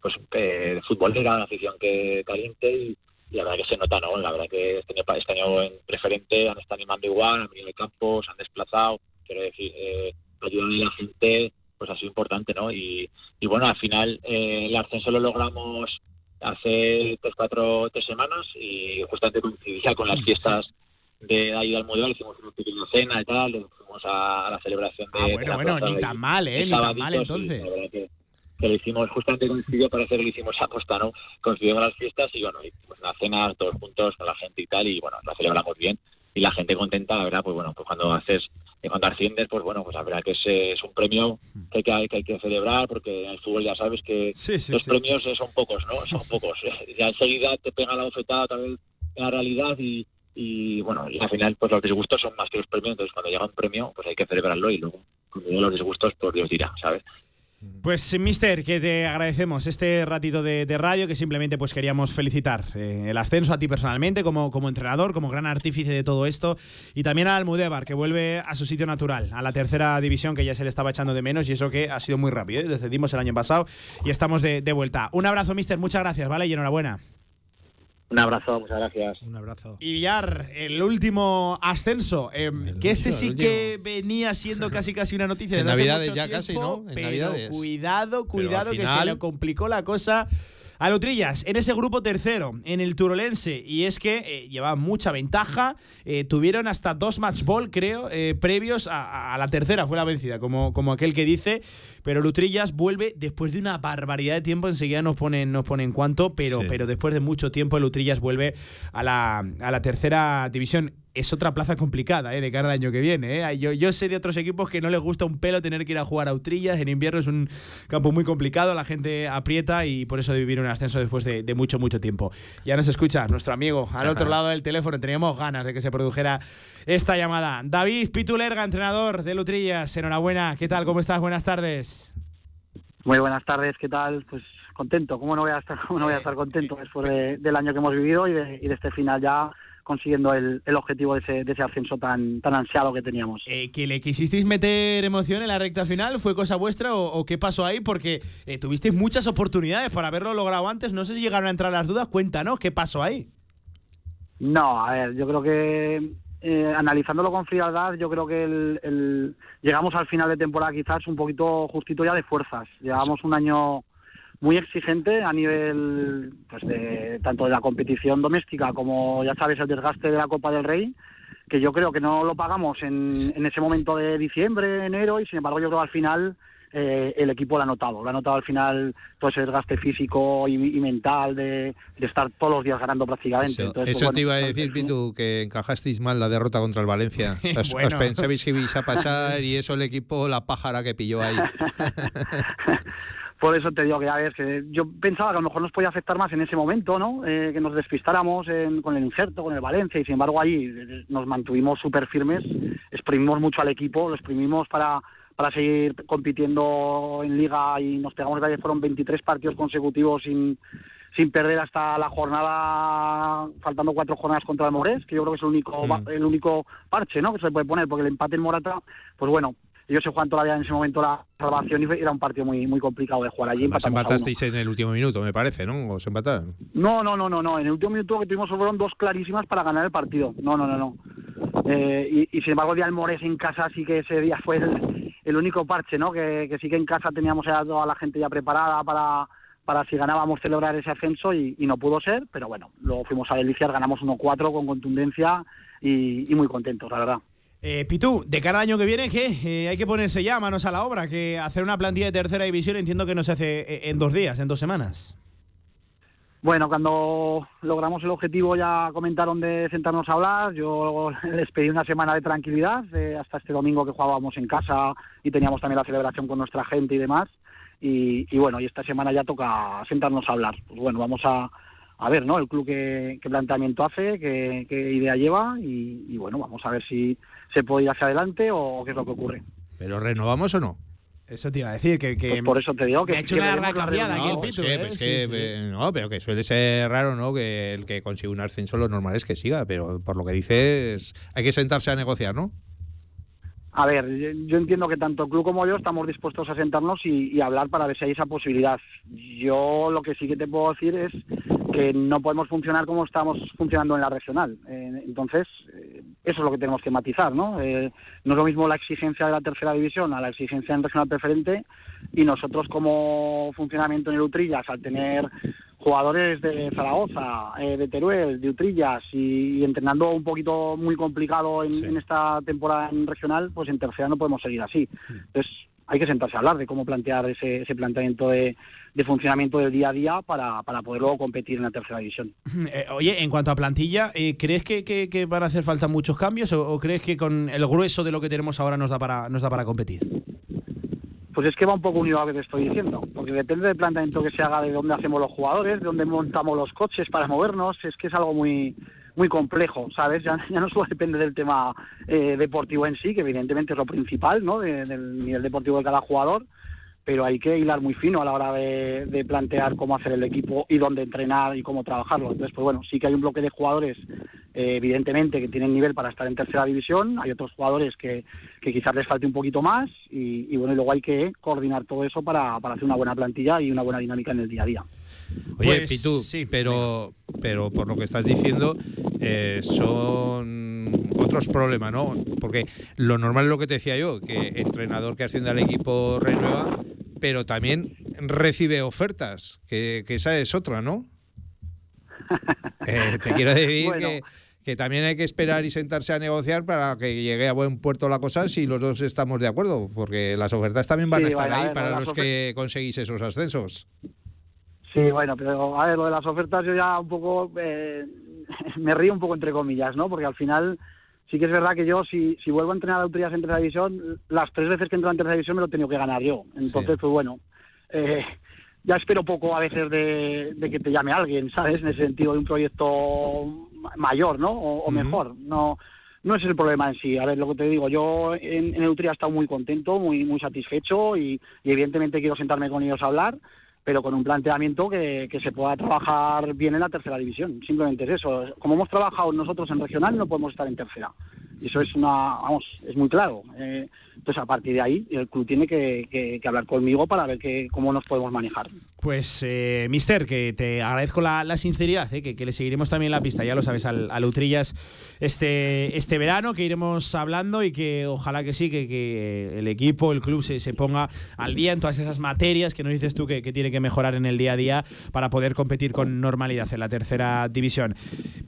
pues eh, futbolera, una afición que caliente y, y la verdad que se nota, ¿no? La verdad que este año, este año en preferente han estado animando igual, han venido de campo, se han desplazado, quiero decir, eh, ayudan a la gente, pues ha sido importante, ¿no? Y, y bueno, al final eh, el ascenso lo logramos hace tres, cuatro, tres semanas y justamente coincidía con las fiestas de ayuda al Mundial, hicimos una pequeña cena y tal, fuimos a, la celebración de. Ah, bueno, bueno, ni y- tan mal, ¿eh? Ni tan mal, entonces. la verdad que, que lo hicimos, justamente coincidió para hacer, lo hicimos a posta, ¿no? Coincidió con las fiestas y bueno, hicimos una cena todos juntos con la gente y tal, y bueno, la celebramos bien. Y la gente contenta, la verdad, pues bueno, pues cuando haces, cuando asciendes, pues bueno, pues la verdad que es, es un premio que hay que, que hay que celebrar, porque en el fútbol ya sabes que Sí, sí, los sí. premios son pocos, ¿no? Son pocos. ya enseguida te pega la bofetada otra vez la realidad y, y bueno, y al final pues los disgustos son más que los premios, entonces cuando llega un premio pues hay que celebrarlo y luego los disgustos pues Dios dirá, ¿sabes? Pues, Mister, que te agradecemos este ratito de, radio, que simplemente pues queríamos felicitar eh, el ascenso a ti personalmente, como, como entrenador, como gran artífice de todo esto, y también a Almudévar, que vuelve a su sitio natural, a la tercera división, que ya se le estaba echando de menos, y eso que ha sido muy rápido. ¿eh? Decidimos el año pasado y estamos de, de vuelta. Un abrazo, Mister, muchas gracias, ¿vale? Y enhorabuena. Un abrazo, muchas gracias. Un abrazo. Y Villar, el último ascenso, eh, que este sí el que venía siendo casi casi una noticia. Hace Navidades mucho ya casi, tiempo, ¿no? En pero Navidades. cuidado, cuidado, al que se le complicó la cosa. A Lutrillas, en ese grupo tercero, en el Turolense, y es que eh, llevaban mucha ventaja, eh, tuvieron hasta dos match ball, creo, eh, previos a, a- a la tercera, fue la vencida, como, como aquel que dice, pero Lutrillas vuelve después de una barbaridad de tiempo, enseguida nos ponen, nos ponen cuánto, pero, Sí. pero después de mucho tiempo Lutrillas vuelve a la, a la tercera división. Es otra plaza complicada, ¿eh? De cara al año que viene, ¿eh? Yo, yo sé de otros equipos que no les gusta un pelo tener que ir a jugar a Utrillas. En invierno es un campo muy complicado, la gente aprieta y por eso de vivir un ascenso después de, de mucho, mucho tiempo. Ya nos escucha nuestro amigo al otro lado del teléfono. Teníamos ganas de que se produjera esta llamada. David Pitulerga, entrenador de Lutrillas. Enhorabuena. ¿Qué tal? ¿Cómo estás? Buenas tardes. Muy buenas tardes, ¿qué tal? Pues contento, ¿cómo no voy a estar, cómo no voy a estar contento después de- del año que hemos vivido y de, y de este final ya consiguiendo el, el objetivo de ese, de ese ascenso tan, tan ansiado que teníamos. Eh, ¿Que le quisisteis meter emoción en la recta final? ¿Fue cosa vuestra o, o qué pasó ahí? Porque eh, tuvisteis muchas oportunidades para haberlo logrado antes. No sé si llegaron a entrar las dudas. Cuéntanos, ¿qué pasó ahí? No, a ver, yo creo que eh, analizándolo con frialdad, yo creo que el, el- llegamos al final de temporada quizás un poquito justito ya de fuerzas. Llevamos un año muy exigente a nivel pues de tanto de la competición doméstica como ya sabes el desgaste de la Copa del Rey que yo creo que no lo pagamos en, en ese momento de diciembre enero y sin embargo yo creo al final eh, el equipo lo ha notado lo ha notado al final todo ese desgaste físico y, y mental de, de estar todos los días ganando prácticamente Eso, Entonces, eso pues, te iba a decir, Pitu, que encajasteis mal la derrota contra el Valencia. Os, os Bueno. pensabais que ibais a pasar y eso el equipo, la pájara que pilló ahí. Por eso te digo que, a ver, que yo pensaba que a lo mejor nos podía afectar más en ese momento, ¿no? Eh, que nos despistáramos en- con el injerto, con el Valencia, y sin embargo ahí eh, nos mantuvimos súper firmes, exprimimos mucho al equipo, lo exprimimos para, para seguir compitiendo en Liga y nos pegamos de ahí, fueron 23 partidos consecutivos sin, sin perder hasta la jornada, faltando cuatro jornadas contra el Morés, que yo creo que es el único, Mm. el único parche, ¿no? Que se le puede poner, porque el empate en Morata, pues bueno, ellos se juegan todavía en ese momento la salvación y era un partido muy muy complicado de jugar allí. Además, empatasteis en el último minuto, me parece, ¿no? ¿Os empataron? No, no, no, no, no. En el último minuto que tuvimos fueron dos clarísimas para ganar el partido. No, no, no, no. Eh, y, y sin embargo, el día del Mores en casa sí que ese día fue el, el único parche, ¿no? Que, que sí que en casa teníamos a toda la gente ya preparada para, para si ganábamos celebrar ese ascenso y, y no pudo ser, pero bueno, luego fuimos a Delicias, ganamos 1-4 con contundencia y, y muy contentos, la verdad. Eh, Pitu, de cara al año que viene, ¿qué? Eh, hay que ponerse ya manos a la obra, que hacer una plantilla de tercera división entiendo que no se hace eh, en dos días, en dos semanas. Bueno, cuando logramos el objetivo ya comentaron de sentarnos a hablar. Yo les pedí una semana de tranquilidad hasta este domingo que jugábamos en casa y teníamos también la celebración con nuestra gente y demás. Y, y bueno, y esta semana ya toca sentarnos a hablar. Pues bueno, vamos a, a ver, ¿no? El club qué, qué planteamiento hace, qué, qué idea lleva y, y bueno, vamos a ver si se puede ir hacia adelante o qué es lo que ocurre. ¿Pero renovamos o no? Eso te iba a decir, que, que Pues por eso te digo que me ha hecho que una larga la cambiada aquí el No, Pitu, pues que- ¿eh? pues Sí, que, sí. no, pero que suele ser raro, ¿no? Que el que consigue un ascenso lo normal es que siga, pero por lo que dices, hay que sentarse a negociar, ¿no? A ver, yo, yo entiendo que tanto el club como yo estamos dispuestos a sentarnos y, y hablar para ver si hay esa posibilidad. Yo lo que sí que te puedo decir es que no podemos funcionar como estamos funcionando en la regional. Eh, entonces, eh, eso es lo que tenemos que matizar, ¿no? Eh, no es lo mismo la exigencia de la tercera división a la exigencia en regional preferente y nosotros como funcionamiento en el Utrillas, al tener jugadores de Zaragoza, eh, de Teruel, de Utrillas y, y entrenando un poquito muy complicado en, en esta temporada en regional, pues en tercera no podemos seguir así. Entonces hay que sentarse a hablar de cómo plantear ese, ese planteamiento de, de funcionamiento del día a día para, para poder luego competir en la tercera división. Eh, oye, en cuanto a plantilla, eh, ¿crees que, que- que van a hacer falta muchos cambios o, o crees que con el grueso de lo que tenemos ahora nos da para, nos da para competir? Pues es que va un poco unido a lo que te estoy diciendo, porque depende del planteamiento que se haga, de dónde hacemos los jugadores, de dónde montamos los coches para movernos, es que es algo muy muy complejo, ¿sabes? Ya, ya no solo depende del tema eh, deportivo en sí, que evidentemente es lo principal, ¿no? De- del nivel deportivo de cada jugador, pero hay que hilar muy fino a la hora de, de plantear cómo hacer el equipo y dónde entrenar y cómo trabajarlo. Entonces, pues bueno, sí que hay un bloque de jugadores, eh, evidentemente, que tienen nivel para estar en tercera división, hay otros jugadores que, que quizás les falte un poquito más y, y bueno, y luego hay que coordinar todo eso para, para hacer una buena plantilla y una buena dinámica en el día a día. Oye, Pues, Pitu, pero, pero por lo que estás diciendo, eh, son otros problemas, ¿no? Porque lo normal es lo que te decía yo, que entrenador que asciende al equipo renueva, pero también recibe ofertas, que, que esa es otra, ¿no? Eh, te quiero decir Bueno. que, que también hay que esperar y sentarse a negociar para que llegue a buen puerto la cosa si los dos estamos de acuerdo, porque las ofertas también van Sí, a estar bueno, a ahí ver, para los que conseguís esos ascensos. Sí, bueno, pero a ver, lo de las ofertas yo ya un poco eh, me río un poco entre comillas, ¿no? Porque al final sí que es verdad que yo si, si vuelvo a entrenar a Utrillas en tercera división, las tres veces que entro en tercera división me lo he tenido que ganar yo. Entonces, pues bueno, eh, ya espero poco a veces de, de que te llame alguien, ¿sabes? En ese sentido de un proyecto ma- mayor, ¿no? O, mejor. No no es el problema en sí. A ver, lo que te digo, yo en, en Utrillas he estado muy contento, muy muy satisfecho y, y evidentemente quiero sentarme con ellos a hablar pero con un planteamiento que, que se pueda trabajar bien en la tercera división. Simplemente es eso. Como hemos trabajado nosotros en regional, no podemos estar en tercera. Y eso es una, vamos, es muy claro. Eh, entonces, a partir de ahí, el club tiene que, que- hablar conmigo para ver que, cómo nos podemos manejar. Pues, eh, Mister, que te agradezco la, la sinceridad, eh, que, que le seguiremos también la pista, ya lo sabes, al, al Utrillas este, este verano, que iremos hablando y que ojalá que sí, que, que el equipo, el club se, se ponga al día en todas esas materias que nos dices tú que, que tiene que mejorar en el día a día para poder competir con normalidad en la tercera división.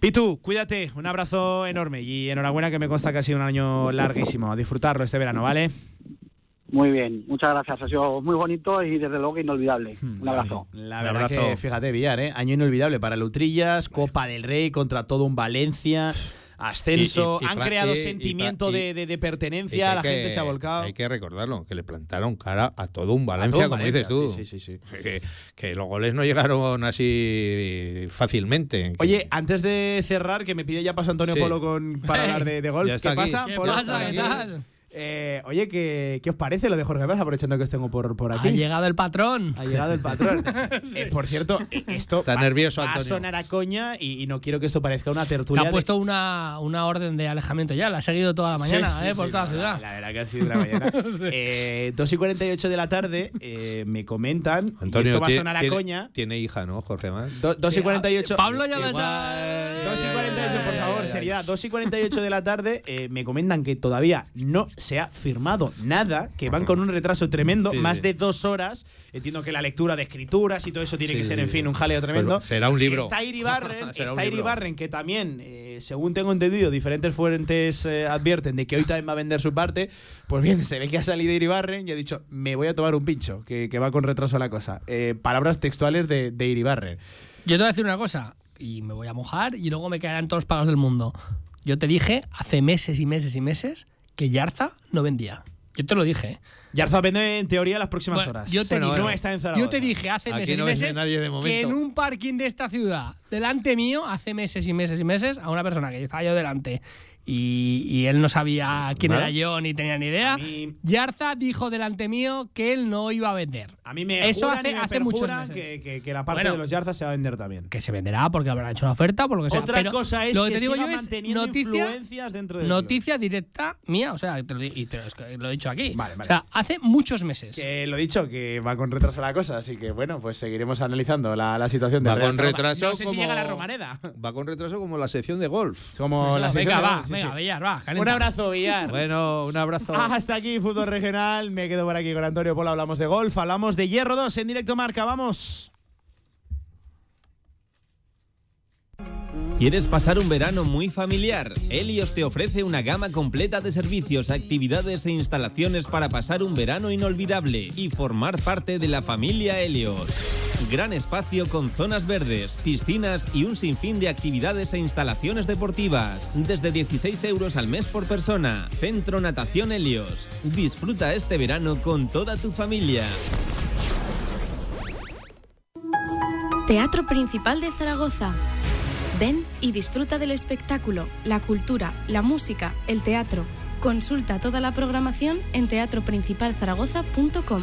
Pitu, cuídate, un abrazo enorme y enhorabuena que me consta que ha sido un año larguísimo. A disfrutarlo este verano, ¿vale? Muy bien, muchas gracias. Ha sido muy bonito y desde luego inolvidable. Un abrazo. La verdad que, fíjate, Villar, ¿eh? año inolvidable para Lutrillas, Copa del Rey contra todo un Valencia, ascenso, Y- y- y han creado sentimiento de, de- pertenencia, la gente se ha volcado. Hay que recordarlo, que le plantaron cara a todo un Valencia, todo un como Valencia, dices tú. sí, sí, sí, sí. Que, que los goles no llegaron así fácilmente. Oye, antes de cerrar, que me pide ya paso Antonio Sí. Polo con, para hablar de, de golf. ¿Qué aquí. pasa? ¿Qué Polo? pasa? ¿Qué tal? Eh, oye, ¿qué, ¿qué os parece lo de Jorge Paz? Aprovechando que os tengo por, por aquí. Ha llegado el patrón. Ha llegado el patrón. Eh, por cierto, eh, esto Está va, nervioso, va a sonar a coña y, y no quiero que esto parezca una Te tertulia. ha de- puesto una, una orden de alejamiento ya, la ha seguido toda la mañana, Sí, sí, eh, por sí, toda la la- ciudad. La verdad que ha sido una mañana. eh, 2 y 48 de la tarde eh, me comentan, y Antonio, esto va a sonar a tiene- coña. Tiene hija, ¿no, Jorge Más? 2 y 48. Pablo ya lo Igual- sabe. 2 y 48, por favor, seriedad. 2 y 48 de la tarde eh, me comentan que todavía no se ha firmado nada, que van con un retraso tremendo, Sí, más sí. de dos horas. Entiendo que la lectura de escrituras y todo eso tiene Sí, que ser, en fin, un jaleo tremendo. Será un libro. Está Iribarren, está. Iribarren, que también, eh, según tengo entendido, diferentes fuentes eh, advierten de que hoy también va a vender su parte. Pues bien, se ve que ha salido Iribarren y ha dicho, me voy a tomar un pincho, que, que va con retraso la cosa. Eh, palabras textuales de, de Iribarren. Yo te voy a decir una cosa, y me voy a mojar y luego me caerán todos los palos del mundo. Yo te dije hace meses y meses y meses que Yarza no vendía. Yo te lo dije. ¿eh? Yarza vende en teoría las próximas Bueno, horas. Yo te, Bueno, dije, no está en Zaragoza. yo te dije hace Aquí meses no y vende meses nadie de momento. que en un parking de esta ciudad, delante mío, hace meses y meses y meses, a una persona que estaba yo delante y, y él no sabía quién ¿Vale? era yo ni tenía ni idea, Yarza dijo delante mío que él no iba a vender. A mí me Eso hace, me hace muchos meses. que, que- que la parte Bueno. de los Yarzas se va a vender también. Que se venderá porque habrán hecho una oferta, por lo que sea. Otra Pero cosa es lo que, que te digo yo es manteniendo noticia, influencias dentro del noticia directa mía, o sea, te lo, y te lo, es que lo he dicho aquí. Vale, vale. O sea, hace muchos meses. Que lo dicho, que va con retraso la cosa, así que bueno, pues seguiremos analizando la, la situación de Va Real con retraso No sé si llega la Romaneda. Va con retraso como la sección de golf. Como la sección de- va, sí, venga, sí. Villar, va, Un abrazo, Villar. Bueno, un abrazo. Hasta aquí, fútbol regional. Me quedo por aquí con Antonio Polo. Hablamos de golf, hablamos de Hierro 2 en directo marca. Vamos. ¿Quieres pasar un verano muy familiar? Helios te ofrece una gama completa de servicios, actividades e instalaciones para pasar un verano inolvidable y formar parte de la familia Helios. Gran espacio con zonas verdes, piscinas y un sinfín de actividades e instalaciones deportivas. Desde 16 euros al mes por persona. Centro Natación Helios. Disfruta este verano con toda tu familia. Teatro Principal de Zaragoza. Ven y disfruta del espectáculo, la cultura, la música, el teatro. Consulta toda la programación en teatroprincipalzaragoza.com.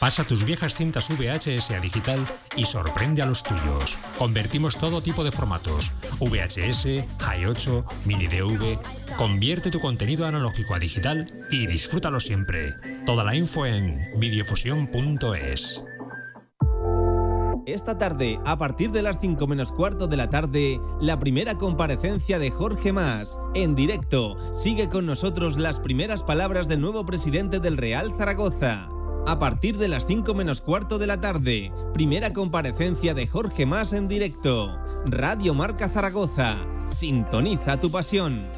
Pasa tus viejas cintas VHS a digital y sorprende a los tuyos. Convertimos todo tipo de formatos: VHS, Hi8, Mini DV. Convierte tu contenido analógico a digital y disfrútalo siempre. Toda la info en videofusión.es. Esta tarde, a partir de las 5 menos cuarto de la tarde, la primera comparecencia de Jorge Mas. En directo, sigue con nosotros las primeras palabras del nuevo presidente del Real Zaragoza. A partir de las 5 menos cuarto de la tarde, primera comparecencia de Jorge Mas en directo. Radio Marca Zaragoza. Sintoniza tu pasión.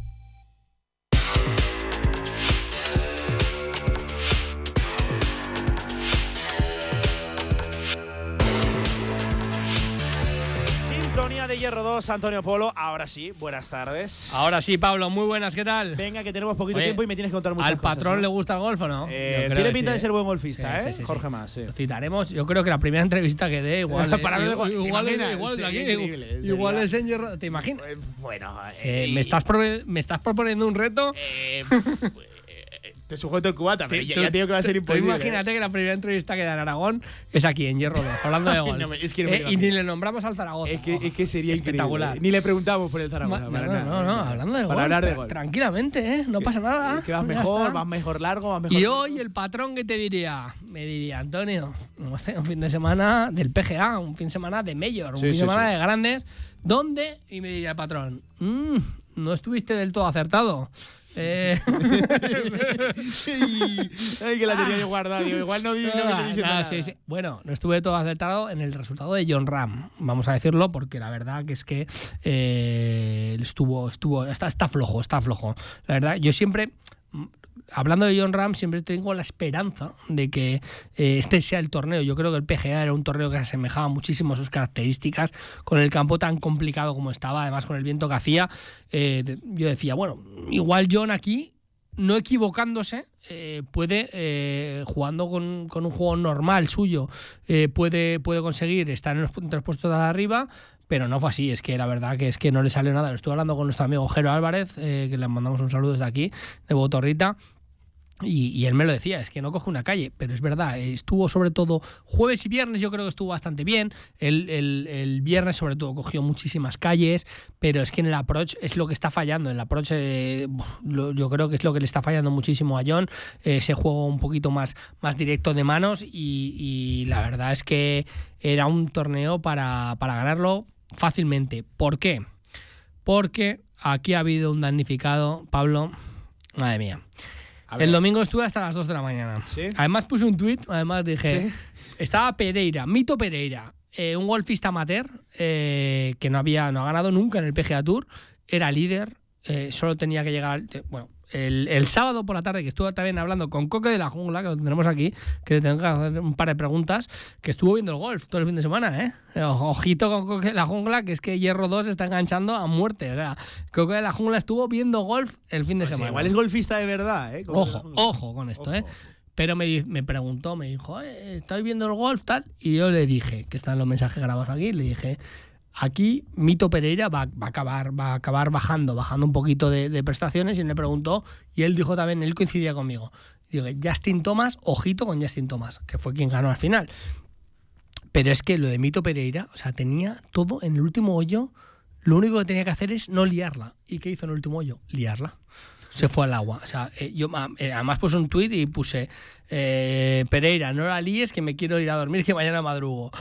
Hierro 2, Antonio Polo. Ahora sí, buenas tardes. Ahora sí, Pablo, muy buenas, ¿qué tal? Venga, que tenemos poquito Oye, tiempo y me tienes que contar muchas ¿Al cosas, patrón ¿no? le gusta el golf o no? Eh, tiene pinta sí, de ser buen golfista, Sí, ¿eh? sí, Jorge sí. Lo citaremos, yo creo que la primera entrevista que dé, igual. Para hablar de golf, ¿te igual, imaginas? igual, aquí, igual es en Hierro- ¿Te imaginas? Bueno, Eh, y- ¿me, estás ¿Me estás proponiendo un reto? Eh, te sujeto el cubata, pero ya, ya te digo que va a ser imposible. imagínate que la primera entrevista que da en Aragón es aquí, en Hierro 2, hablando de golf. No me- es que no me Eh, y ni le nombramos al Zaragoza. Es que, es que sería Espectacular. increíble. Ni le preguntamos por el Zaragoza, Ma- para no, nada. no, no, hablando de Para golf. hablar de golf. Tranquilamente, ¿eh? No pasa nada. Que vas mejor, está. vas mejor largo, vas mejor. Y hoy el patrón que te diría, me diría, Antonio, un fin de semana del PGA, un fin de semana de Mayor, un Sí, fin de sí, semana sí. de grandes, ¿dónde? Y me diría el patrón, "Mm, no estuviste del todo acertado. Eh, Ay, que la tenía yo guardada. Igual no, Ah, nada, sí, sí. Bueno, no estuve todo acertado en el resultado de John Ram, vamos a decirlo, porque la verdad que es que eh, estuvo, estuvo, está, está flojo, está flojo. La verdad, yo siempre, hablando de John Ram, siempre tengo la esperanza de que eh, este sea el torneo. Yo creo que el PGA era un torneo que se asemejaba muchísimo a sus características, con el campo tan complicado como estaba, además con el viento que hacía. eh, yo decía, bueno, igual John aquí no equivocándose, eh, puede, jugando con, con un juego normal suyo, puede, puede conseguir estar en los tres puestos de arriba, pero no fue así. Es que la verdad que es que no le salió nada. Estuve hablando con nuestro amigo Jero Álvarez, que le mandamos un saludo desde aquí, de Botorrita. Y, y él me lo decía, es que no coge una calle, pero es verdad, estuvo sobre todo jueves y viernes, yo creo que estuvo bastante bien. El, el- el viernes, sobre todo, cogió muchísimas calles, pero es que en el approach es lo que está fallando. En el approach, eh, lo- yo creo que es lo que le está fallando muchísimo a John. eh, ese juego un poquito más, más directo de manos, y, y la verdad es que era un torneo para, para ganarlo fácilmente. ¿Por qué? Porque aquí ha habido un damnificado, Pablo. Madre mía. El domingo estuve hasta las 2 de la mañana. Además puse un tuit, además dije, ¿Sí? estaba Pereira, Mito Pereira, eh, un golfista amateur eh, que no había no ha ganado nunca en el PGA Tour, era líder, eh, solo tenía que llegar, bueno, el, el sábado por la tarde que estuve también hablando con Coque de la Jungla, que lo tenemos aquí, que le tengo que hacer un par de preguntas, que estuvo viendo el golf todo el fin de semana, ¿eh? Ojito con Coque de la Jungla, que es que Hierro 2 está enganchando a muerte. O sea, Coque de la Jungla estuvo viendo golf el fin de O sea, semana. igual es golfista de verdad, ¿eh? Ojo, ojo con esto, ¿eh? Pero me, me preguntó, me dijo, "Eh, ¿estáis viendo el golf tal? Y yo le dije, que están los mensajes grabados aquí, le dije, aquí Mito Pereira va, va a acabar, va a acabar bajando, bajando un poquito de, prestaciones. Y me preguntó, y él dijo también, él coincidía conmigo. Digo, Justin Thomas, ojito con Justin Thomas, que fue quien ganó al final. Pero es que lo de Mito Pereira, o sea, tenía todo en el último hoyo. Lo único que tenía que hacer es no liarla. ¿Y qué hizo en el último hoyo? Liarla. Se fue al agua. O sea, eh, yo ah, eh, además puse un tuit y puse eh, Pereira, no la líes que me quiero ir a dormir que mañana madrugo.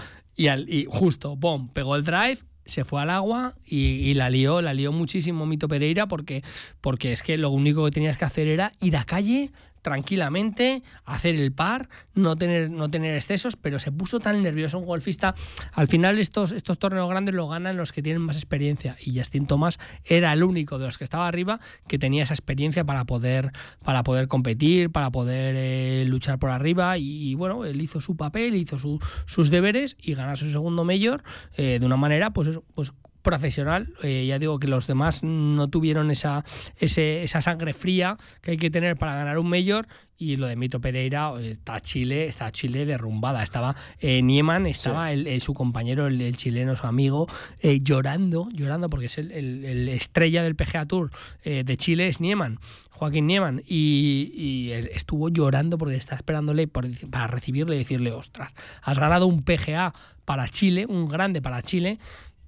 Y, al- y justo, pum, pegó el drive, se fue al agua y, y la lió, la lió muchísimo Mito Pereira porque, porque es que lo único que tenías que hacer era ir a calle tranquilamente, hacer el par, no tener, no tener excesos, pero se puso tan nervioso un golfista. Al final estos, estos torneos grandes lo ganan los que tienen más experiencia y Justin Thomas era el único de los que estaba arriba que tenía esa experiencia para poder, para poder competir, para poder eh, luchar por arriba y, bueno, él hizo su papel, hizo su- sus deberes y ganó su segundo mayor eh, de una manera pues, pues profesional. Eh, ya digo que los demás no tuvieron esa, ese- esa sangre fría que hay que tener para ganar un mayor. Y lo de Mito Pereira, eh, está Chile, está Chile derrumbada. Estaba eh, Nieman, estaba el- el- su compañero, el, el chileno, su amigo, eh, llorando, llorando, porque es el, el- el estrella del PGA Tour de Chile, es Nieman, Joaquín Nieman. Y, y él estuvo llorando porque está esperándole por- para recibirle y decirle, ostras, has ganado un PGA para Chile, un grande para Chile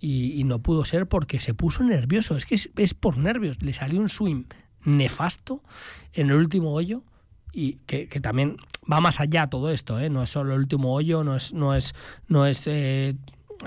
y, y no pudo ser porque se puso nervioso. Es que es, es por nervios. Le salió un swing nefasto en el último hoyo y que, que también va más allá todo esto, ¿eh? no es solo el último hoyo, no es, no es, no es eh,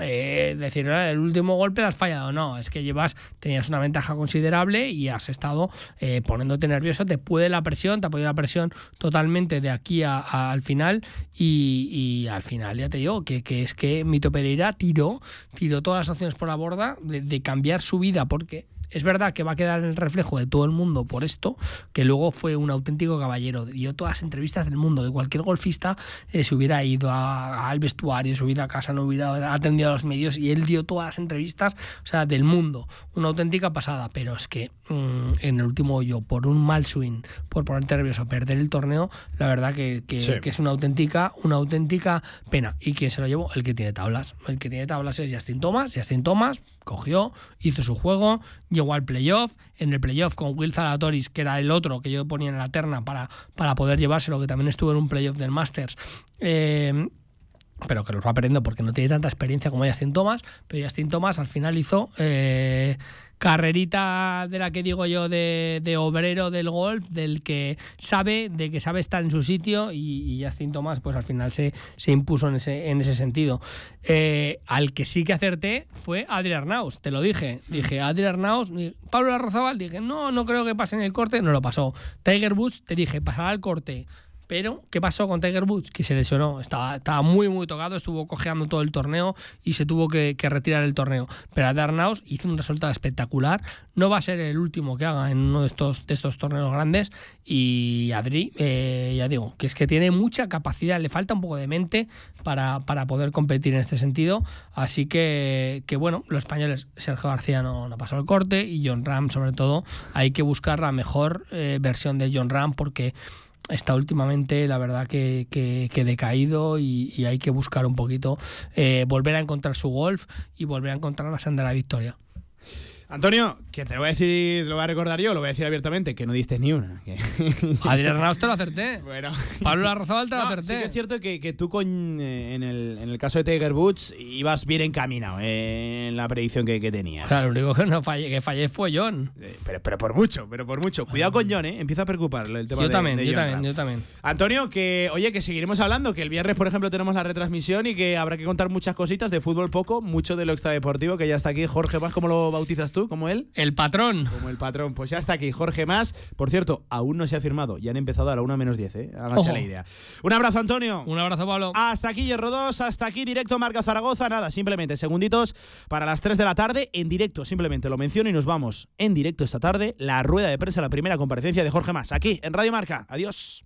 eh, decir "Ah, el último golpe has fallado, no, es que llevas, tenías una ventaja considerable y has estado eh, poniéndote nervioso, te puede la presión, te ha podido la presión totalmente de aquí al final y, al final ya te digo que, que es que Mito Pereira tiró, tiró todas las opciones por la borda de, de cambiar su vida porque es verdad que va a quedar en el reflejo de todo el mundo por esto, que luego fue un auténtico caballero. Dio todas las entrevistas del mundo, que cualquier golfista eh, se hubiera ido a- al vestuario, se hubiera a casa, no hubiera atendido a los medios y él dio todas las entrevistas, o sea, del mundo. Una auténtica pasada, pero es que mm, en el último hoyo, por un mal swing, por ponerte nervioso, perder el torneo, la verdad que, que- Sí. que es una auténtica, una auténtica pena. ¿Y quién se lo llevó? El que tiene tablas. El que tiene tablas es Justin Thomas. Justin Thomas cogió, hizo su juego, llegó al playoff. En el playoff con Will Zalatoris, que era el otro que yo ponía en la terna para, para poder llevárselo, que también estuvo en un playoff del Masters. Eh, pero que los va perdiendo porque no tiene tanta experiencia como Justin Thomas, pero Justin Thomas al final hizo eh, carrerita de la que digo yo de, de obrero del golf, del que sabe, de que sabe estar en su sitio y, Justin Thomas pues al final se, se impuso en ese, en ese sentido. Eh, al que sí que acerté fue Adrián Arnaus, te lo dije, dije Adrián Arnaus, y Pablo Arrozabal, dije no, no creo que pase en el corte, no lo pasó. Tiger Woods, te dije, pasará el corte. Pero, ¿qué pasó con Tiger Woods? Que se lesionó. Estaba, estaba muy, muy tocado, estuvo cojeando todo el torneo y se tuvo que, retirar el torneo. Pero Adarnaus hizo un resultado espectacular. No va a ser el último que haga en uno de estos, de estos torneos grandes. Y Adri, eh, ya digo, que es que tiene mucha capacidad, le falta un poco de mente para, para poder competir en este sentido. Así que, que bueno, los españoles, Sergio García no, no pasó el corte y John Ram, sobre todo, hay que buscar la mejor eh, versión de John Ram porque está últimamente, la verdad, que, que, que decaído y, y hay que buscar un poquito, eh, volver a encontrar su golf y volver a encontrar la senda de la victoria. Antonio, que te lo voy a decir, lo voy a recordar yo, lo voy a decir abiertamente, que no diste ni una. que- Adrián Ramos te lo acerté. Bueno. Pablo Arrozabal te lo No, acerté. sí que es cierto que, que tú con, eh, en, el, en el caso de Tiger Woods ibas bien encaminado eh, en la predicción que, que tenías. O sea, lo único que no fallé, que fallé fue John. Pero, pero por mucho, pero por mucho. Cuidado con John, ¿eh? Empieza a preocupar el tema Yo de- también, de yo también, Ram. yo también. Antonio, que oye, que seguiremos hablando, que el viernes, por ejemplo, tenemos la retransmisión y que habrá que contar muchas cositas de fútbol poco, mucho de lo extradeportivo, que ya está aquí. Jorge Más, ¿cómo lo bautizas tú? ¿Como él? El patrón. Como el patrón. Pues ya está aquí, Jorge Más. Por cierto, aún no se ha firmado, ya han empezado a la 1 menos 10, ¿eh? Háganse Ojo. la idea. Un abrazo, Antonio. Un abrazo, Pablo. Hasta aquí Hierro 2, hasta aquí directo Marca Zaragoza. Nada, simplemente segunditos para las 3 de la tarde en directo. Simplemente lo menciono y nos vamos en directo esta tarde. La rueda de prensa, la primera comparecencia de Jorge Más, aquí en Radio Marca. Adiós.